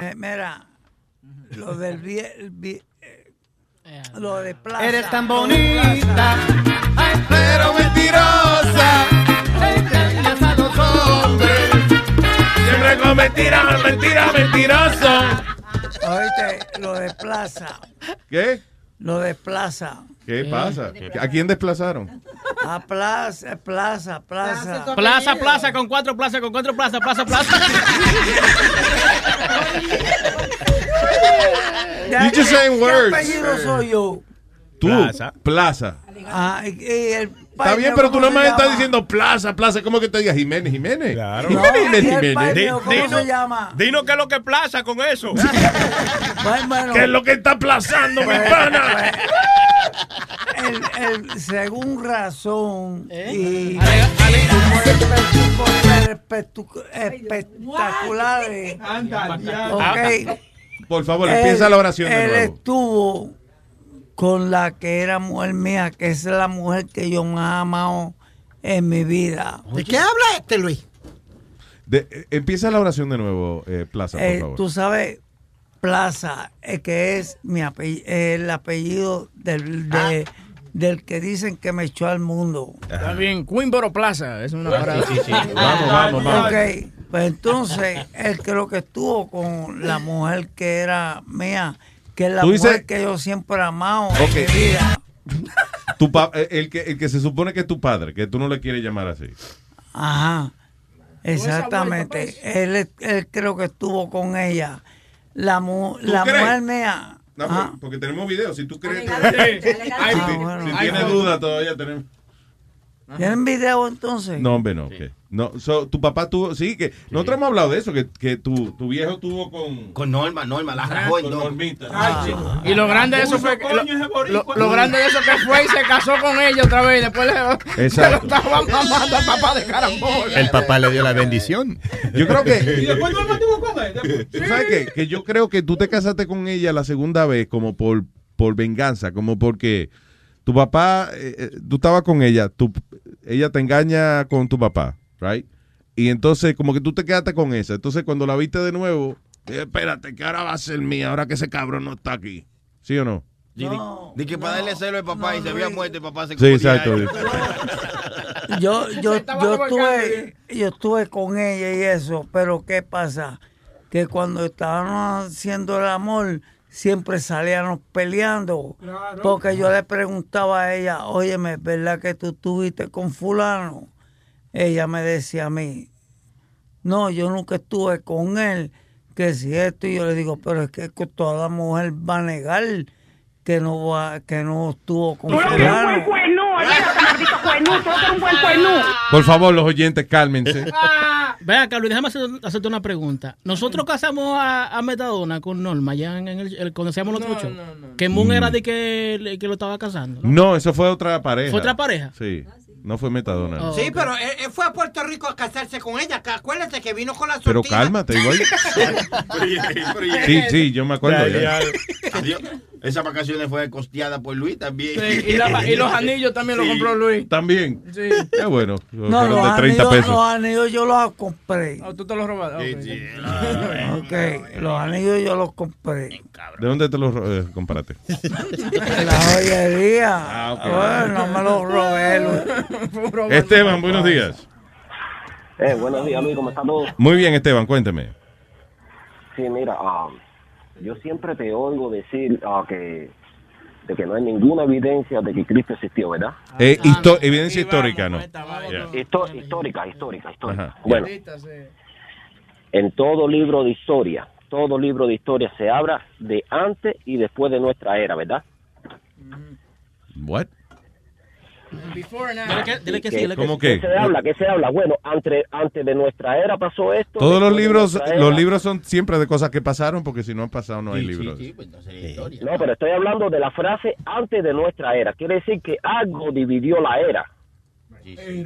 Eh, mira, lo del vie- el vie- eh, lo de plaza. Eres tan bonita, ay, pero mentirosa. Engañas a los hombres. Siempre con mentiras, mentiras, mentiroso. Oíste, lo de plaza. ¿Qué? Lo de plaza. ¿Qué pasa? ¿A quién desplazaron? A plaza, plaza, plaza. Plaza, plaza, con cuatro plazas, con cuatro plazas, plaza, plaza. You just saying ¿Qué words. apellido soy yo? Tú, Plaza. Plaza. Ah, y el Está bien, pero tú nada más estás diciendo plaza, plaza. ¿Cómo que te digas Jiménez, Jiménez? Claro. Jiménez, Jiménez, Jiménez. Dino, se llama? Dino qué es lo que plaza con eso. ¿Qué es lo que está plazando, mi pana? el, el- según razón ¿Eh? y espectaculares. Ok. Por favor, Él- empieza la oración de Él nuevo. estuvo con la que era mujer mía, que es la mujer que yo más he amado en mi vida. ¿De qué habla este, Luis? De- eh, empieza la oración de nuevo, eh, Plaza, por Eh, favor. tú sabes, Plaza, eh, que es mi apell- el apellido del, de- del que dicen que me echó al mundo. Está bien, Queenboro Plaza, es una parada. Vamos, vamos, vamos. Ok, pues entonces él creo que estuvo con la mujer que era mía, que es la Tú mujer dices- que yo siempre he amado en mi vida. Tu pa- eh, el, que, el que se supone que es tu padre, que tú no le quieres llamar así. Ajá, exactamente. Él, él creo que estuvo con ella. La, mu- ¿Tú la mujer mía. No, porque- tenemos videos. Si tú crees que. Ah, Si, bueno. si tienes duda, todavía tenemos. ¿Tienen video entonces? No, hombre, no. que- no so, tu papá tuvo. Sí, que nosotros hemos hablado de eso, que, que tu, tu viejo tuvo con. Con Norma, Norma, la Con rajó en Normita. Y lo grande de eso fue que, lo, lo- lo grande de eso que fue y se casó con ella otra vez y después le, se lo Exacto. estaba mamando al papá de carambola. El papá le dio la bendición. Yo creo Y que. después no estuvo con él. ¿Tú ¿Sabes qué? Que yo creo que tú te casaste con ella la segunda vez como por, por venganza, como porque tu papá, eh, eh, tú estabas con ella, tu, ella te engaña con tu papá, right? Y entonces como que tú te quedaste con esa. Entonces cuando la viste de nuevo, eh, espérate, que ahora va a ser mía, ahora que ese cabrón no está aquí. ¿Sí o no? Di- di, que para darle celo al papá y se había muerto el papá se Sí, exacto. yo, yo, yo estuve, yo estuve con ella y eso, pero ¿qué pasa? Que cuando estábamos haciendo el amor, siempre salíamos peleando. Porque yo le preguntaba a ella, óyeme, ¿es verdad que tú estuviste con fulano? Ella me decía a mí, no, yo nunca estuve con él, que si esto, y yo le digo, pero es que toda mujer va a negar que no va, que no estuvo con fulano. Maldito tú eres un buen. Por favor, los oyentes, cálmense. Ve acá, Luis, déjame hacer- hacerte una pregunta. Nosotros casamos a, a Metadona con Norma, ya en el, el- cuando hacíamos los otro show. Que Moon Mm. era de que, que lo estaba casando. No, eso fue otra pareja. ¿Fue otra pareja? Sí, no fue Metadona. Sí, pero él, él fue a Puerto Rico a casarse con ella. Acuérdate que vino con la Pero sortija. cálmate, igual. Sí, sí, yo me acuerdo. ya. Esas vacaciones fue costeada por Luis también. Sí, y, la- y los anillos también los Sí. compró Luis. También. Sí. Qué bueno. No, los de 30 anillos, pesos. los anillos yo los compré. Ah, tú te los robaste. Ok, los anillos yo los compré. ¿De dónde te los eh, compraste? En la joyería. Ah. Bueno, no me los robé. Luis. Esteban, buenos días. Eh, buenos días, Luis, ¿cómo está todo? Muy bien, Esteban, cuénteme. Sí, mira, ah, yo siempre te oigo decir ah, que, de que no hay ninguna evidencia de que Cristo existió, ¿verdad? Eh, histo- evidencia histórica, ¿no? Yeah. Histo- histórica, histórica, histórica. Ajá. Bueno, en todo libro de historia, todo libro de historia se habla de antes y después de nuestra era, ¿verdad? What? Before and Dile que, dile que sí, dile que ¿Cómo sí. que? ¿Qué se habla? ¿Qué se habla? Bueno, antes, antes de nuestra era pasó esto. Todos los libros, los era- libros son siempre de cosas que pasaron, porque si no han pasado no hay libros. No, pero estoy hablando de la frase antes de nuestra era. Quiere decir que algo dividió la era.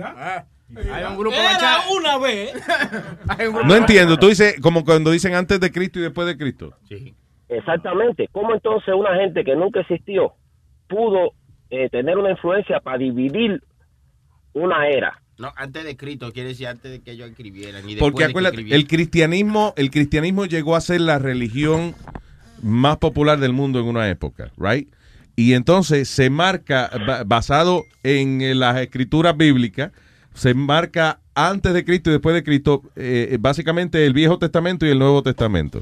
Ah, Hay un grupo Era bachata. una vez. Hay un grupo No entiendo, tú dices como cuando dicen antes de Cristo y después de Cristo. Exactamente. ¿Cómo entonces una gente que nunca existió pudo eh, tener una influencia para dividir una era? No, antes de Cristo, quiere decir antes de que ellos escribieran. Y después Porque de que acuérdate, escribieran. el cristianismo, el cristianismo llegó a ser la religión más popular del mundo en una época, right? Y entonces se marca, ba- basado en las escrituras bíblicas, se marca antes de Cristo y después de Cristo, eh, básicamente el Viejo Testamento y el Nuevo Testamento.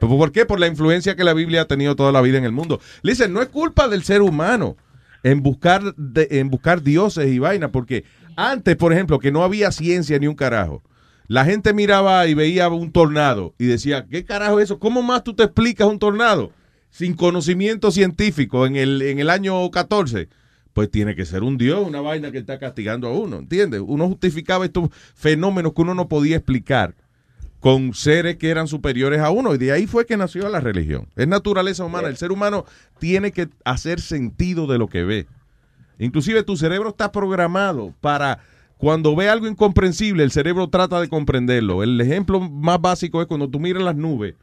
¿Pero ¿Por qué? Por la influencia que la Biblia ha tenido toda la vida en el mundo. Listen, no es culpa del ser humano en buscar, en buscar dioses y vainas, porque antes, por ejemplo, que no había ciencia ni un carajo, la gente miraba y veía un tornado y decía, ¿qué carajo es eso? ¿Cómo más tú te explicas un tornado? Sin conocimiento científico en el, en el año 14. Pues tiene que ser un dios, una vaina que está castigando a uno, ¿entiendes? Uno justificaba estos fenómenos que uno no podía explicar con seres que eran superiores a uno. Y de ahí fue que nació la religión. Es naturaleza humana. El ser humano tiene que hacer sentido de lo que ve. Inclusive tu cerebro está programado para cuando ve algo incomprensible, el cerebro trata de comprenderlo. El ejemplo más básico es cuando tú miras las nubes,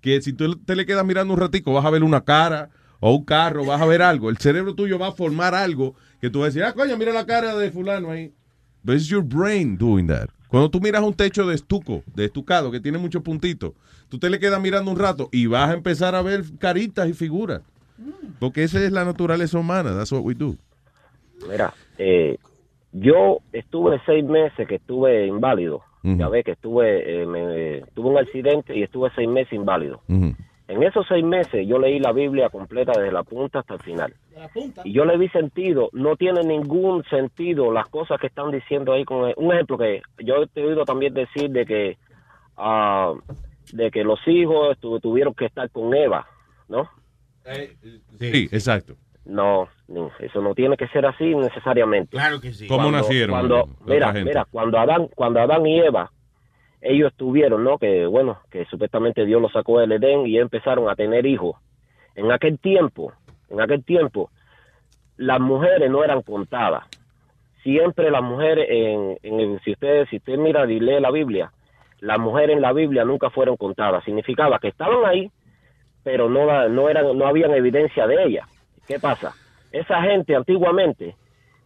que si tú te le quedas mirando un ratico, vas a ver una cara o un carro, vas a ver algo. El cerebro tuyo va a formar algo que tú vas a decir, ah, coño, mira la cara de fulano ahí. But it's your brain doing that. Cuando tú miras un techo de estuco, de estucado, que tiene muchos puntitos, tú te le quedas mirando un rato y vas a empezar a ver caritas y figuras. Porque esa es la naturaleza humana. That's what we do. Mira, eh, yo estuve seis meses que estuve inválido. Ya ves que estuve, eh, me- tuve un accidente y estuve seis meses inválido. Ujú. En esos seis meses yo leí la Biblia completa desde la punta hasta el final. Y yo le vi sentido, no tiene ningún sentido las cosas que están diciendo ahí. Con un ejemplo que yo te he oído también decir de que, ah, de que los hijos tu- tuvieron que estar con Eva, ¿no? Sí, exacto. No, no, eso no tiene que ser así necesariamente. Claro que sí. ¿Cómo nacieron, Cuando, mira, mira, cuando Adán, cuando Adán y Eva, ellos tuvieron, ¿no? Que bueno, que supuestamente Dios los sacó del Edén y empezaron a tener hijos. En aquel tiempo, en aquel tiempo, las mujeres no eran contadas. Siempre las mujeres, en, en el- si usted, si usted mira y lee la Biblia, las mujeres en la Biblia nunca fueron contadas. Significaba que estaban ahí, pero no, no eran, no habían evidencia de ellas. ¿Qué pasa? Esa gente antiguamente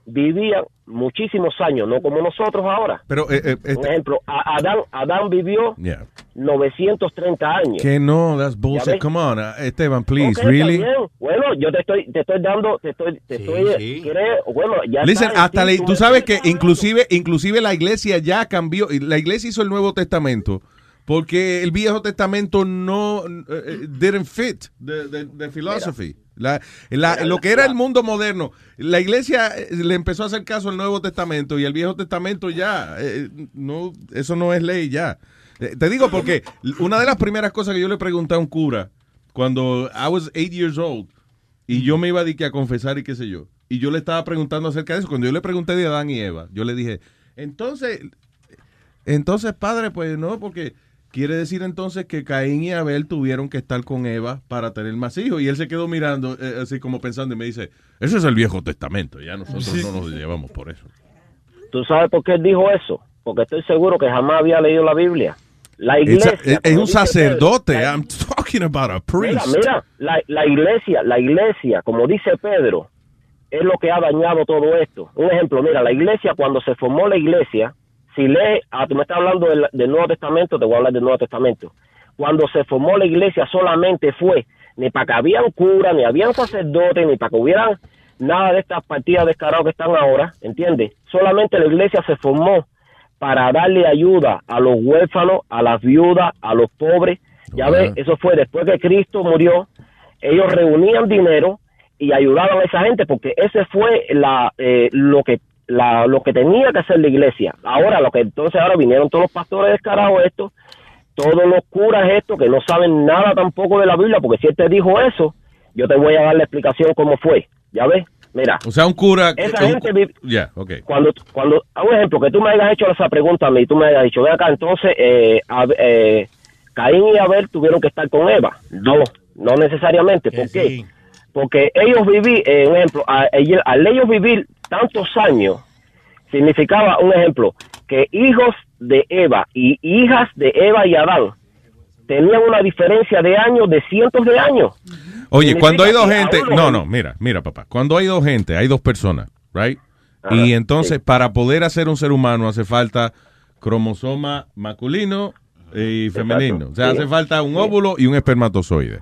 vivía muchísimos años, no como nosotros ahora. Pero, eh, eh, Un este- ejemplo, a- Adán, Adán vivió Yeah. 930 años. Que no, that's bullshit. Come on, uh, Esteban, please, really. Bueno, yo te estoy, te estoy dando, te estoy, te estoy, creo, bueno, ya Listen, hasta la- tú sabes que inclusive, inclusive la iglesia ya cambió, y la iglesia hizo el Nuevo Testamento porque el Viejo Testamento no eh, eh, didn't fit the, the- the philosophy. La- la- lo que era el mundo moderno, la iglesia eh, le empezó a hacer caso al Nuevo Testamento y el Viejo Testamento ya, eh, no, eso no es ley ya. Eh, te digo porque una de las primeras cosas que yo le pregunté a un cura cuando I was eight years old y yo me iba a, a confesar y qué sé yo. Y yo le estaba preguntando acerca de eso. Cuando yo le pregunté de Adán y Eva, yo le dije, entonces, entonces padre, pues no, porque quiere decir entonces que Caín y Abel tuvieron que estar con Eva para tener más hijos. Y él se quedó mirando, eh, así como pensando, y me dice, eso es el Viejo Testamento, ya nosotros no nos llevamos por eso. ¿Tú sabes por qué él dijo eso? Porque estoy seguro que jamás había leído la Biblia. La iglesia. es, un sacerdote, Pedro, I'm talking about a Mira, priest. mira, la, la iglesia, la iglesia, como dice Pedro, es lo que ha dañado todo esto. Un ejemplo, mira, la iglesia, cuando se formó la iglesia, si lee, ah, tú me estás hablando del, del Nuevo Testamento, te voy a hablar del Nuevo Testamento. Cuando se formó la iglesia solamente fue ni para que habían curas, ni habían sacerdotes, ni para que hubieran nada de estas partidas descaradas que están ahora, ¿entiendes? Solamente la iglesia se formó para darle ayuda a los huérfanos, a las viudas, a los pobres, Ya ves, eso fue después que Cristo murió, ellos reunían dinero y ayudaban a esa gente porque ese fue la eh, lo que la, lo que tenía que hacer la iglesia. Ahora lo que entonces ahora vinieron todos los pastores descarados estos, todos los curas estos que no saben nada tampoco de la Biblia, porque si él te dijo eso, yo te voy a dar la explicación cómo fue. Ya ves, mira. O sea, un cura. Esa un- gente vive- Ya, ok. cuando, cuando, a un ejemplo, que tú me hayas hecho esa pregunta a mí, tú me hayas dicho, ve acá, entonces, eh, Ab- eh, Caín y Abel tuvieron que estar con Eva. No, no necesariamente. ¿Por qué? Porque ellos viví, eh, un ejemplo, a- al ellos vivir tantos años, significaba, un ejemplo, que hijos de Eva y hijas de Eva y Adán tenían una diferencia de años de cientos de años. Oye, Significa cuando hay dos gente, no, no, mira, mira, papá, cuando hay dos gente, hay dos personas, right? Ajá, y entonces para poder hacer un ser humano hace falta cromosoma masculino y femenino. O sea, sí. hace falta un óvulo y un espermatozoide.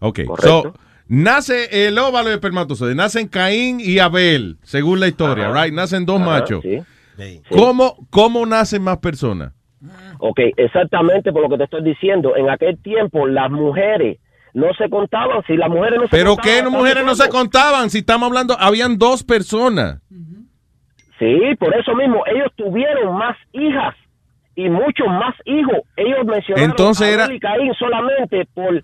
Ok, Correcto. so, nace el óvalo y el espermatozoide, nacen Caín y Abel, según la historia, Ajá. right? Nacen dos Ajá, machos. sí. ¿Cómo, ¿Cómo nacen más personas? Ok, exactamente por lo que te estoy diciendo. En aquel tiempo las mujeres no se contaban. Si las mujeres no se ¿Pero contaban, qué no, mujeres no se contaban? Si estamos hablando, habían dos personas. Sí, por eso mismo ellos tuvieron más hijas y muchos más hijos. Ellos mencionaron Entonces a era- Abel y Caín solamente por,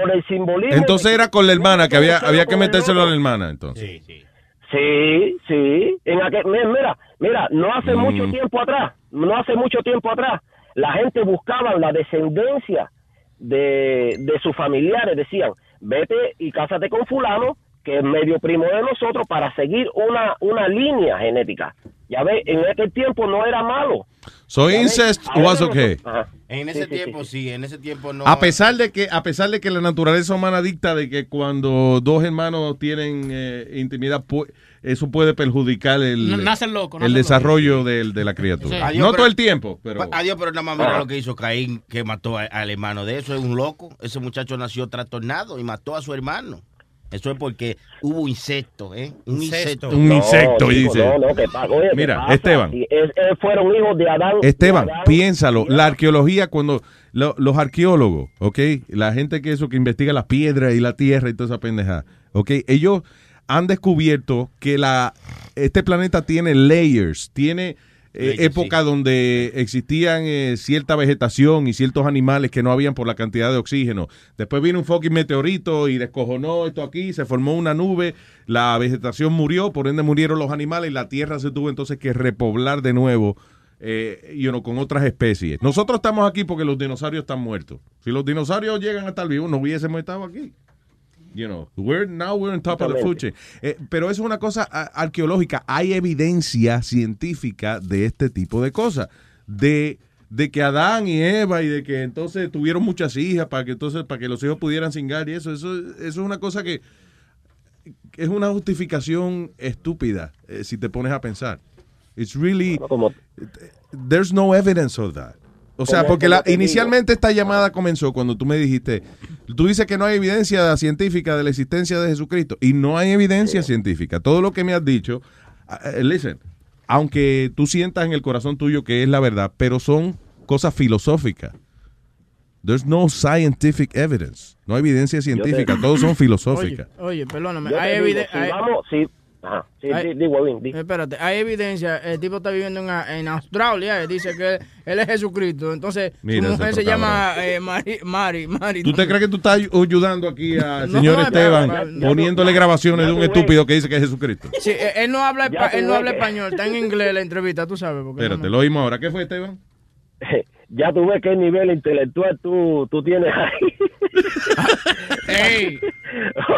por el simbolismo. Entonces era con la hermana, que había, había que metérselo a la hermana, entonces. Sí, sí. En aquel, mi- mira, mira, no hace Mm. mucho tiempo atrás, no hace mucho tiempo atrás, la gente buscaba la descendencia de, de sus familiares. Decían, vete y cásate con fulano, que es medio primo de nosotros, para seguir una, una línea genética. Ya ves, en aquel tiempo no era malo. So Ya incest ahora was okay. En ese sí, tiempo, sí, sí, en ese tiempo no. A pesar de que, a pesar de que la naturaleza humana dicta de que cuando dos hermanos tienen eh, intimidad, pu- eso puede perjudicar el, No, locos, el desarrollo del- de la criatura. Sí. Adiós, no pero- todo el tiempo, pero Pa- Adiós, pero nada más mira lo que hizo Caín, que mató a- al hermano de eso. Es un loco. Ese muchacho nació trastornado y mató a su hermano. Eso es porque hubo insecto, ¿eh? Un insecto. Un insecto, No, y chico, dice. no, no, que pa- oye, ¿qué Mira, pasa? Esteban. Si es- es- fueron hijos de Adán. Esteban, de Adán, piénsalo, la arqueología cuando lo- los arqueólogos, ¿ok? La gente que eso que investiga las piedras y la tierra y toda esa pendeja, ¿ok? Ellos han descubierto que la este planeta tiene layers, tiene eh, época donde existían eh, cierta vegetación y ciertos animales que no habían por la cantidad de oxígeno. Después vino un fucking meteorito y descojonó esto aquí, se formó una nube, la vegetación murió, por ende murieron los animales y la tierra se tuvo entonces que repoblar de nuevo eh, you know, con otras especies. Nosotros estamos aquí porque los dinosaurios están muertos. Si los dinosaurios llegan a estar vivos, no hubiésemos estado aquí. You know, we're, now we're on top of the food chain. Eh, pero eso es una cosa a- arqueológica. Hay evidencia científica de este tipo de cosas. De, de que Adán y Eva y de que entonces tuvieron muchas hijas para que entonces para que los hijos pudieran cingar y eso, eso, eso es una cosa que es una justificación estúpida eh, si te pones a pensar. It's really there's no evidence of that. O sea, porque la, inicialmente esta llamada comenzó cuando tú me dijiste, tú dices que no hay evidencia científica de la existencia de Jesucristo y no hay evidencia científica. Todo lo que me has dicho, eh, listen, aunque tú sientas en el corazón tuyo que es la verdad, pero son cosas filosóficas. There's no scientific evidence. No hay evidencia científica, todos son filosóficas. Oye, perdóname. Hay digo, evidencia. si vamos, si, ajá, sí, Hay- di- di, Huevín, di. Espérate, hay evidencia. El tipo está viviendo en, en Australia. y dice que él, él es Jesucristo. Entonces, Mira su mujer se llama eh, Mari, Mari, Mari. ¿Tú te crees que tú estás ayudando aquí al No, señor no, Esteban ya- ya- poniéndole grabaciones de un estúpido que dice que es Jesucristo? Sí, eh, él no habla, él no habla que- español. Está en inglés la entrevista, tú sabes. Porque Espérate, no- lo oímos ahora. ¿Qué fue, Esteban? Ya tú ves qué nivel intelectual tú, tú tienes ahí.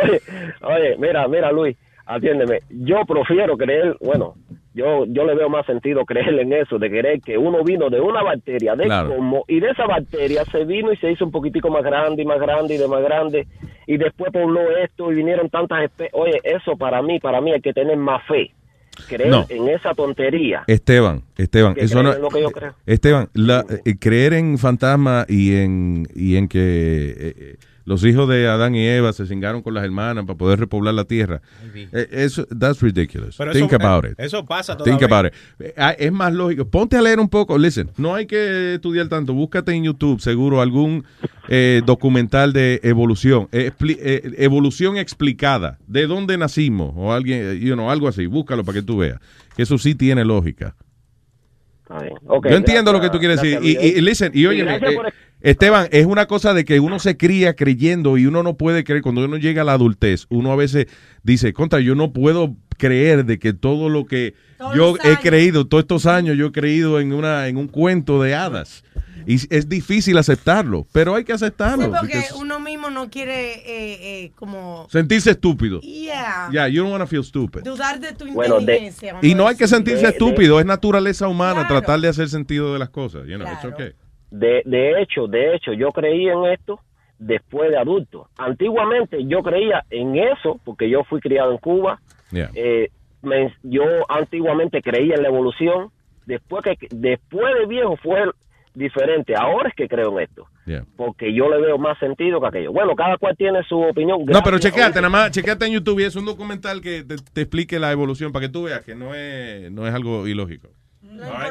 oye, oye, mira, mira, Luis, atiéndeme. Yo prefiero creer, bueno, yo yo le veo más sentido creer en eso, de creer que uno vino de una bacteria, de Claro. como, y de esa bacteria se vino y se hizo un poquitico más grande y más grande y de más grande, y después pobló esto y vinieron tantas especies. Oye, eso para mí, para mí hay que tener más fe. Creer No. en esa tontería. Esteban, Esteban, eso no, lo que yo creo. Esteban, la- eh, creer en fantasmas y en y en que eh, eh, los hijos de Adán y Eva se cingaron con las hermanas para poder repoblar la tierra. Eh, Eso, that's ridiculous. Pero Think eso, about eh, it. eso pasa Think todavía. about it. Eh, ah, Es más lógico. Ponte a leer un poco. Listen, no hay que estudiar tanto. Búscate en YouTube, seguro, algún eh, documental de evolución. Eh, expli- eh, evolución explicada. De dónde nacimos. O alguien, you know, algo así. Búscalo para que tú veas. Que eso sí tiene lógica. Ok, Yo entiendo lo que gracias- tú quieres decir. gracias, Y, y, listen, y Sí, Esteban, es una cosa de que uno se cría creyendo y uno no puede creer. Cuando uno llega a la adultez, uno a veces dice, contra, yo no puedo creer de que todo lo que yo he creído, todos estos años, yo he creído en, una, en un cuento de hadas. Y es difícil aceptarlo, pero hay que aceptarlo. Sí, porque uno mismo no quiere eh, eh, como... sentirse estúpido. Yeah. Yeah, you don't want to feel stupid. Dudar de tu Bueno, de- inteligencia. vamos Y no hay que sentirse De- de- estúpido, es naturaleza humana tratar de hacer sentido de las cosas. You know, it's okay. De, de hecho, de hecho, yo creí en esto después de adulto. Antiguamente yo creía en eso, porque yo fui criado en Cuba. Yeah. Eh, me- yo antiguamente creía en la evolución. Después que después de viejo fue diferente. Ahora es que creo en esto, Yeah. porque yo le veo más sentido que aquello. Bueno, cada cual tiene su opinión. No, pero chequeate, nada más, chequeate en YouTube y es un documental que te, te explique la evolución para que tú veas que no es, no es algo ilógico.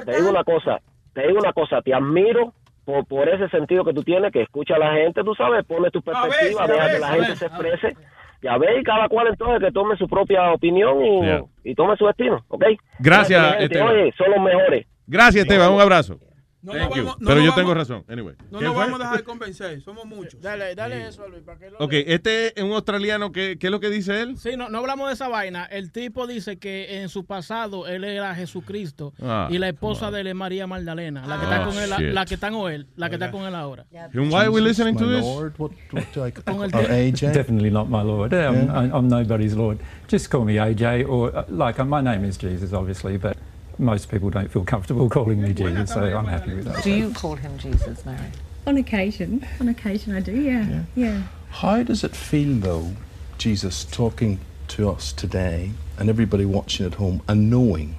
Te digo una cosa, te digo una cosa, te admiro por, por ese sentido que tú tienes, que escucha a la gente, tú sabes, pone tu perspectiva, ver, deja que la gente ver. se exprese. Ya ve, y cada cual entonces que tome su propia opinión y, Yeah. y tome su destino, ¿ok? Gracias, gente. Esteban. Oye, son los mejores. Gracias, Esteban, un abrazo. No Thank you. vamos- no pero yo vamos- tengo razón. Anyway. No ¿Qué nos fue? vamos a dejar convencer, somos muchos. Dale, dale eso, Luis, para que lo Ok, este es un australiano, ¿qué, qué es lo que dice él? Sí, no, no hablamos de esa vaina. El tipo dice que en su pasado él era Jesucristo Ah, y la esposa de él es María Magdalena, la que está Ah, con él, la, la que está con él, la que está con él ahora. And why are we listening to this? Lord, what, what I AJ? Definitely not my lord. I'm, Yeah. I'm, I'm nobody's lord. Just call me AJ, or uh, like my name is Jesus, obviously, but most people don't feel comfortable calling me Jesus, so I'm happy with that. Do you call him Jesus, Mary? On occasion, on occasion I do, yeah, yeah. How does it feel, though, Jesus talking to us today and everybody watching at home and knowing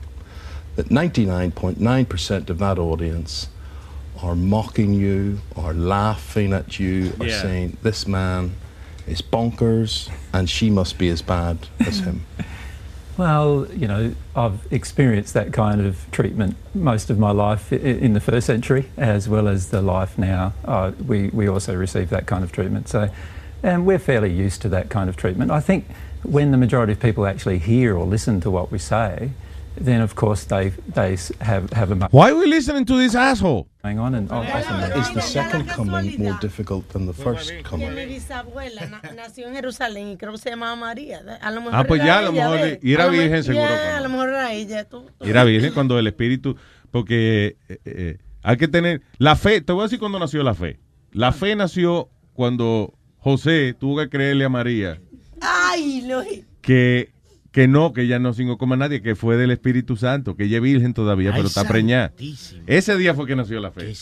that 99.9% of that audience are mocking you, are laughing at you, are Yeah. saying, this man is bonkers and she must be as bad as him? Well, you know, I've experienced that kind of treatment most of my life in the first century, as well as the life now. Uh, we, we also receive that kind of treatment. So, and we're fairly used to that kind of treatment. I think when the majority of people actually hear or listen to what we say, then of course they they have have a Why are we listening to this asshole? going on and often Is the second coming more difficult than the first coming? mi bisabuela na- nació en Jerusalén y creo que se llamaba María. A lo mejor Ah, pues ya, a lo mejor- y era virgen seguro, Yeah, cuando- a lo mejor era ella. Tú, Era bien cuando el espíritu, porque eh, eh, hay que tener la fe. Te voy a decir cuándo nació la fe. La fe nació cuando José tuvo que creerle a María Ay, lo que, que no, que ella no cingó como a nadie, que fue del Espíritu Santo, que ella es virgen todavía, Ay, pero está preñada. Ese día fue que nació la fe.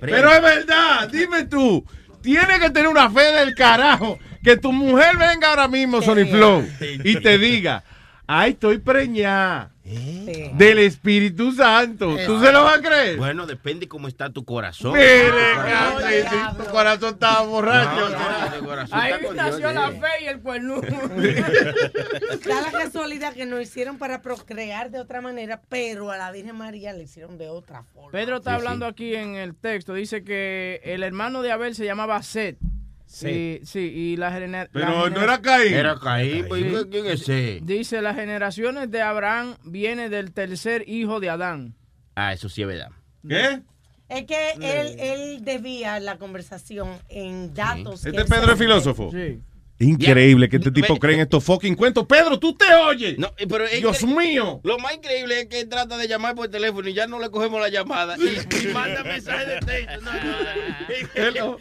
Pero es verdad, dime tú. Tiene que tener una fe del carajo. Que tu mujer venga ahora mismo, Sony Flow, y te diga, ay, estoy preñada del Espíritu Santo. ¿Tú se lo vas a creer? Bueno, depende cómo está tu corazón. Mire, Tu corazón- Casi, si tu corazón estaba borracho. No, no, corazón Ahí nació Dios, la eh. fe y el cuerno. Da la casualidad que nos hicieron para procrear de otra manera, pero a la Virgen María le hicieron de otra forma. Pedro está hablando aquí en el texto. Dice que el hermano de Abel se llamaba Seth. Sí, sí, y la generación. Pero no era Caín. Era Caín, pues, ¿quién es ese? Dice, las generaciones de Abraham viene del tercer hijo de Adán. Ah, eso sí es verdad. ¿Qué? Es que él, él debía la conversación en datos. que Este Pedro es filósofo. Sí. Increíble que este tipo cree en estos fucking cuentos. Pedro, tú te oyes. No, eh, pero Dios que- mío. Lo más increíble es que él trata de llamar por teléfono y ya no le cogemos la llamada. Y, y manda mensajes de texto. No, no.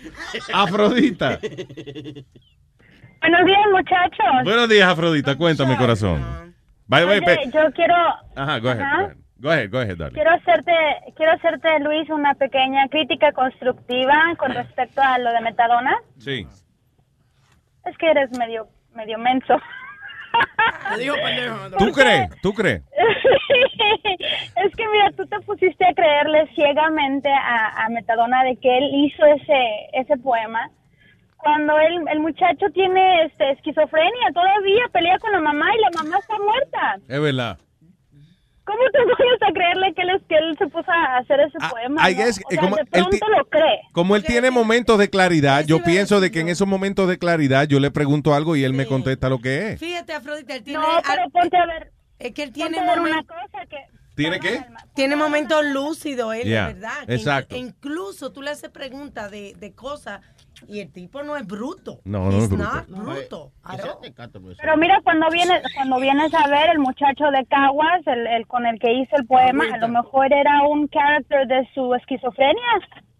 Afrodita. Buenos días, muchachos. Buenos días, Afrodita. Cuéntame, corazón. By the way, Oye, yo quiero, Ajá, go ahead, Ajá. go ahead. Go ahead, go ahead, darling. quiero hacerte, quiero hacerte, Luis, una pequeña crítica constructiva con respecto a lo de Metadona. Sí. Es que eres medio, medio menso. Te dijo pendejo. ¿Tú crees? ¿Tú crees? es que mira, tú te pusiste a creerle ciegamente a, a Metadona de que él hizo ese, ese poema cuando el, el muchacho tiene este esquizofrenia todavía, pelea con la mamá y la mamá está muerta. Es verdad. ¿Cómo te vayas a creerle que él, que él se puso a hacer ese poema? Ah, I no? guess, O sea, como de él pronto ti- lo cree. Como él tiene momentos de claridad, yo pienso de que en esos momentos de claridad yo le pregunto algo y él me contesta lo que es. Fíjate, Afrodita, él tiene. No, pero ponte a ver. Es que él tiene una momentos. cosa que ¿Tiene qué? Tiene momentos lúcidos, él, Yeah, verdad. exacto. in- incluso tú le haces preguntas de, de cosas y el tipo no es bruto. No, no es bruto. not bruto. all. Pero mira, cuando vienes, cuando vienes a ver el muchacho de Caguas, el, el con el que hizo el poema, a lo mejor era un character de su esquizofrenia.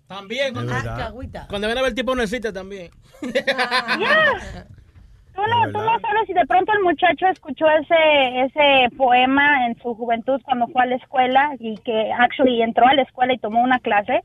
También. cuando- Cuando viene a ver el tipo no existe también. Ya. Tú no, tú no sabes si de pronto el muchacho escuchó ese ese poema en su juventud cuando fue a la escuela y que actually entró a la escuela y tomó una clase.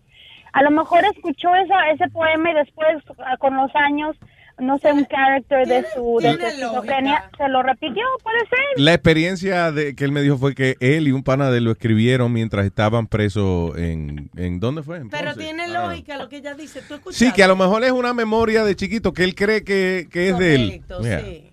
A lo mejor escuchó esa, ese poema y después ah, con los años, no sé, un character de su, de su esquizofrenia se lo repitió, puede ser. La experiencia de, que él me dijo fue que él y un pana de él lo escribieron mientras estaban presos en... ¿En dónde fue? En Pero tiene know. lógica lo que ella dice. ¿Tú escuchas? Sí, que a lo mejor es una memoria de chiquito que él cree que, que es de él. Correcto, Yeah.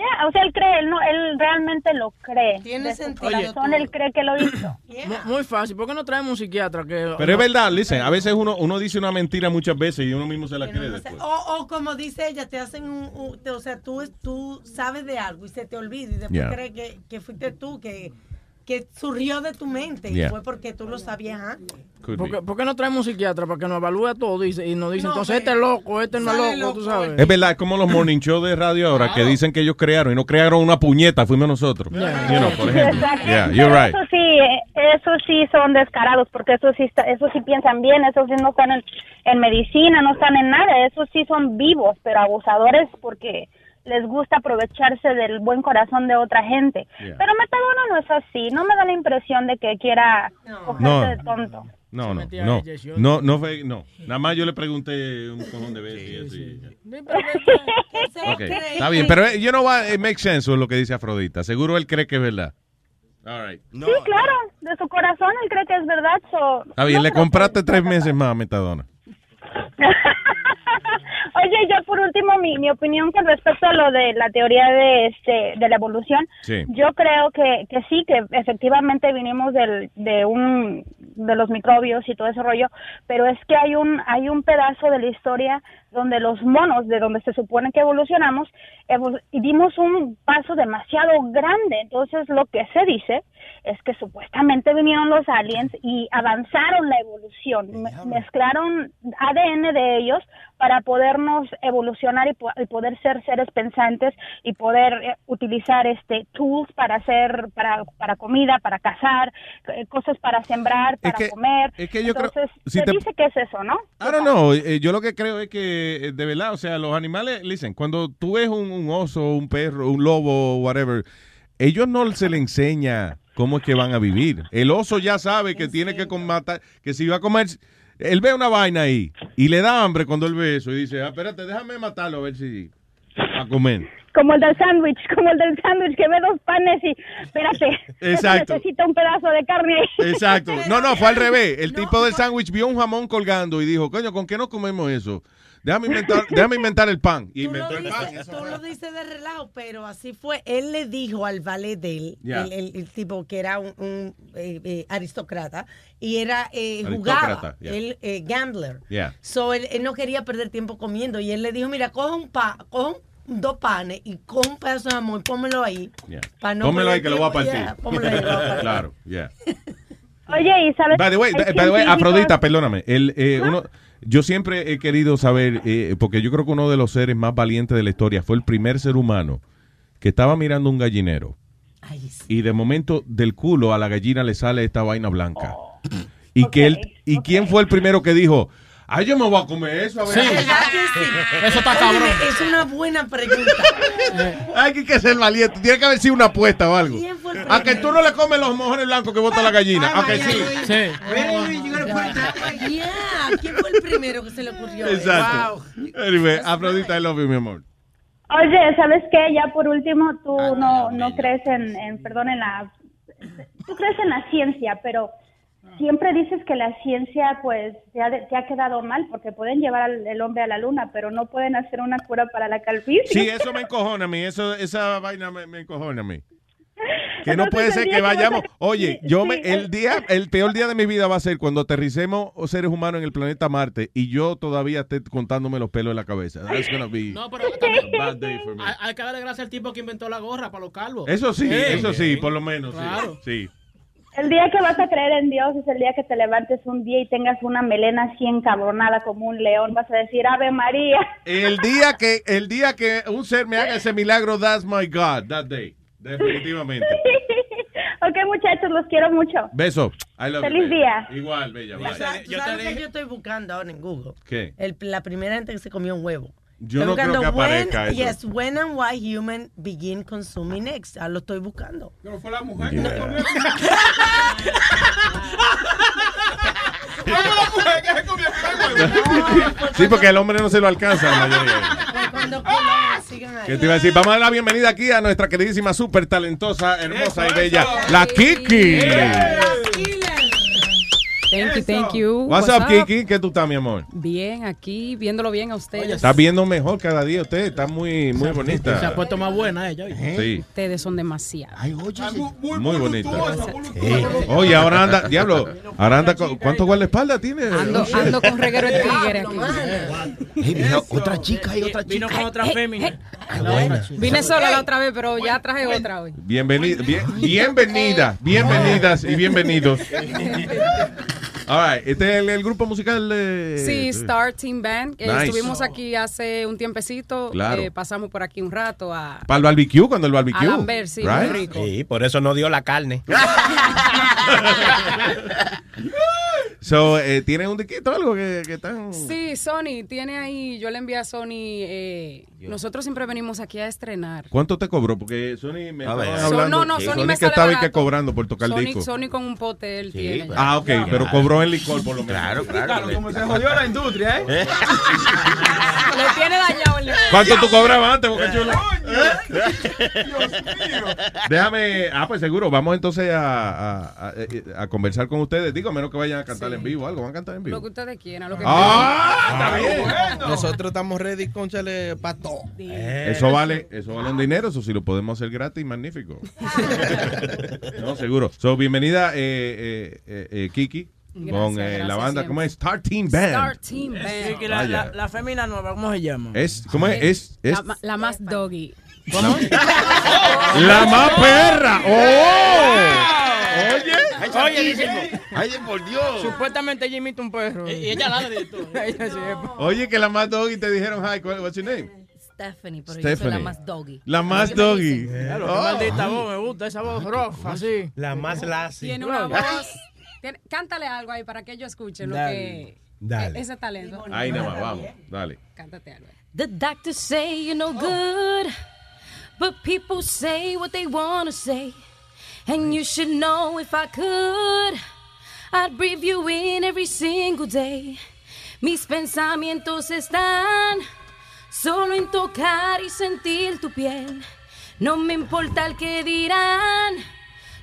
Ya, o sea, él cree, él, no, él realmente lo cree. Tiene sentido corazón, él cree que lo hizo. Mu- Muy fácil. ¿Por qué no traemos un psiquiatra que... Pero es verdad, listen, a veces uno, uno dice una mentira muchas veces y uno mismo se la cree después. O, o como dice ella, te hacen un, un- te- o sea, tú, tú sabes de algo y se te olvida y después Yeah. crees que, que fuiste tú, que, que surgió de tu mente Yeah. y fue porque tú lo sabías antes. ¿Por qué, por qué no traemos un psiquiatra para que nos evalúe todo y, y nos dice, No, entonces este es loco, este no es loco, tú loco, sabes? Es verdad, es como los morning shows de radio ahora que dicen que ellos crearon y no crearon una puñeta, fuimos nosotros. You know, por ejemplo. Exacto. Yeah, you're right. Eso sí, eso sí son descarados, porque eso sí, está- eso sí piensan bien, eso sí no están en, en medicina, no están en nada, eso sí son vivos, pero abusadores porque les gusta aprovecharse del buen corazón de otra gente. Yeah. Pero Metadona no es así, no me da la impresión de que quiera cogerse No. de tonto. No, no, no, no, no, fue- no. Nada más yo le pregunté un cojón de veces y. Ok, Está bien, pero eh, you know what, it makes sense lo que dice Afrodita. Seguro él cree que es verdad. All right. Sí, claro, de su corazón él cree que es verdad. so- Está bien, no le compraste tres meses más a Metadona. Oye, ya por último, mi, mi opinión con respecto a lo de la teoría de este de la evolución. Sí. Yo creo que, que sí, que efectivamente vinimos del, de un de los microbios y todo ese rollo, pero es que hay un hay un pedazo de la historia donde los monos, de donde se supone que evolucionamos, evo- y dimos un paso demasiado grande. Entonces, lo que se dice es que supuestamente vinieron los aliens y avanzaron la evolución, me- mezclaron ADN de ellos para podernos evolucionar y, po- y poder ser seres pensantes y poder eh, utilizar este tools para hacer para para comida, para cazar, eh, cosas para sembrar, para que- comer. es que yo creo- Entonces, si se te- dice que es eso, ¿no? I don't know. eh, yo lo que creo es que, de verdad, o sea, los animales, listen, cuando tú ves un, un oso, un perro, un lobo, whatever, ellos no se le enseña cómo es que van a vivir. El oso ya sabe que tiene que matar, que si va a comer, él ve una vaina ahí y le da hambre cuando él ve eso y dice, ah, espérate, déjame matarlo a ver si a comer. Como el del sándwich, como el del sándwich que ve dos panes y espérate, Exacto. necesita un pedazo de carne. Exacto. No, no, fue al revés. El tipo del sándwich vio un jamón colgando y dijo, coño, ¿con qué no comemos eso? Déjame inventar, déjame inventar el pan. Y Tú lo, inventó el pan. dices, tú lo dices de relajo, pero así fue. Él le dijo al valet de él, el, el- el tipo que era un, un, eh, eh, aristócrata, y era eh, jugaba, ya. él eh, gambler. Yeah. So él, él no quería perder tiempo comiendo y él le dijo, mira, coge un pa, coge un- dos panes y coge un pedazo de jamón y pónmelo ahí. Yeah. No Pónmelo ahí que lo voy a partir. Yeah, pónmelo ahí, lo voy a partir. claro, yeah. Oye, y sabes By the way, Hay by the way, científicos- Afrodita, perdóname. El, eh, uno, yo siempre he querido saber, eh, porque yo creo que uno de los seres más valientes de la historia fue el primer ser humano que estaba mirando un gallinero. Y de momento del culo a la gallina le sale esta vaina blanca. y que él, y quién fue el primero que dijo, ay, yo me voy a comer eso. A ver. ¿Verdad que sí? Eso está cabrón. Es una buena pregunta. Hay que ser valiente. Tiene que haber sido una apuesta o algo. ¿Quién fue el A que tú no le comes los mojones blancos que bota la gallina. A que sí. Yeah, ¿quién fue el primero que se le ocurrió? Exacto. Anyway, Afrodita, I love you, mi amor. Oye, ¿sabes qué? Ya por último, tú no, no crees en, en, perdón, en la... Tú crees en la ciencia, pero siempre dices que la ciencia pues te ha, te ha quedado mal porque pueden llevar al el hombre a la luna, pero no pueden hacer una cura para la calvicie. Sí, eso me encojona a mí, eso, esa vaina me, me encojona a mí. Que no Entonces, puede ser que que vas a vayamos. Oye, yo me, Sí, el el- día, el peor día de mi vida va a ser cuando aterricemos seres humanos en el planeta Marte y yo todavía esté contándome los pelos de la cabeza. That's gonna be No, pero también a bad day for me. hay, que darle gracias al tipo que inventó la gorra para los calvos. Eso sí, eso sí, por lo menos. sí, Claro. Sí. El día que vas a creer en Dios es el día que te levantes un día y tengas una melena así encabronada como un león. Vas a decir, Ave María. El día que, el día que un ser me haga ese milagro, that's my God, that day. Definitivamente. ok, muchachos, los quiero mucho. Beso. I love you, Feliz bella. día. Igual, bella. ¿Tú bye. sabes, tú sabes lo que yo estoy buscando ahora en Google? ¿Qué? El- la primera gente que se comió un huevo. Yo Estoy no creo que aparezca when, eso. Yes, when and why human begin consuming eggs. Ah, lo estoy buscando. Pero fue la mujer Yeah. que se comió. Fue la mujer que se comió el. Sí, porque el hombre no se lo alcanza la mayoría. Cuando sigan ahí. ¿Qué te iba a decir? Vamos a dar la bienvenida aquí a nuestra queridísima, súper talentosa, hermosa y bella, la Kiki. Thank you, thank you. What's up, Kiki? ¿Qué tú estás, mi amor? Bien, aquí viéndolo bien a ustedes. Estás viendo mejor cada día usted, está muy, muy Se ha bonita. puesto más buena ella. ¿viste? Sí, Ustedes son demasiados. muy bonita. Oye, ahora anda, diablo, ahora anda, con- ¿cuántos guardaespaldas tiene? Ando, ando con reguero de tigre aquí. Hey, mira, otra chica y otra Vino chica. con otra fémina. Vine sola la otra vez, pero ya traje otra hoy. Bienvenida, bien, bienvenida, bienvenidas y bienvenidos. All right, este es el, el grupo musical de... Sí, Star Team Band. Estuvimos aquí hace un tiempecito. Claro. eh, pasamos por aquí un rato a... Para el barbecue, cuando el barbecue. A Lambert, sí, muy right? rico. Sí, por eso no dio la carne. So, eh, ¿Tienen un diquito o algo que, que están...? Sí, Sony, tiene ahí, yo le envié a Sony, eh, nosotros siempre venimos aquí a estrenar. ¿Cuánto te cobró? Porque Sony me A ver. estaban So- hablando. no, no, Sí. Sony me que sale estaba y que cobrando por tocar el Sony, disco. Sony con un pote él tiene. ya. Ah, ok, pero cobró en licor por lo menos. Claro, claro. Claro, como se jodió la industria, ¿eh? Lo tiene dañado el ¿Cuánto tú cobrabas antes, Boca Chula? Déjame, ah, pues seguro, vamos entonces a, a- a- eh, a conversar con ustedes. Digo, a menos que vayan a cantar en vivo o algo, van a cantar en Lo vivo. que ustedes quieran, lo que Ah, está bien. Nosotros estamos ready, conchale, para todo. Eso vale, eso vale un dinero, eso sí lo podemos hacer gratis, magnífico. no, seguro. So, bienvenida, eh, eh, eh, eh, Kiki, Gracias, con eh, la banda, siempre. ¿cómo es? Star Team Band. Star Team Band. Sí, la, la, la fémina nueva, ¿cómo se llama? Es, ¿cómo es? Es, es La, ma- la más doggy. la más perra. ¡Oh! Oye. Oye, dice, Ay, por Dios. supuestamente ella imita un perro. Y ella la de sí, Oye, que la más doggy te dijeron, hi, ¿cuál- what's your name? Stephanie, pero yo soy la Stephanie. más doggy. La más doggy. Claro, qué Oh. maldita voz, me gusta esa voz rough, así. La más lassi. Tiene una voz. tiene- cántale algo ahí para que ellos escuchen lo que. Dale. e- Ese talento. Ahí nada más, vamos, dale. Cántate algo. The doctors say you're no good, but people say what they want to say. And you should know if I could, I'd breathe you in every single day. Mis pensamientos están solo en tocar y sentir tu piel. No me importa el que dirán,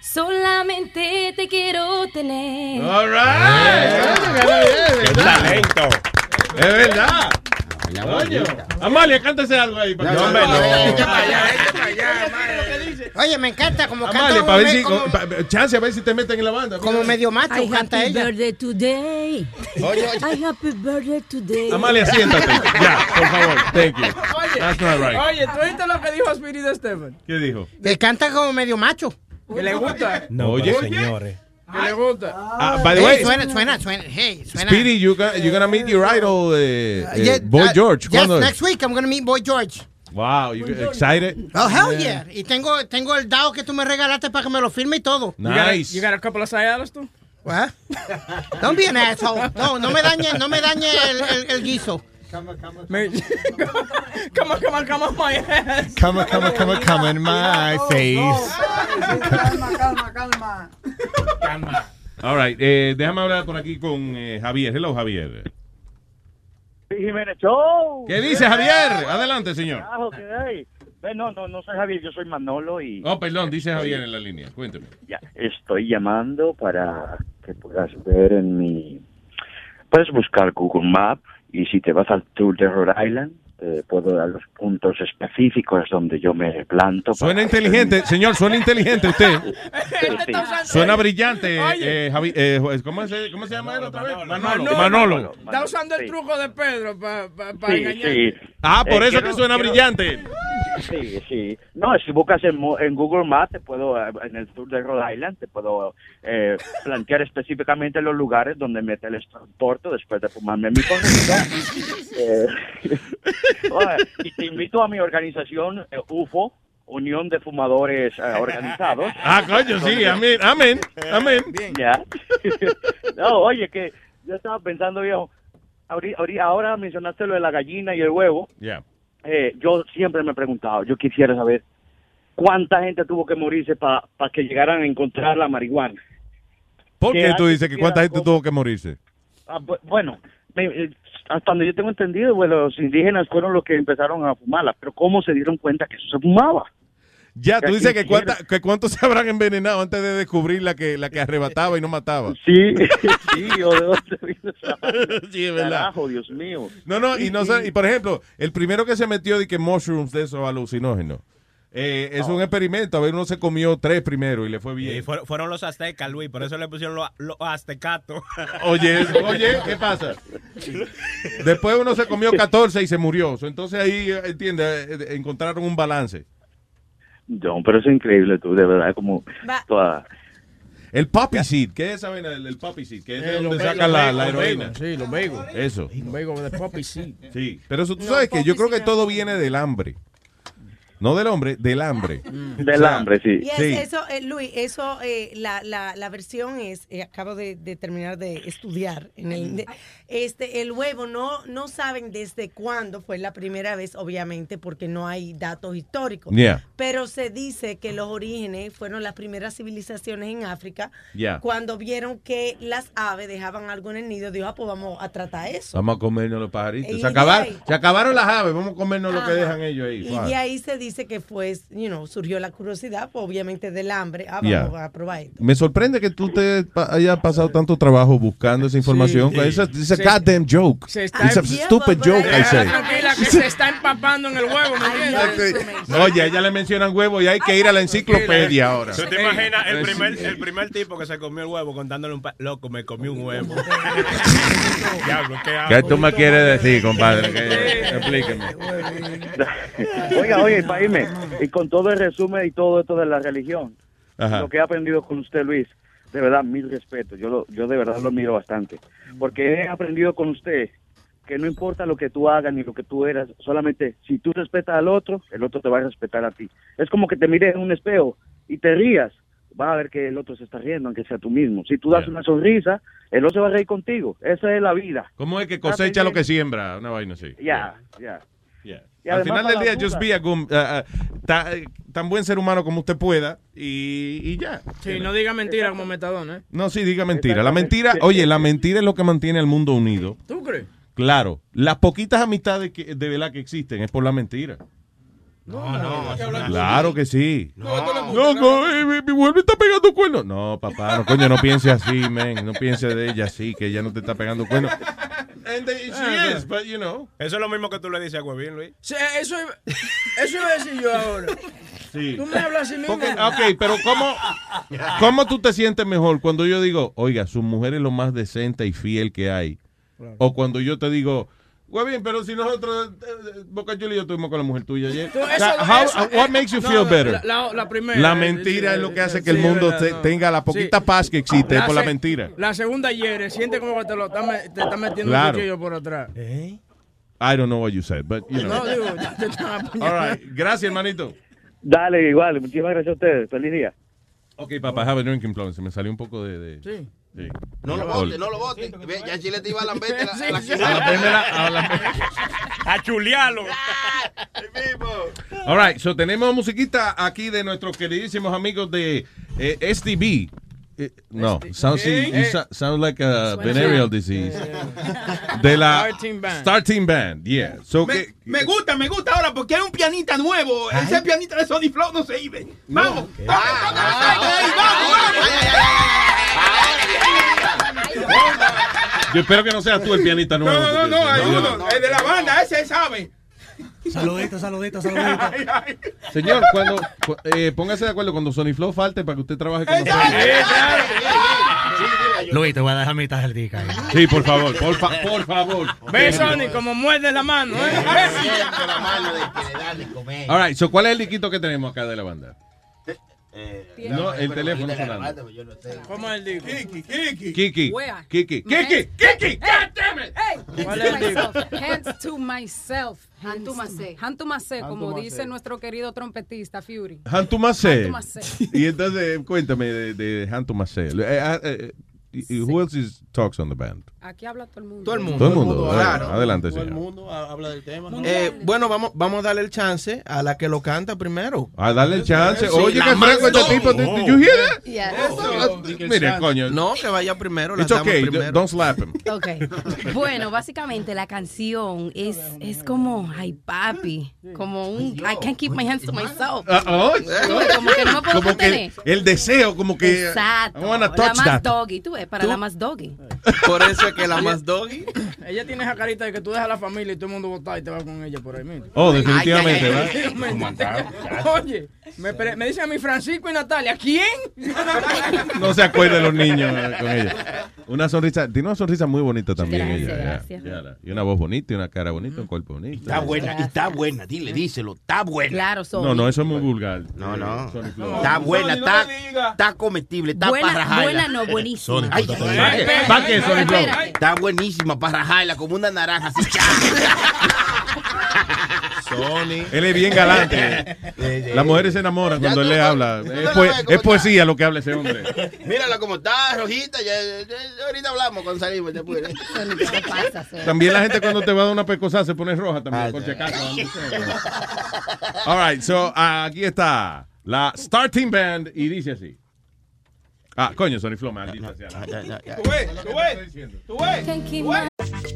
solamente te quiero tener. All right. ¡Qué talento! Es verdad. Oye, Amalia, cántese algo ahí. para que- No, hombre, no. Oye, me encanta como canta Amalia, para ver si, como- pa- chance a ver si te meten en la banda. como medio macho I canta happy ella. birthday today. I happy birthday today. Amalia, siéntate. Ya, por favor. Thank you. That's not right. Oye, ¿tú oíste lo que dijo Spirit Stephen? ¿Qué dijo? Que canta como medio macho. Que le gusta. No, Oye. señores. Que le gusta. Ah, by the Hey, way, suena, suena, suena. Hey, suena. Speedy, you gonna, you're gonna meet your idol, eh, eh, Yeah, Boy uh, George. Yes, next week I'm gonna meet Boy George. Wow, you excited? Oh, hell yeah. Y tengo, tengo el DAO que tú me regalaste para que me lo firme y todo. You got a- Nice. You got a couple of sayadas, tú? What? Don't be an asshole. No, no me dañe, no me dañe el, el, el guiso. Me- come on, come on, come on, my ass. Come on, come on, come on, come on, my face. Calma, calma, calma. All right, eh, déjame hablar por aquí con eh, Javier. Hello, Javier. Jiménez Show. ¿Qué dice Javier? Adelante, señor. No, no, no soy Javier, yo soy Manolo y Oh, perdón, dice Javier en la línea. Cuénteme. ya estoy llamando para que puedas ver en mi... Puedes buscar Google Map y si te vas al tour de Rhode Island, te puedo dar los puntos específicos donde yo me planto. Suena hacer inteligente, señor, suena inteligente usted. Sí, sí. Suena brillante. Oye. eh, Javi- eh, ¿cómo, se, ¿Cómo se llama él otra vez? Manolo. Manolo. Manolo. Está usando el truco de Pedro para Sí, engañar. sí. Ah, por Eh, eso quiero- que suena quiero- brillante. Sí, sí. No, si buscas en, mo- en Google Maps, te puedo, eh, en el tour de Rhode Island, te puedo eh, plantear específicamente los lugares donde me teletransporto después de fumarme mi corrido. Eh, oye, y te invito a mi organización eh, UFO, Unión de Fumadores eh, Organizados. Ah, coño, sí, amén, amén, amén. Ya. no, oye, que yo estaba pensando, viejo, ahora mencionaste lo de la gallina y el huevo. Ya. Eh, yo siempre me he preguntado, yo quisiera saber cuánta gente tuvo que morirse para que llegaran a encontrar la marihuana. ¿Por qué tú dices que cuánta gente tuvo que morirse? Ah, bu- bueno, me- eh, hasta donde yo tengo entendido, pues, los indígenas fueron los que empezaron a fumarla, pero ¿cómo se dieron cuenta que eso se fumaba? Ya, tú dices que, cuánta, que cuántos se habrán envenenado antes de descubrir la que, la que arrebataba y no mataba. Sí, sí, o de dónde vino esa Sí, es verdad. Carajo, Dios mío. No, no, y no sé, y por ejemplo, el primero que se metió de que mushrooms de esos alucinógenos. eh, es un experimento, a ver, uno se comió tres primero y le fue Y bien. fueron, fueron los aztecas, Luis, por eso le pusieron los los aztecatos. Oye, oye, ¿qué pasa? Después uno se comió 14 y se murió. Entonces ahí, eh, entiende, eh, encontraron un balance. No, pero es increíble, tú, de verdad, como Va. toda... El poppy seed, ¿qué es esa vaina? El, el poppy seed, que es de Eh, donde los sacan la, los la heroína. Sí, los bagels. Eso. Un bagel de poppy, sí. Sí, pero eso tú sabes que yo creo que todo viene del hambre. No del hombre, del hambre. Del hambre, sí. Y es- Sí. eso, eh, Luis, eso, eh, la, la, la versión es, eh, acabo de, de terminar de estudiar, en el, de- este, el huevo no, no saben desde cuándo fue la primera vez, obviamente, porque no hay datos históricos. Yeah. Pero se dice que los orígenes fueron las primeras civilizaciones en África, Yeah. cuando vieron que las aves dejaban algo en el nido, dijo, ah, pues vamos a tratar eso. Vamos a comernos los pajaritos. Se, acabaron, se acabaron las aves, vamos a comernos lo que dejan ellos ahí. Y Wow. de ahí se dice que fue, you know, surgió la curiosidad, pues, obviamente del hambre. Ah, Yeah. vamos a probar esto. Me sorprende que tú te pa- hayas pasado tanto trabajo buscando esa información. Sí. It's a, it's a goddamn joke. se está- It's a Yeah, stupid joke, I say. Que se está empapando en el huevo, ¿me entiendes? Oye, a ella le mencionan huevo y hay que ir a la enciclopedia ahora. ¿Tú te imaginas el primer, el primer tipo que se comió el huevo contándole un loco, me comí un huevo? Diablo, ¿qué hago? ¿Qué tú me quieres decir, compadre? Que- explíqueme. Oiga, oye, para irme, y con todo el resumen y todo esto de la religión, Ajá. lo que he aprendido con usted, Luis, de verdad, mil respetos. Yo, lo- yo de verdad lo admiro bastante. Porque he aprendido con usted que no importa lo que tú hagas ni lo que tú eras, solamente si tú respetas al otro, el otro te va a respetar a ti. Es como que te mires en un espejo y te rías, vas a ver que el otro se está riendo, aunque sea tú mismo. Si tú das una sonrisa, el otro se va a reír contigo. Esa es la vida. ¿Cómo es que cosecha lo que siembra? Una vaina así. Ya, ya. Yeah. Al final del día, just be a good- uh, uh, ta- tan buen ser humano como usted pueda y, y ya. Sí, no diga mentira como metadona, ¿eh? No, sí, diga mentira. La mentira, oye, la mentira es lo que mantiene al mundo unido. ¿Tú crees? Claro, las poquitas amistades que, de verdad que existen es por la mentira. No, no. Claro que sí. No, no, eh, mi, mi mujer me está pegando cuernos. No, papá, no, coño, no piense así, man. No piense de ella así, que ella no te está pegando cuernos. And they- she is, but you know. Eso es lo mismo que tú le dices a Huevín, Luis. Sí, eso, iba- eso iba a decir yo ahora. Sí. Tú me hablas así mismo. Porque- ok, pero ¿cómo, ¿cómo tú te sientes mejor cuando yo digo, oiga, su mujer es lo más decente y fiel que hay? O cuando yo te digo, bien, pero si nosotros, eh, Boca Chula y yo estuvimos con la mujer tuya ayer. Eso- how- eso- what eh, makes you no, feel better? La, la- la primera. La eh, mentira es lo que eh, hace que el sí, mundo verdad, te- no. tenga la poquita Sí. paz que existe por la mentira. La segunda hiere, siente como que te lo está, me- te está metiendo Claro. un cuchillo por atrás. I don't know what you said, but you know. No, digo, te están. All right. Gracias, hermanito. Dale, igual. Muchísimas gracias a ustedes. Feliz día. Ok, papá, have a drinking problem. Se me salió un poco de... de Sí. Sí. No lo vote, no lo vote. Ya Chile te iba a lamberte la, a la. A la primera, a la- A chulearlo. All right, so tenemos musiquita aquí de nuestros queridísimos amigos de eh, STB. Eh, no, you sa- sounds like a venereal disease. De la Star Team Band. Star Team Band, yeah. So Me, que, me gusta, me gusta ahora porque hay un pianista nuevo. Ese pianista de Sony Flow no se iba. Vamos. Ah, Toca, toca, toca, ahí, vamos, vamos. Yo espero que no seas tú el pianista No, nuevo. no, no, no, porque- hay uno, el de la banda, ese sabe. Saludito, saludito, saludito. Señor, cuando cu- eh, póngase de acuerdo cuando Sony Flow falte para que usted trabaje con nosotros. Luis, te voy a dejar mi tarjetica ahí. Sí, por favor, por, fa- por favor. Ve, Sony, como muerde la mano, ¿eh? All right, so, ¿cuál es el liquito que tenemos acá de la banda? No, el teléfono sonando. ¿Cómo es el disco? Kiki, Kiki. Kiki. Kiki. My Kiki. hands- Kiki. Hey, hey, ¿Cuál hands es el to myself. Hands to myself. Hand to como dice nuestro querido trompetista Fury. Hantumase. Hantumase. Y entonces, cuéntame de, de Hantumase. Eh, eh, eh, y- Who else is, talks on the band? Aquí habla todo el mundo. Todo el mundo. Todo el mundo. Claro. Adelante, Todo el señor. mundo ha- habla del tema. Eh, bueno, vamos, vamos a darle el chance a la que lo canta primero. A darle el chance. Sí, Oye, la qué más fresco este tipo. Did you hear that? Yeah. Mire, coño. No, que vaya primero. It's okay. primero. Don't slap him. Ok. Bueno, básicamente la canción es, es como, ay papi, como un I can't keep my hands to myself. Ah, oh, como que no me puedo como que contener. el deseo, como que. Exacto. I wanna la touch más that. doggy, tú ves, para la más doggy. Por eso que la más doggy. Ella tiene esa carita de que tú dejas la familia y todo el mundo vota y te vas con ella por ahí mismo. Oh, definitivamente, ¿verdad? Oye, me, pre- me dicen a mí Francisco y Natalia, ¿quién? No se acuerda de los niños eh, con ella. Una sonrisa, tiene una sonrisa muy bonita también Gracias, ella. gracias. ya y una voz bonita, y una cara bonita, un cuerpo bonito. Está buena, y está buena, dile, díselo, está buena. Claro, No, no, eso es muy vulgar. No, no. Sony Flow. Está buena, Sony, está, está comestible, está Buena- para rajarla. buena no, buenísima. Sony, Ay, ¿Para qué, Sony Flow? Está buenísima para rajarla como una naranja así. Sony. Él es bien galante. Las mujeres se enamoran cuando él le habla. Es, poesía lo que habla ese hombre. Mírala como está, rojita. Ya, ya- ya- ahorita hablamos cuando salimos después. También la gente cuando te va a dar una pescosa se pone roja también, Ah, por si ya. acaso. All right, so aquí está la Starting Band y dice así. Ah, coño, Sony Flow, maldita sea. Tú ves, tú ves, tú ves, tú ves.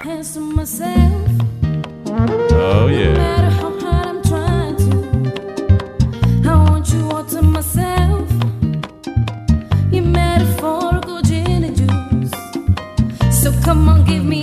Hands to myself, Oh, no yeah. matter how hard I'm trying to. I want you all to myself. You metaphorical gin and juice. So come on, give me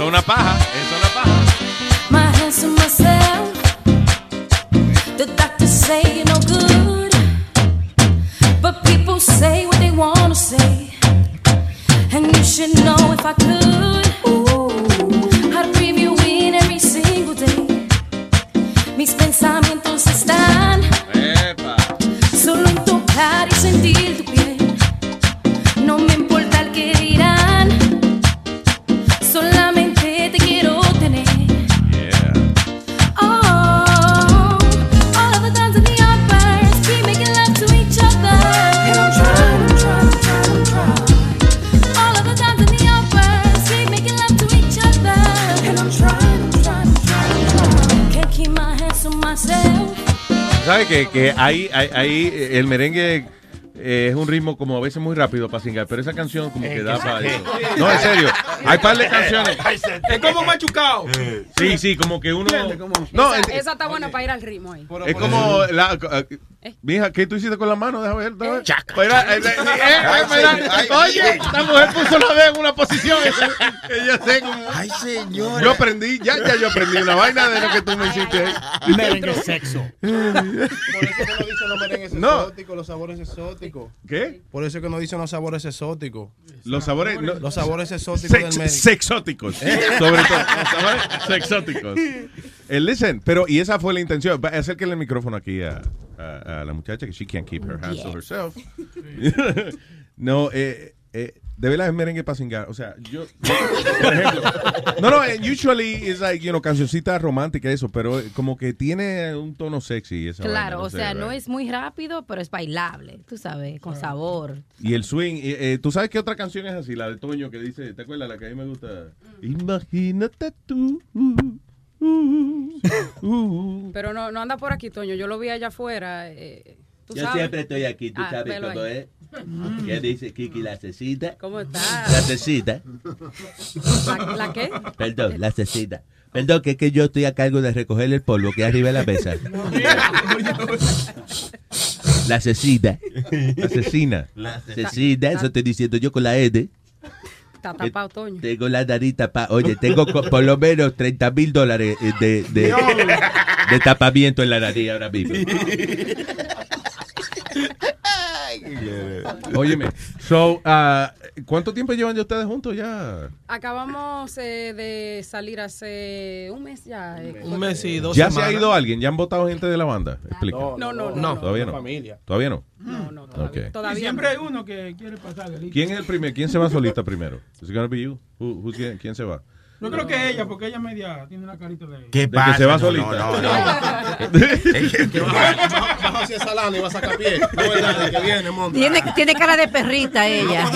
Eso es una paja, eso es una paja. my hands to myself. The doctors say you're no good. But people say what they wanna say. And you should know if I could. I'd que, que ahí, ahí, ahí, eh, el merengue eh, es un ritmo como a veces muy rápido para singar, pero esa canción como que da para eso. No, en serio. Hay par de canciones. Es como machucado. Sí, sí, como que uno. No, esa, esa está buena para ir al ritmo ahí. es como la, eh, mija, ¿qué tú hiciste con la mano? Déjame ver. déjame ver. Mira, eh, eh, eh, mira, Oye, esta mujer puso la D en una posición. sé como. Ay, señor. Yo aprendí, ya, ya yo aprendí una vaina de lo que tú me hiciste ahí. Merengue sexo. Por eso que no dicen los merengues No. exóticos, los sabores exóticos. ¿Qué? Por eso que no dicen los sabores exóticos. Los sabores. no- Los sabores exóticos Sex- del merengue. sexóticos. Sobre todo. los sabores Sexóticos. Eh, listen, pero, y esa fue la intención. Va, Acérquenle el micrófono aquí a, a- a la muchacha que she can't keep her hands to herself. no, eh, eh, de verdad es merengue para cingar. O sea, yo, por ejemplo, no, no, and usually it's like, you know, cancioncita romántica, eso, pero eh, como que tiene un tono sexy. Esa vaina, Claro, no o sé, sea, no es muy rápido, pero es bailable, tú sabes, con sabor. Y el swing, eh, eh, ¿tú sabes qué otra canción es así? La de Toño que dice, ¿te acuerdas la que a mí me gusta? Imagínate tú. Uh, uh. Pero no, no anda por aquí, Toño. Yo lo vi allá afuera. eh, ¿tú Yo sabes? siempre estoy aquí, tú Ah, sabes cómo es. ¿Qué dice Kiki la cecita? ¿Cómo está? La cecita. ¿La, la qué? Perdón, la cecita. Perdón, que es que yo estoy a cargo de recoger el polvo que hay arriba de la mesa. La cecita. La cecina. La cecina, eso estoy diciendo yo con la N. Está tapado, Toño. Tengo la nariz tapada. Oye, tengo por lo menos 30 mil dólares eh, de, de, de tapamiento en la nariz ahora mismo. Óyeme, so, ah, ¿cuánto tiempo llevan ya ustedes juntos ya? Acabamos eh, de salir hace un mes ya. eh, Un mes y dos ¿Ya se ha ido alguien? ¿Ya han votado gente de la banda? Explica. No, no, no, no. ¿Todavía no? Familia. ¿Todavía no? No, no, todavía. Y Todavía siempre no. hay uno que quiere pasar. ¿Quién es el primer? ¿Quién se va solista primero? ¿Es gonna be you? Who- who's quién, quién se va? Yo creo que ella, porque ella media tiene una carita de. ¿Qué De que se va solita. Bajo hacia Salano y va a sacar pie. No es verdad, de que viene, monta. Tiene, tiene cara de perrita ella.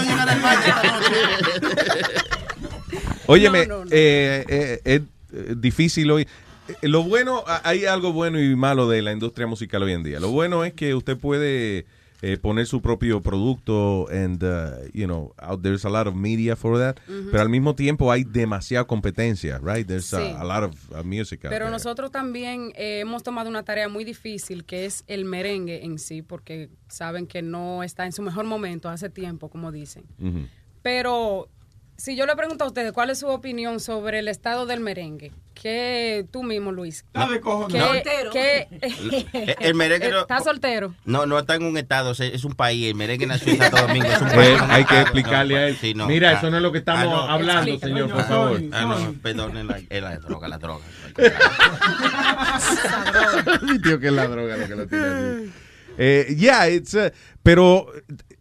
Óyeme, eh, eh, es eh, difícil hoy. Eh, Lo bueno, hay algo bueno y malo de la industria musical hoy en día. Lo bueno es que usted puede eh, poner su propio producto and, uh, you know, out, there's a lot of media for that. Pero al mismo tiempo hay demasiada competencia, right? There's a- Sí. a, lot of uh, music out Pero there. nosotros también eh, hemos tomado una tarea muy difícil que es el merengue en sí, porque saben que no está en su mejor momento hace tiempo, como dicen. Pero si yo le pregunto a ustedes cuál es su opinión sobre el estado del merengue, ¿qué tú mismo, Luis? Está de cojones. ¿Qué- Soltero. El- el merengue no- ¿Está soltero? No, no está en un estado, es- es un país. El merengue nació en Santo Domingo. Es un Eh, país, hay que explicarle a él. sí, no. Mira, Ah, eso no es lo que estamos ah, no. hablando, señor, por favor. Ah, no, soy- perdón, la, es la droga, la droga. Mi tío que es la droga lo que lo tiene así. Eh, yeah, it's, uh, pero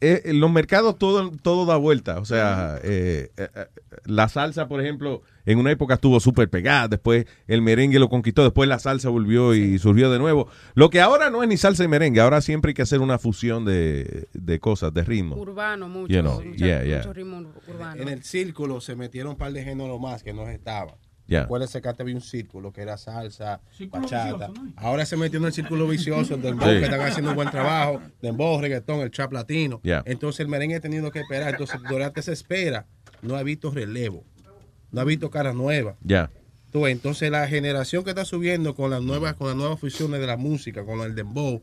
eh, en los mercados todo, todo da vuelta. O sea, eh, eh, eh, la salsa, por ejemplo, en una época estuvo súper pegada. Después el merengue lo conquistó. Después la salsa volvió y surgió de nuevo. Lo que ahora no es ni salsa y merengue. Ahora siempre hay que hacer una fusión de, de cosas, de ritmo. Urbano, mucho. You know, mucho, yeah, yeah. mucho ritmo urbano. En el círculo se metieron un par de géneros más que no estaban. Yeah. Acuérdense que antes había un círculo que era salsa, Círculo bachata. vicioso, ¿no? Ahora se metió en el círculo vicioso del Sí. que están haciendo un buen trabajo, dembow, reggaetón, el trap latino. Yeah. Entonces el merengue ha tenido que esperar. Entonces durante esa espera no ha visto relevo, no ha visto caras nuevas. Ya. Tú ves, entonces la generación que está subiendo con las nuevas, con las nuevas fusiones de la música, con el dembow,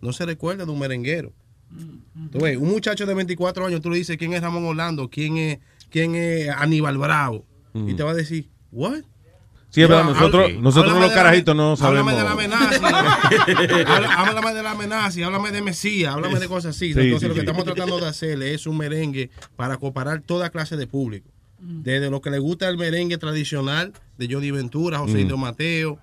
no se recuerda de un merenguero. Tú ves, un muchacho de 24 años, tú le dices quién es Ramón Orlando, quién es, quién es Aníbal Bravo, y te va a decir, ¿what? Sí, es verdad, No, nosotros, háblame nosotros los la- carajitos no sabemos. Háblame de la amenaza. Háblame de la amenaza, háblame de Mesías, háblame de cosas así. Sí, Entonces sí, lo que sí. estamos tratando de hacer es un merengue para comparar toda clase de público. Desde lo que le gusta el merengue tradicional de Johnny Ventura, José Mm. Mateo,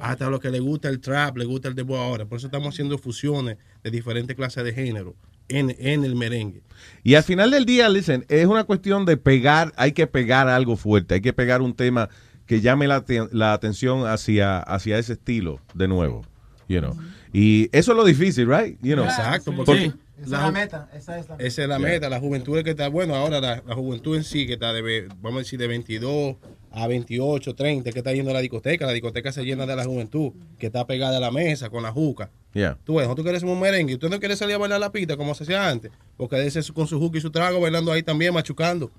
hasta lo que le gusta el trap, le gusta el debo ahora. Por eso estamos haciendo fusiones de diferentes clases de género en, en el merengue. Y al final del día, listen, es una cuestión de pegar, hay que pegar algo fuerte, hay que pegar un tema que llame la, la atención hacia, hacia ese estilo de nuevo, you know. Y eso es lo difícil, right? You know. Exacto, Porque- Esa es la meta. Esa es la meta. Esa es la Yeah. meta, la juventud es que está, bueno, ahora la, la juventud en sí, que está de, vamos a decir, de 22 a 28, 30, que está yendo a la discoteca. La discoteca se llena de la juventud, que está pegada a la mesa con la juca. Yeah. Tú ves, nosotros queremos un merengue. Usted no quiere salir a bailar la pista como se hacía antes. Porque ese con su juca y su trago bailando ahí también, machucando.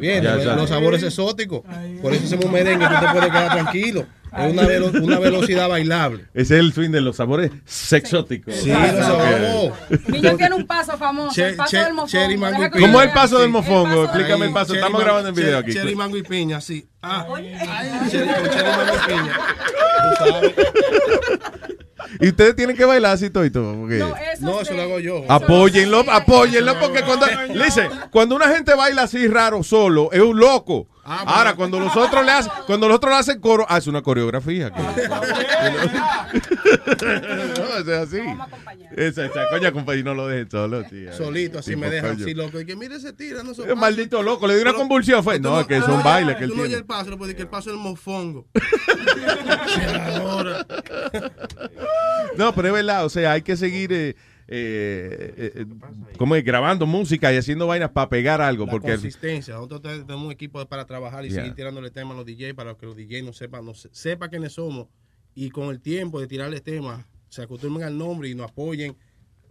Bien, Ya, los, ya. los sabores exóticos. Por eso hacemos un merengue, tú te puedes quedar tranquilo. Es una, velo- una velocidad bailable. Ese es el swing de los sabores sexóticos. Sí, los sabores. Niño tiene un paso famoso, Che- el paso che- del mofongo. cherry, mango y Deja que piña. ¿Cómo es el paso del mofongo? Explícame el paso. Estamos grabando el video aquí. Cherry, mango y piña, sí. Ah, cherry, mango y piña. Tú sabes. Y ustedes tienen que bailar así todo. Porque... No, eso lo hago yo. Apóyenlo, apóyenlo, porque cuando, listen, cuando una gente baila así raro solo, es un loco. Ahora, cuando los otros le hacen, cuando los otros le hacen coro, ah, es una coreografía. que- no, eso es así. Esa, esa, coña, compañero, no lo dejen solo, tío. Solito, así Tipo, me deja coño. así loco. Y que mire ese tira, no Es maldito loco, le dio una convulsión, fue. No, es que es un baile que él Tú no oyes tiene. el paso, decir que el paso es el mofongo. No, pero es verdad, o sea, hay que seguir eh, eh, eh, como es, grabando música y haciendo vainas para pegar algo, La porque consistencia. Nosotros te- tenemos un equipo para trabajar y Yeah. seguir tirándole temas a los DJs para que los DJs no sepan, no se- sepa quiénes somos. Y con el tiempo de tirarles temas, se acostumbren al nombre y nos apoyen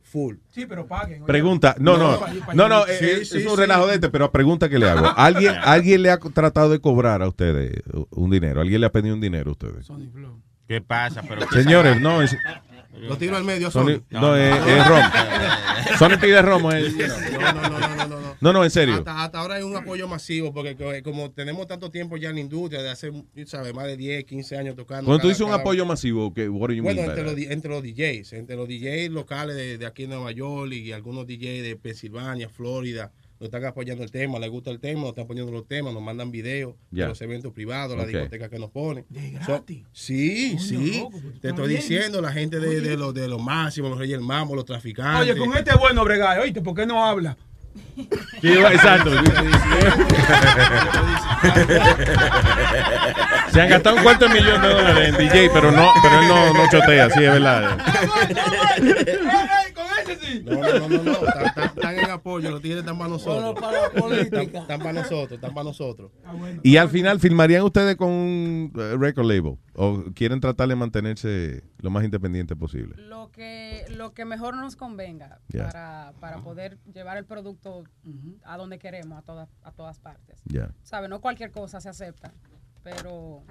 full. Sí, pero paguen. oye. Pregunta, no, no, no, no, eh, Sí, eh, sí, es un sí. relajo de este, pero pregunta que le hago. ¿Alguien, ¿Alguien le ha tratado de cobrar a ustedes un dinero? ¿Alguien le ha pedido un dinero a ustedes? ¿Qué pasa? Pero Señores, no, es, Lo tiro al medio, Sony- Sony. no, es, es rom. Sony pide romo. es- No, no, no, no, no, no. No, no, en serio. Hasta, hasta ahora hay un apoyo masivo porque co- como tenemos tanto tiempo ya en la industria, de hace, ¿sabes? Más de 10, 15 años tocando. Cuando tú dices un apoyo masivo, ¿qué, what do you Bueno, entre los, entre los DJs, entre los DJs locales de, de aquí en Nueva York y algunos DJs de Pensilvania, Florida, nos están apoyando el tema, les gusta el tema, nos están poniendo los temas, nos mandan videos de los eventos privados, las Ok. discotecas que nos ponen. De So- gratis. sí, sí. loco, pues, Te estoy bien. diciendo, la gente de, de los de los máximos, los reyes del mambo, los traficantes. Oye, con este es bueno bregar, oíste, ¿por qué no habla? Sí, exacto. Se han gastado un cuarto de millón de dólares en DJ, pero no, pero él no, no chotea, sí, es verdad. Con ese sí. No, no, no, no, no. Están, en apoyo, los tigres están para nosotros. Bueno, para la política. Están, para nosotros, están para nosotros. Y al final, ¿filmarían ustedes con un eh, record label? ¿O quieren tratar de mantenerse lo más independiente posible? Lo que, lo que mejor nos convenga para, para poder llevar el producto a donde queremos, a todas, a todas partes. Ya. ¿Sabe? No cualquier cosa se acepta, pero...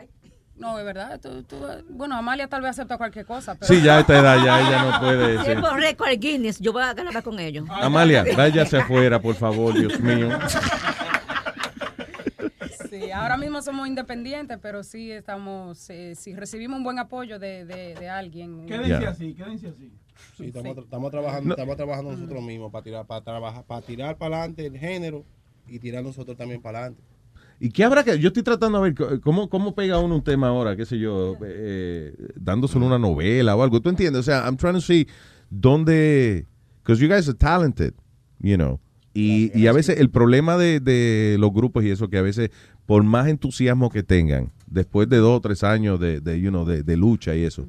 No, es verdad. tú- tú- bueno, Amalia tal vez acepta cualquier cosa, pero... Sí, ya a esta edad ya ella no puede es por récord Guinness, yo voy a ganar con ellos. Amalia, váyase afuera, por favor, Dios mío. Sí, ahora mismo somos independientes, pero sí estamos, eh, si recibimos un buen apoyo de, de, de alguien. Quédense Ya. así, quédense así. Sí, estamos, estamos trabajando, estamos trabajando nosotros mismos para tirar, para trabajar, para tirar para adelante el género y tirar nosotros también para adelante. ¿Y qué habrá que.? Yo estoy tratando de ver cómo, cómo pega uno un tema ahora, qué sé yo, eh, dándoselo una novela o algo. ¿Tú entiendes? O sea, I'm trying to see dónde. Because you guys are talented, you know. Y, y a veces el problema de, de los grupos y eso, que a veces, por más entusiasmo que tengan, después de dos o tres años de, de, you know, de, de lucha y eso,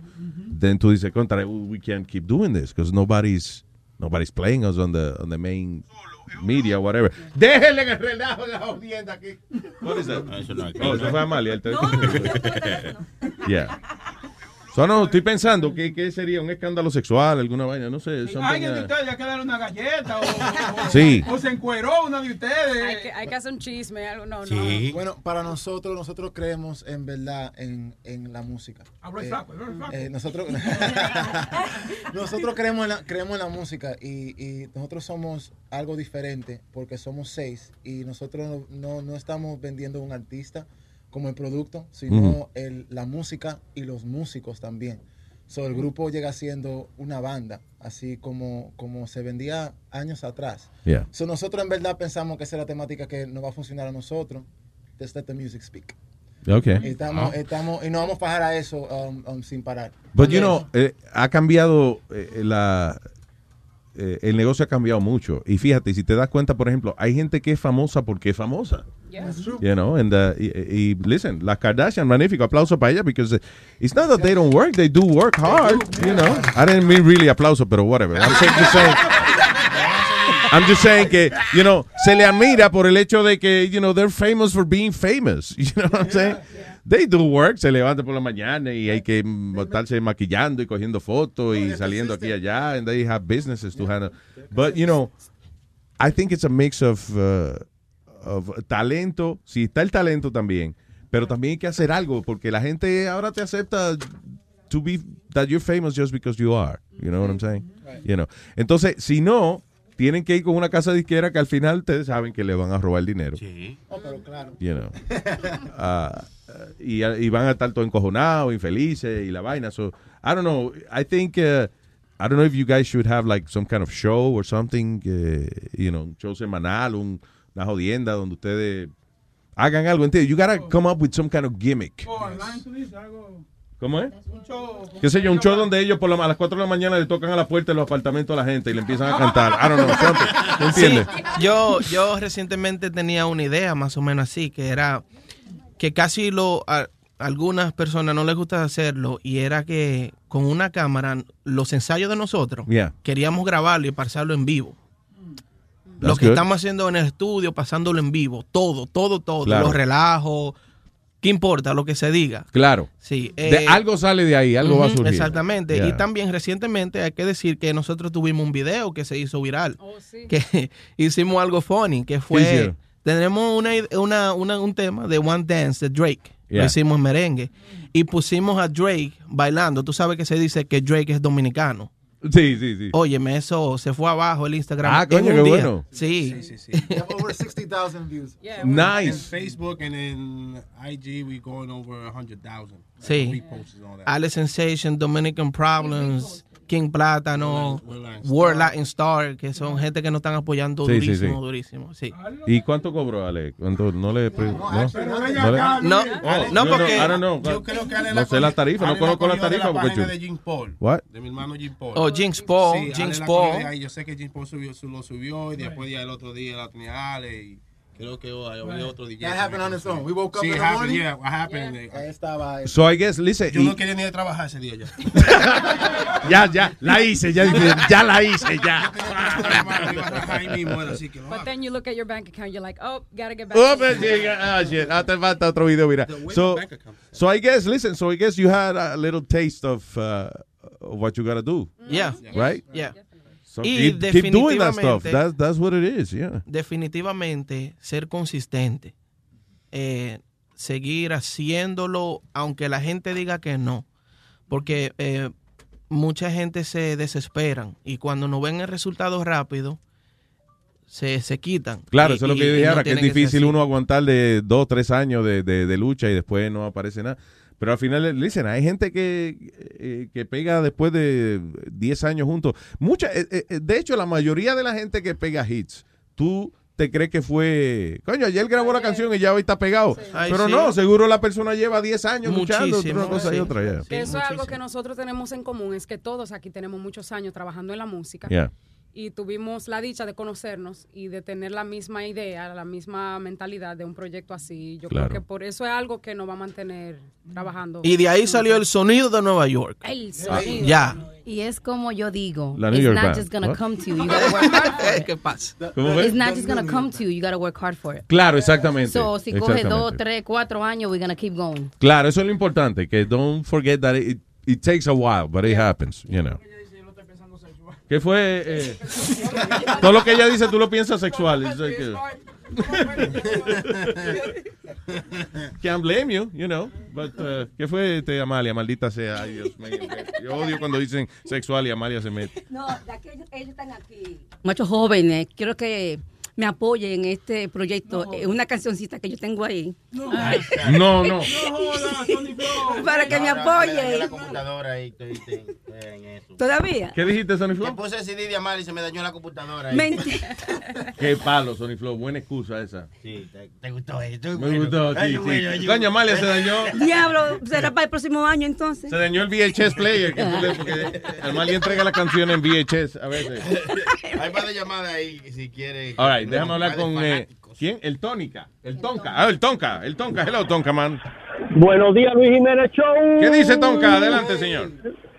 then tú dices, contra, we can't keep doing this because nobody's, nobody's playing us on the, on the main media, whatever. Déjenle en el relajo de la audiencia aquí. What is that? No, eso no es Oh, eso fue Amalia. el teléfono. Yeah. So, no, estoy pensando que, que sería un escándalo sexual, alguna vaina, no sé. Alguien de ustedes ya quedaron una galleta o, o- Sí. o se encueró una de ustedes. Hay que, hay que hacer un chisme, algo, no, Sí. Bueno, para nosotros, nosotros creemos en verdad en, en la música. Hablo el Eh, hablo eh, nosotros nosotros creemos en la, creemos en la música y, y nosotros somos algo diferente porque somos seis y nosotros no, no, no estamos vendiendo un artista como el producto, sino el, la música y los músicos también. So, el grupo llega siendo una banda, así como, como se vendía años atrás. Yeah. So, nosotros en verdad pensamos que esa es la temática que nos va a funcionar a nosotros. Just let the music speak. Okay. Y, estamos, Ah. estamos, y nos vamos a bajar a eso um, um, sin parar. But you know, eh, ha cambiado eh, la eh, el negocio ha cambiado mucho. Y fíjate si te das cuenta por ejemplo hay gente que es famosa porque es famosa. You know and uh, y, y listen las Kardashian magnífico aplauso para ella because it's not that they don't work they do work hard you know. I didn't mean really aplauso pero whatever. I'm saying, just saying I'm just saying que, you know, se le admira por el hecho de que, you know, they're famous for being famous. You know what I'm saying? They do work, se levanta por la mañana y hay que estarse maquillando y cogiendo fotos y saliendo aquí y allá, and they have businesses to handle. But, you know, I think it's a mix of, uh, of talento. Sí, está el talento también, pero también hay que hacer algo porque la gente ahora te acepta to be that you're famous just because you are. You know what I'm saying? You know. Entonces, si no, tienen que ir con una casa disquera que al final ustedes saben que le van a robar dinero. Oh, pero claro. You know. Ah, y, y van a estar todos encojonados, infelices y la vaina. So, I don't know. I think, uh, I don't know if you guys should have like some kind of show or something, eh, you know, un show semanal, un- una jodienda donde ustedes hagan algo. ¿entiendes? You gotta come up with some kind of gimmick. ¿Cómo es? ¿Qué sé yo? Un show donde ellos por la- a las 4 de la mañana le tocan a la puerta de los apartamentos a la gente y le empiezan a cantar. I don't know, yo, yo recientemente tenía una idea más o menos así, que era que casi lo, a, algunas personas no les gusta hacerlo y era que con una cámara los ensayos de nosotros Yeah. queríamos grabarlo y pasarlo en vivo. Lo That's que good. estamos haciendo en el estudio, pasándolo en vivo, todo, todo, todo, Claro. los relajos, ¿qué importa? Lo que se diga. Claro. Sí, De eh, algo sale de ahí, algo va a surgir. Exactamente. Yeah. Y también recientemente hay que decir que nosotros tuvimos un video que se hizo viral. Que hicimos algo funny, que fue... Tenemos una, una, una- un tema de One Dance de Drake. Yeah. Lo hicimos en merengue. Y pusimos a Drake bailando. Tú sabes que se dice que Drake es dominicano. Sí, sí, sí. Óyeme, eso se fue abajo el Instagram. Ah, en coño, qué día. bueno. Sí. We have over 60,000 views. Nice. In Facebook and in IG, we going over 100,000. Sí. Reposts and all that. Ale Sensation, Dominican Problems, King Plátano, World Latin Star, que son gente que nos están apoyando Sí, sí, durísimo, sí. durísimo. Sí. ¿Y cuánto cobró Ale? ¿Cuánto? No le. No, no No, Oh, no, yo porque- know. Yo creo que Ale No la sé la tarifa, no Ale conozco la de tarifa porque página yo- de Jim Paul. What? De mi hermano Jim Paul. Oh, Jinx Paul, Sí, la Paul. ahí. Yo sé que Jim Paul subió, su- lo subió y después ya el otro día la tenía Ale y creo que oh, había otro DJ. That happened on its own. We woke up Sí, in the happened, morning. yeah, what happened. Ahí estaba. So I guess, listen. Yo y- no quería ni ir a trabajar ese día ya. ya, ya, la hice, ya, ya la hice, ya. Ahí mismo era así que But then you look at your bank account, you're like, oh, gotta get back. Oh, but yeah, ah, shit. Ah, te falta otro video, mira. So, so I guess, listen, so I guess you had a little taste of, uh, of what you gotta do. Yeah. Right? Yeah. So Y keep, keep doing that stuff. definitivamente- That's, that's what it is, yeah. definitivamente ser consistente. Eh, seguir haciéndolo aunque la gente diga que no. Porque eh, mucha gente se desesperan y cuando no ven el resultado rápido, se, se quitan. Claro, Y- eso es lo que yo dije no ahora, que es difícil uno aguantar de dos, tres años de, de- de lucha y después no aparece nada. Pero al final, dicen, hay gente que, eh, que pega después de 10 años juntos. Mucha, eh, eh, de hecho, la mayoría de la gente que pega hits, tú te crees que fue, coño, ayer grabó la canción y ya hoy está pegado. Ay, Pero sí. no, seguro la persona lleva 10 años luchando entre Muchísimo, una cosa y otra. eso es algo que nosotros tenemos en común, es que todos aquí tenemos muchos años trabajando en la música. Yeah. Y tuvimos la dicha de conocernos y de tener la misma idea, la misma mentalidad de un proyecto así. Yo Claro. creo que por eso es algo que nos va a mantener trabajando. Y de ahí salió el sonido de Nueva York. El Ah, sonido. ya. Y es como yo digo, La New it's York not Band. just gonna What? come to you, you gotta work hard for it. ¿Qué pasa? It's not just gonna come to you, you gotta work hard for it. Claro, exactamente. So, si coge dos, tres, cuatro años, we're gonna keep going. Claro, eso es lo importante, que don't forget that it, it takes a while, but it happens, you know. ¿Qué fue? eh, todo lo que ella dice tú lo piensas sexual. Uh, can't blame you, you know. But, uh, ¿Qué fue, este, Amalia? Maldita sea. Ay, Dios mío. Yo odio cuando dicen sexual y Amalia se mete. No, de que ellos, ellos están aquí. Muchos jóvenes, quiero que me apoyen en este proyecto. Eh, Una cancioncita que yo tengo ahí. Ay. No, no. Para que me la apoyen. computadora ahí, estoy, estoy, estoy en eso. ¿Todavía? ¿Qué dijiste, Sonny Que Flow? puse el CD de Amal y se me dañó la computadora ahí. Mentira. Qué palo, Sonny Flow. Buena excusa esa. Sí, te, te gustó esto. Me gustó, sí, sí. Coño, Amalia se dañó. Diablo, será para el próximo año entonces. Se dañó el VHS player. Que tú le, porque Amalia entrega la canción en VHS a veces. Hay más de llamadas ahí si quiere. All right, déjame hablar con. eh, ¿Quién? El Tónica. El Tonka. Ah, el Tonka. El Tonka. Hello, Tonka, man. Buenos días, Luis Jiménez Show. ¿Qué dice Tonka? Adelante, señor.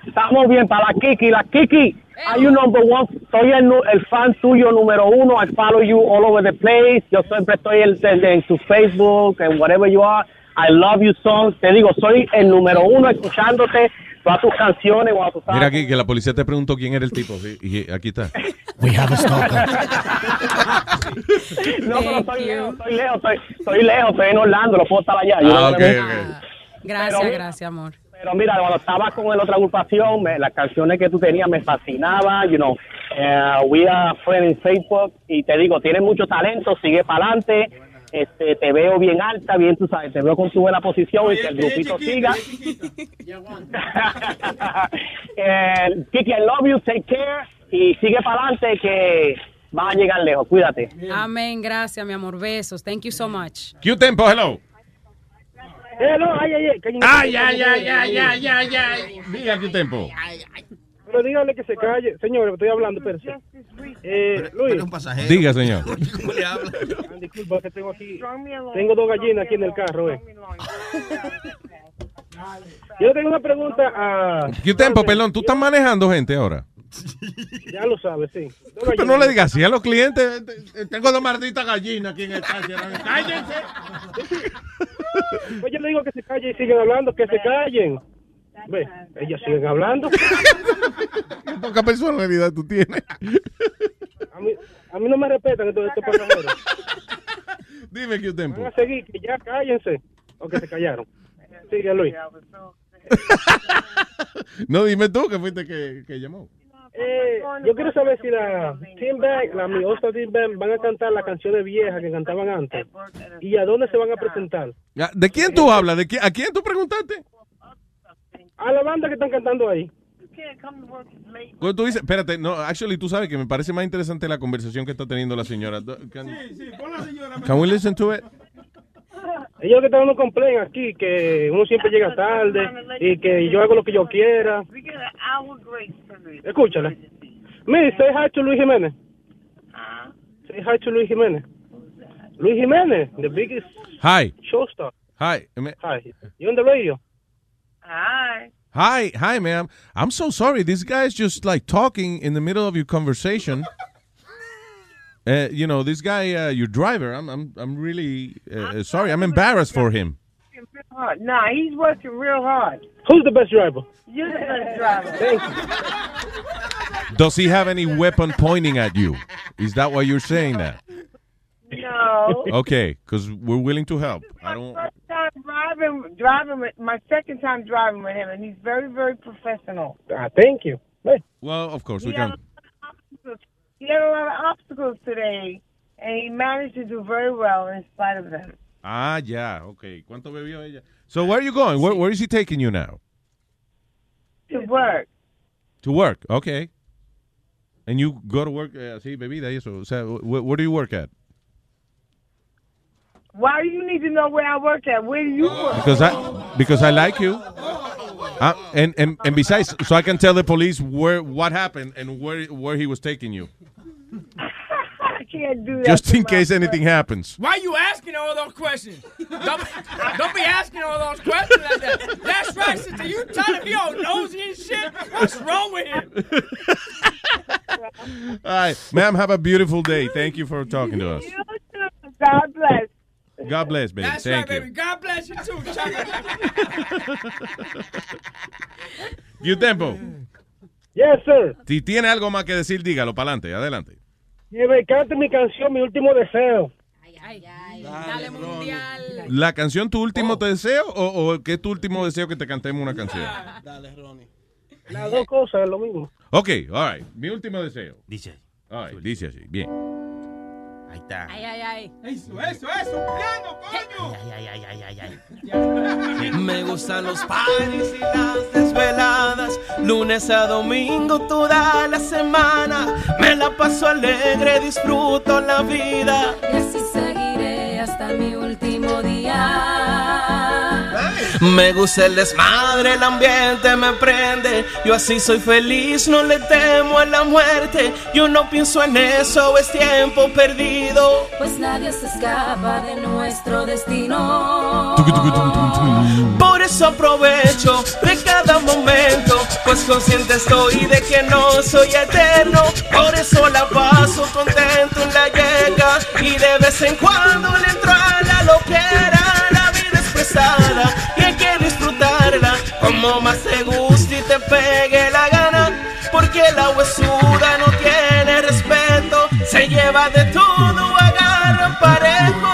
Estamos bien para la Kiki. La Kiki, are you number one? Soy el, el fan tuyo número uno. I follow you all over the place. Yo siempre estoy en, en- en tu Facebook and whatever you are. I love you songs. Te digo, soy el número uno escuchándote todas tus canciones. Cuando tú Mira aquí que la policía te preguntó quién era el tipo. sí, y aquí está. We have a stalker. No, pero estoy lejos, estoy lejos, estoy, estoy lejos, estoy en Orlando, lo puedo estar allá. Yo Ah, no ok, sé- ok. Gracias, Pero- gracias, amor. Pero mira, cuando estaba con la otra agrupación, me- las canciones que tú tenías me fascinaban, you know. Eh, we are friends en Facebook y te digo, tienes mucho talento, sigue para adelante. Este, te veo bien alta, bien, tú sabes, te veo con tu buena posición y que el grupito siga. eh, Kiki, I love you, take care y sigue para adelante que vas a llegar lejos, cuídate. Amén, gracias, mi amor. Besos. Thank you so much. Q-Tempo, hello. Hello, ay, ay, ay. Ay, ay, ay, ay, ay, ay, ay. Diga Q-Tempo. Pero dígale que se calle. Señor, estoy hablando, pero Eh, Luis. Diga, señor. Ah, Disculpa que tengo aquí. Tengo dos gallinas aquí en el carro, eh. Yo tengo una pregunta a. Q-Tempo, perdón, tú estás manejando gente ahora. Ya lo sabes, sí. Dos Pero no le digas así a los clientes. Tengo dos malditas gallinas aquí en el taxi. ¡Cállense! Pues yo le digo que se callen y siguen hablando, que se callen. Ve, ellas siguen hablando. Qué poca personalidad tú tienes. A mí, a mí no me respetan estos, estos pasajeros. Dime Q-Tempo. Van a seguir, que ya cállense. O que se callaron. Sigue, Luis. No, dime tú que fuiste que, que llamó. Eh, yo quiero saber si la Team Bang, la Miosta Team Bang, van a cantar las canciones viejas que cantaban antes. ¿Y a dónde se van a presentar? ¿De quién tú hablas? ¿De qui- ¿A quién tú preguntaste? A la banda que están cantando ahí. Cuando tú dices, espérate, no, actually tú sabes que me parece más interesante la conversación que está teniendo la señora. Can, can we listen to it? Ellos que están dando complaint aquí, que uno siempre llega tarde y que yo hago lo que yo quiera. Escúchala. Me, say hi to Luis Jiménez. Say hi to Luis Jiménez. Luis Jiménez, the biggest Hi. showstar. Hi. Hi. You on the radio? Hi. Hi, hi, ma'am. I'm so sorry. This guy's just like talking in the middle of your conversation. Uh, you know, this guy, uh, your driver. I'm, I'm, I'm really uh, sorry. I'm embarrassed for him. Hard. Nah, he's working real hard. Who's the best driver? You're the best driver. Thank you. Does he have any weapon pointing at you? Is that why you're saying that? No. Okay, because we're willing to help. I don't. First time driving, driving with my second time driving with him, and he's very, very professional. Ah, thank you. Hey. Well, of course we He had, can. he had a lot of obstacles today, and he managed to do very well in spite of them. Ah, yeah. Okay. ¿Cuánto bebió ella? So where are you going? Where, where is he taking you now? To work. To work. Okay. And you go to work eh, así, bebida y eso. O sea, wh- where do you work at? Why do you need to know where I work at? Where do you work? Because I because I like you. Uh, and, and and besides, so I can tell the police where what happened and where where he was taking you, I can't do that. just in my case friend. anything happens. Why are you asking all those questions? Don't, don't be asking all those questions like that. That's right, sister. You trying to be all nosy and shit? What's wrong with him? All right, ma'am. Have a beautiful day. Thank you for talking to us. God bless. God bless, baby. That's Thank right, you. baby. God bless you too, Chuck. You tempo. Yes, sir. Si tiene algo más que decir, dígalo para adelante. Adelante. Me cante mi canción, mi último deseo. Dale mundial. ¿La canción Tu último deseo o, o qué es tu último deseo que te cantemos una canción? Dale, Ronnie. Las dos cosas es lo mismo. Ok, all right. Mi último deseo. Dice. All right, dice así. Bien. Ahí está. Ay, ay, ay. Eso, eso, eso. Piano, coño. Ay, ay, ay, ay, ay. Me gustan los parties y las desveladas, lunes a domingo toda la semana. Me la paso alegre, disfruto la vida. Y así seguiré hasta mi último día. Me gusta el desmadre, el ambiente me prende. Yo así soy feliz, no le temo a la muerte. Yo no pienso en eso, es tiempo perdido. Pues nadie se escapa de nuestro destino. Por eso aprovecho de cada momento, pues consciente estoy de que no soy eterno. Por eso la paso contento en la llega y de vez en cuando le entro a la loquera. Pesada y hay que disfrutarla como más te guste y te pegue la gana. Porque la huesuda no tiene respeto, se lleva de todo, agarra parejo.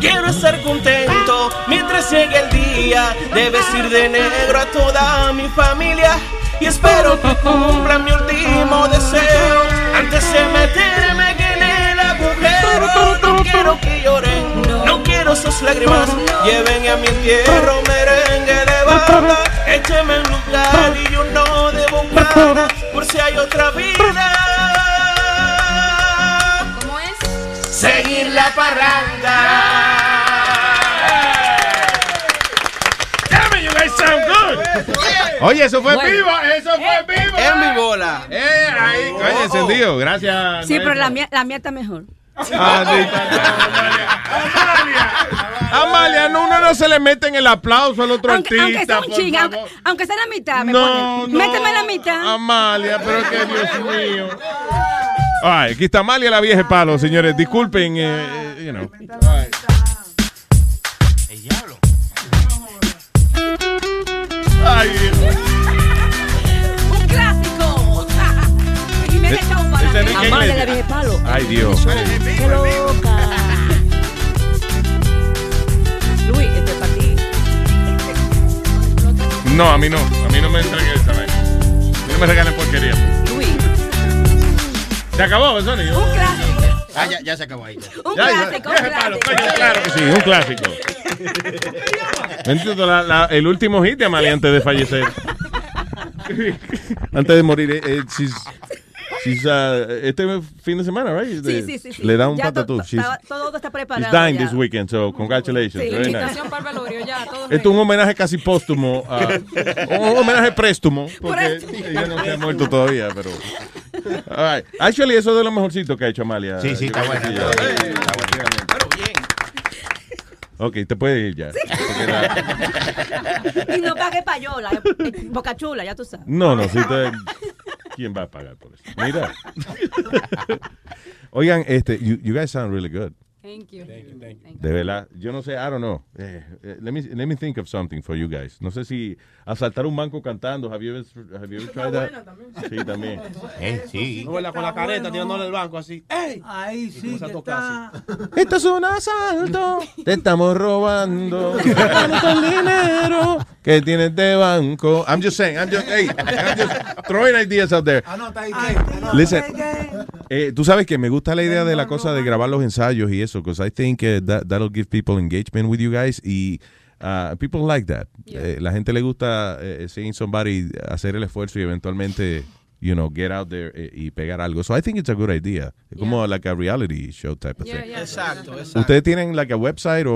Quiero estar contento mientras llegue el día de vestir de negro a toda mi familia. Y espero que cumpla mi último deseo antes de meterme en el agujero. No quiero que quiero sus lágrimas. Lleven a mi entierro merengue de banda. Écheme en lugar y yo no debo nada por si hay otra vida. ¿Cómo es? Seguir la parranda. Damn it, you guys sound good. Oye, eso fue Bueno. vivo, eso fue vivo. En mi bola. Eh, ahí, coño, encendido. Gracias. Sí, pero la mía, la mía está mejor. Ah, sí. Amalia, no, uno no se le mete en el aplauso al otro Aunque, aunque sea artista. un ching, aunque, aunque sea la mitad, me No, ponen. no. Méteme la mitad. Amalia, pero que Dios mío. Ay, aquí está Amalia la vieja palo, señores. Disculpen, eh, eh, you know. El diablo. Ay, Un clásico. mí. Enrique Iglesias. de Vieje Palo. Ay, Dios. Qué loca. Luis, este es para ti. No, a mí no. A mí no me entreguen esa vaina. A mí No me regalen porquería. Luis. ¿Se acabó, Sony? Un clásico. Ah, ya, ya se acabó ahí. Un Ya, ya. clásico, un Vieje palo, clásico. coño, claro que sí, un clásico. Entiendo, la- la- el último hit de Amalia antes de fallecer. antes de morir. eh, eh, she's- she's, uh, este fin de semana, right? Sí, sí, sí, sí. Le da un Ya to- patatú. to- She's, está- todo está she's preparado. dying ya. this weekend, so congratulations. Sí, Very nice. Para el velorio, ya, todo Esto es un homenaje casi póstumo, un homenaje préstumo, porque Préstumo. ella no se ha muerto todavía, pero... All right. Actually, eso es de lo mejorcito que ha hecho Amalia. Sí, sí, está sí, Definitivamente. Ok, te puedes ir ya. La- Y no pague payola, eh, boca chula, ya tú sabes. No, no, si te... ¿Quién va a pagar por eso? Mira. Oigan, este, you, you guys sound really good. Thank you. De verdad, yo no sé, I don't know. Eh, eh, let, me, let me think of something for you guys. No sé si asaltar un banco cantando. Have you ever, have you ever tried that? Sí, también. Eh, sí. Con la careta tirándole el banco así. ¡Ey! Ahí sí que está. Esto es un asalto. Te estamos robando. Tanto el dinero que tienes de banco. I'm just saying, I'm just, hey, I'm just throwing ideas out there. Anota ahí, que. Listen, eh, tú sabes que me gusta la idea de la cosa de grabar los ensayos y eso, because I think eh, that that'll give people engagement with you guys y uh, people like that. Eh, la gente le gusta eh, seeing somebody hacer el esfuerzo y eventualmente, you know, get out there eh, y pegar algo. So I think it's a good idea. Es como like a reality show type of Yeah, thing. yeah. Exacto, exacto. ¿Ustedes tienen like a website o...?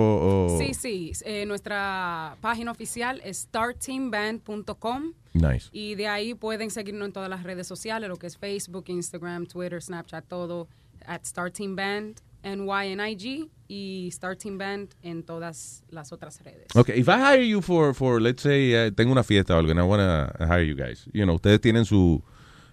o- Sí, sí. eh, nuestra página oficial es starteamband.com. Nice. Y de ahí pueden seguirnos en todas las redes sociales, lo que es Facebook, Instagram, Twitter, Snapchat, todo, at Star Team Band, NY en IG y Star Team Band en todas las otras redes. Okay, if I hire you for, for let's say, eh, tengo una fiesta o algo, and I want to hire you guys, you know, ustedes tienen su,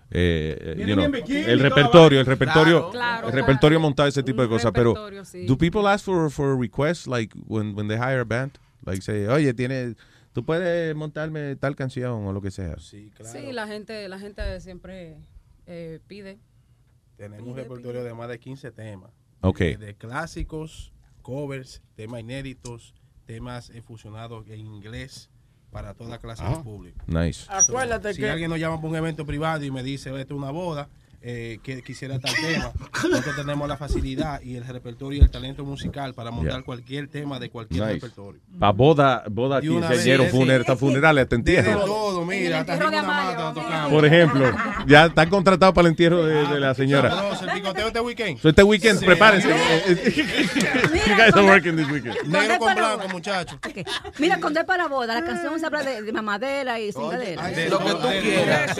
eh, eh, you know, el repertorio, el repertorio, Claro, el claro. repertorio montado, ese tipo de Un cosas, pero, sí. do people ask for, for requests, like, when, when they hire a band? Like, say, oye, tiene, tú puedes montarme tal canción o lo que sea. Sí, claro. Sí, la gente, la gente siempre eh, pide. Tenemos un repertorio de más de 15 temas. Ok. De, de clásicos, covers, temas inéditos, temas eh, fusionados en inglés para toda clase de Ah. público. Nice. Acuérdate si que- alguien nos llama para un evento privado y me dice, esto es una boda, eh, que quisiera tal tema, nosotros tenemos la facilidad y el repertorio y el talento musical para montar Yeah. cualquier tema de cualquier Nice. repertorio. Para boda, boda, De quinceañero, vez, funer, sí. hasta funerales, te De entiendo. todo, mira, hasta entierro de. Por ejemplo, ya están contratados para el entierro de, de la señora. Sabroso, el picoteo este weekend. So, este weekend, Sí. prepárense. you guys are working this weekend. Negro con blanco, muchacho. Mira, cuando es para boda, la canción se habla de, de mamadera y cingadera. Lo que tú quieras.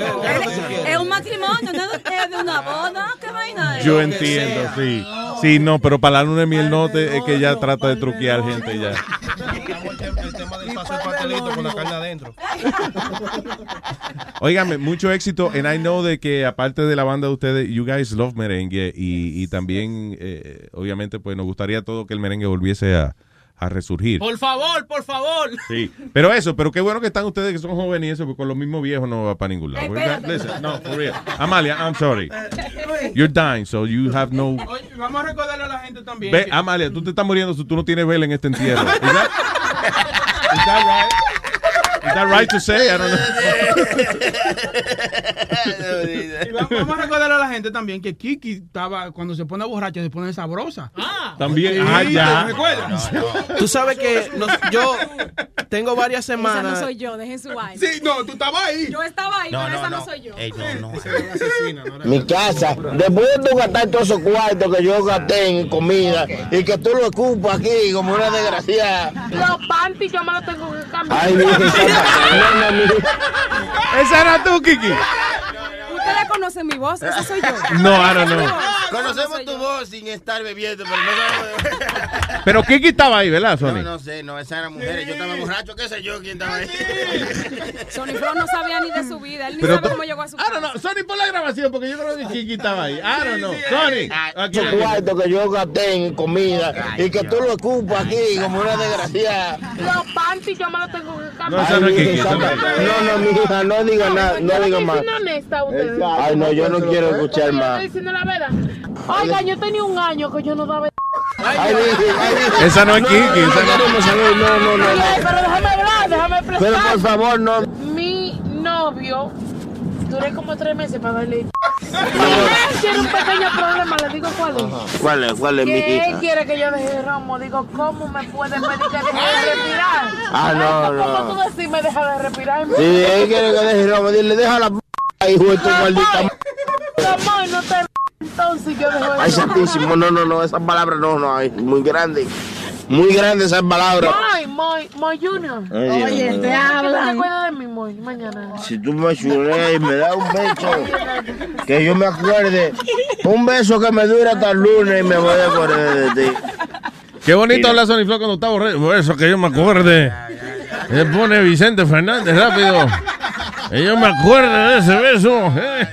Es un matrimonio, no es de- de una boda. ¿Qué vaina es? Yo entiendo, sí. Sí, no, pero para la luna de miel no te- es que ya trata de truquear gente ya. El tema del paso del pastelito con la carne adentro. Óigame, mucho éxito. And I know de que aparte de la banda de ustedes, you guys love merengue y, y también, eh, obviamente, pues nos gustaría todo que el merengue volviese a, a resurgir. Por favor, por favor. Sí, pero eso, pero qué bueno que están ustedes que son jóvenes y eso, porque con los mismos viejos no va para ningún lado. Espérate. Listen, no, for real. Amalia, I'm sorry. You're dying, so you have no... Oye, vamos a recordarle a la gente también. Ve, que- Amalia, tú te estás muriendo si tú no tienes vela en este entierro. Is that, is that right? Is that right to say? I don't Y vamos, a recordarle a la gente también que Kiki estaba, cuando se pone borracha, se pone sabrosa. Ah, También, ah, ya. ¿Te recuerdas? Tú sabes que nos- yo tengo varias Esa no semanas. soy yo, dejen su vaina. Sí, no, tú estabas ahí. Yo estaba ahí, No, pero no, esa no, no. soy yo. Ey, no, no. Mi casa, después de tú gastar todos esos cuartos que yo gasté en comida y que tú lo ocupas aquí como una desgraciada. Los panties yo me los tengo que cambiar. Ay, Santa. No, no, mi- Esa era tú, Kiki. Ustedes conocen mi voz, esa soy yo. No, I don't know. Conocemos tu voz sin estar bebiendo, pero no sabemos. Pero Kiki estaba ahí, ¿verdad, No, Sony? no sé, no, esas eran mujeres. Yo estaba borracho, qué sé yo quién estaba ahí. Sony Flow no sabía ni de su vida, él ni Pero sabe cómo llegó a su I don't know. Sony, pon la grabación porque yo creo que Kiki estaba ahí. I don't know. Sony. aquí. Cuartos que yo gasté en comida y que tú lo ocupas aquí como una desgraciada. Los panties yo me los tengo que No, cambiar. no no. No, no, mi hija, no diga nada, no diga más. honesta ustedes. Ay, no, yo no quiero escuchar más. estoy diciendo la verdad. Oiga, yo tenía un año que yo no daba. Ay. Esa no es Kiki. esa no- queremos saber, no, no, no. Pero déjame hablar, déjame explicar. Pero por favor, no. Mi novio, duré como tres meses para darle. Tiene un pequeño problema, le digo cuál es. ¿Cuál es, cuál es mi Que él hija? quiere que yo deje de romo. Digo, ¿cómo me puede pedir que deje de respirar? Ah, no, no. ¿Cómo tú decís me deja de respirar? Si él quiere que deje robo, dile, deja la p hijo de tu maldita m- Amor, no te entonces yo dejo de Ay, santísimo, no, no, no, esas palabras no, no, ay, muy grande. Muy grande esas palabras. Moy, Moy, Moy Junior. Ay, Oye, mío. te hablan. ¿Te acuerdas de mí, Moy, mañana? Si tú me chuleas y me das un beso, que yo me acuerde, un beso que me dure hasta el lunes y me voy a acordar de ti. Qué bonito habla Sony Flow cuando está borracho. Eso que yo me acuerde. Se pone Vicente Fernández rápido. Que yo me acuerde de ese beso. eh.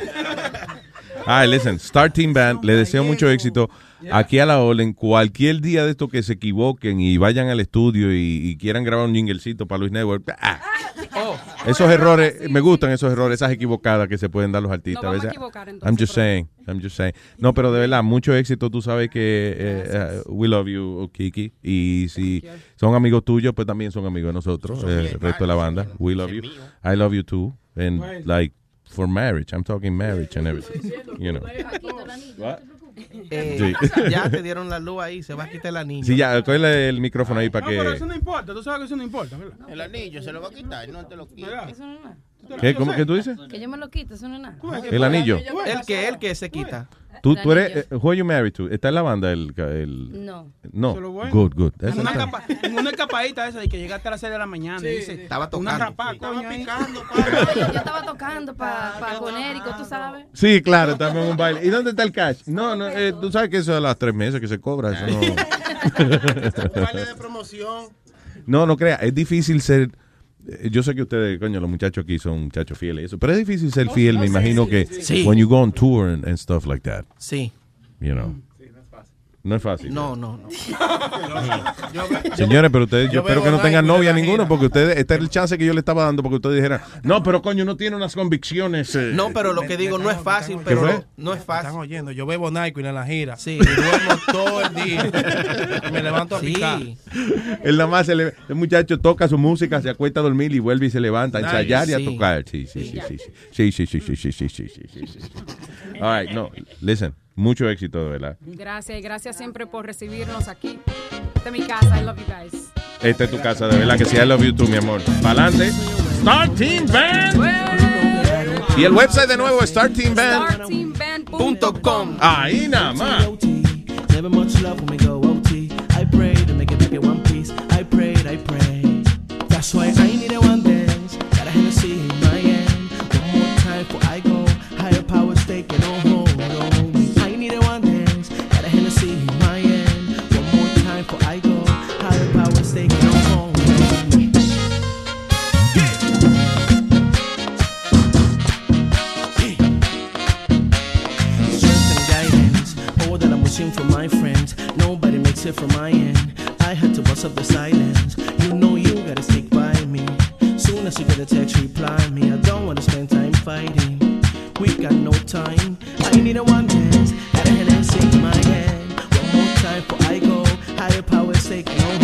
Ay, listen, Star Team Band, le deseo mucho éxito. Aquí a la Olen, cualquier día de esto que se equivoquen y vayan al estudio y, y quieran grabar un jinglecito para Luis Network, ah, esos errores, me gustan esos errores, esas equivocadas que se pueden dar los artistas. Vamos a equivocar, entonces, I'm just saying, I'm just saying. No, pero de verdad, mucho éxito. Tú sabes que eh, eh, we love you, Kiki. Y si son amigos tuyos, pues también son amigos de nosotros, eh, el resto de la banda. We love you. I love you too. And like for marriage, I'm talking marriage and everything. You know. What? Eh, Sí. Ya te dieron la luz ahí, se va a quitar el anillo. Sí, ya, cógele el micrófono ahí para No, pero que. eso no importa, tú sabes que eso no importa, ¿verdad? El anillo se lo va a quitar, no te lo quita. Eso no es nada. ¿Qué? ¿Cómo que tú dices? Que yo me lo quito, eso no es nada. El anillo. El que, el que se quita. Tú, tú eres. eh, who are you married to? ¿Está en la banda el. el No. No. Bueno. Good, good. En una, capa- en una escapadita esa de que llegaste a las 6 de la mañana. Sí, dice, estaba Una tocando. rapada, coño, ahí. Yo estaba tocando para pa Conérico, tú sabes. Sí, claro, estamos en un baile. ¿Y dónde está el cash? No, no, eh, tú sabes que eso es a las tres meses que se cobra. Eso no. Un baile de promoción. No, no crea, es difícil ser. Eh, Yo sé que ustedes, coño, los muchachos aquí son muchachos fieles, y eso, pero es difícil ser fiel, me imagino que Sí. when you go on tour and, and stuff like that, Sí. you know. No es fácil. No, no, no. Señores, pero ustedes, yo, yo espero que no tengan novia ninguno, porque ustedes, este era el chance que yo le estaba dando, porque ustedes dijeran, no, pero coño, no tiene unas convicciones. eh". No, pero lo que digo no es fácil, ¿Qué pero fue? no, no es Están fácil. oyendo, yo bebo Nike en la gira. Sí. Y duermo todo el día. Y me levanto a picar. Sí. Él nada más, se le- el muchacho toca su música, se acuesta a dormir y vuelve y se levanta a Nice. ensayar y a Sí. tocar. Sí, sí, sí, sí, sí, sí, sí, sí, sí, sí, sí, sí, sí, sí, sí. All right, no, listen, mucho éxito, de verdad. Gracias y gracias siempre por recibirnos aquí. Esta es mi casa, I love you guys. Esta es tu casa, de verdad que sí, I love you too, mi amor. Para adelante. Star Team Band. Y el website de nuevo. Starteamband.com. Ahí nada más. Never much love when we go OT. I pray to make it back in one piece. I prayed, I prayed. It from my end. I had to bust up the silence. You know you gotta stick by me. Soon as you get a text, reply me. I don't wanna spend time fighting. We got no time. I need a one dance. Got a Hennessy in my hand. One more time before I go. Higher powers take no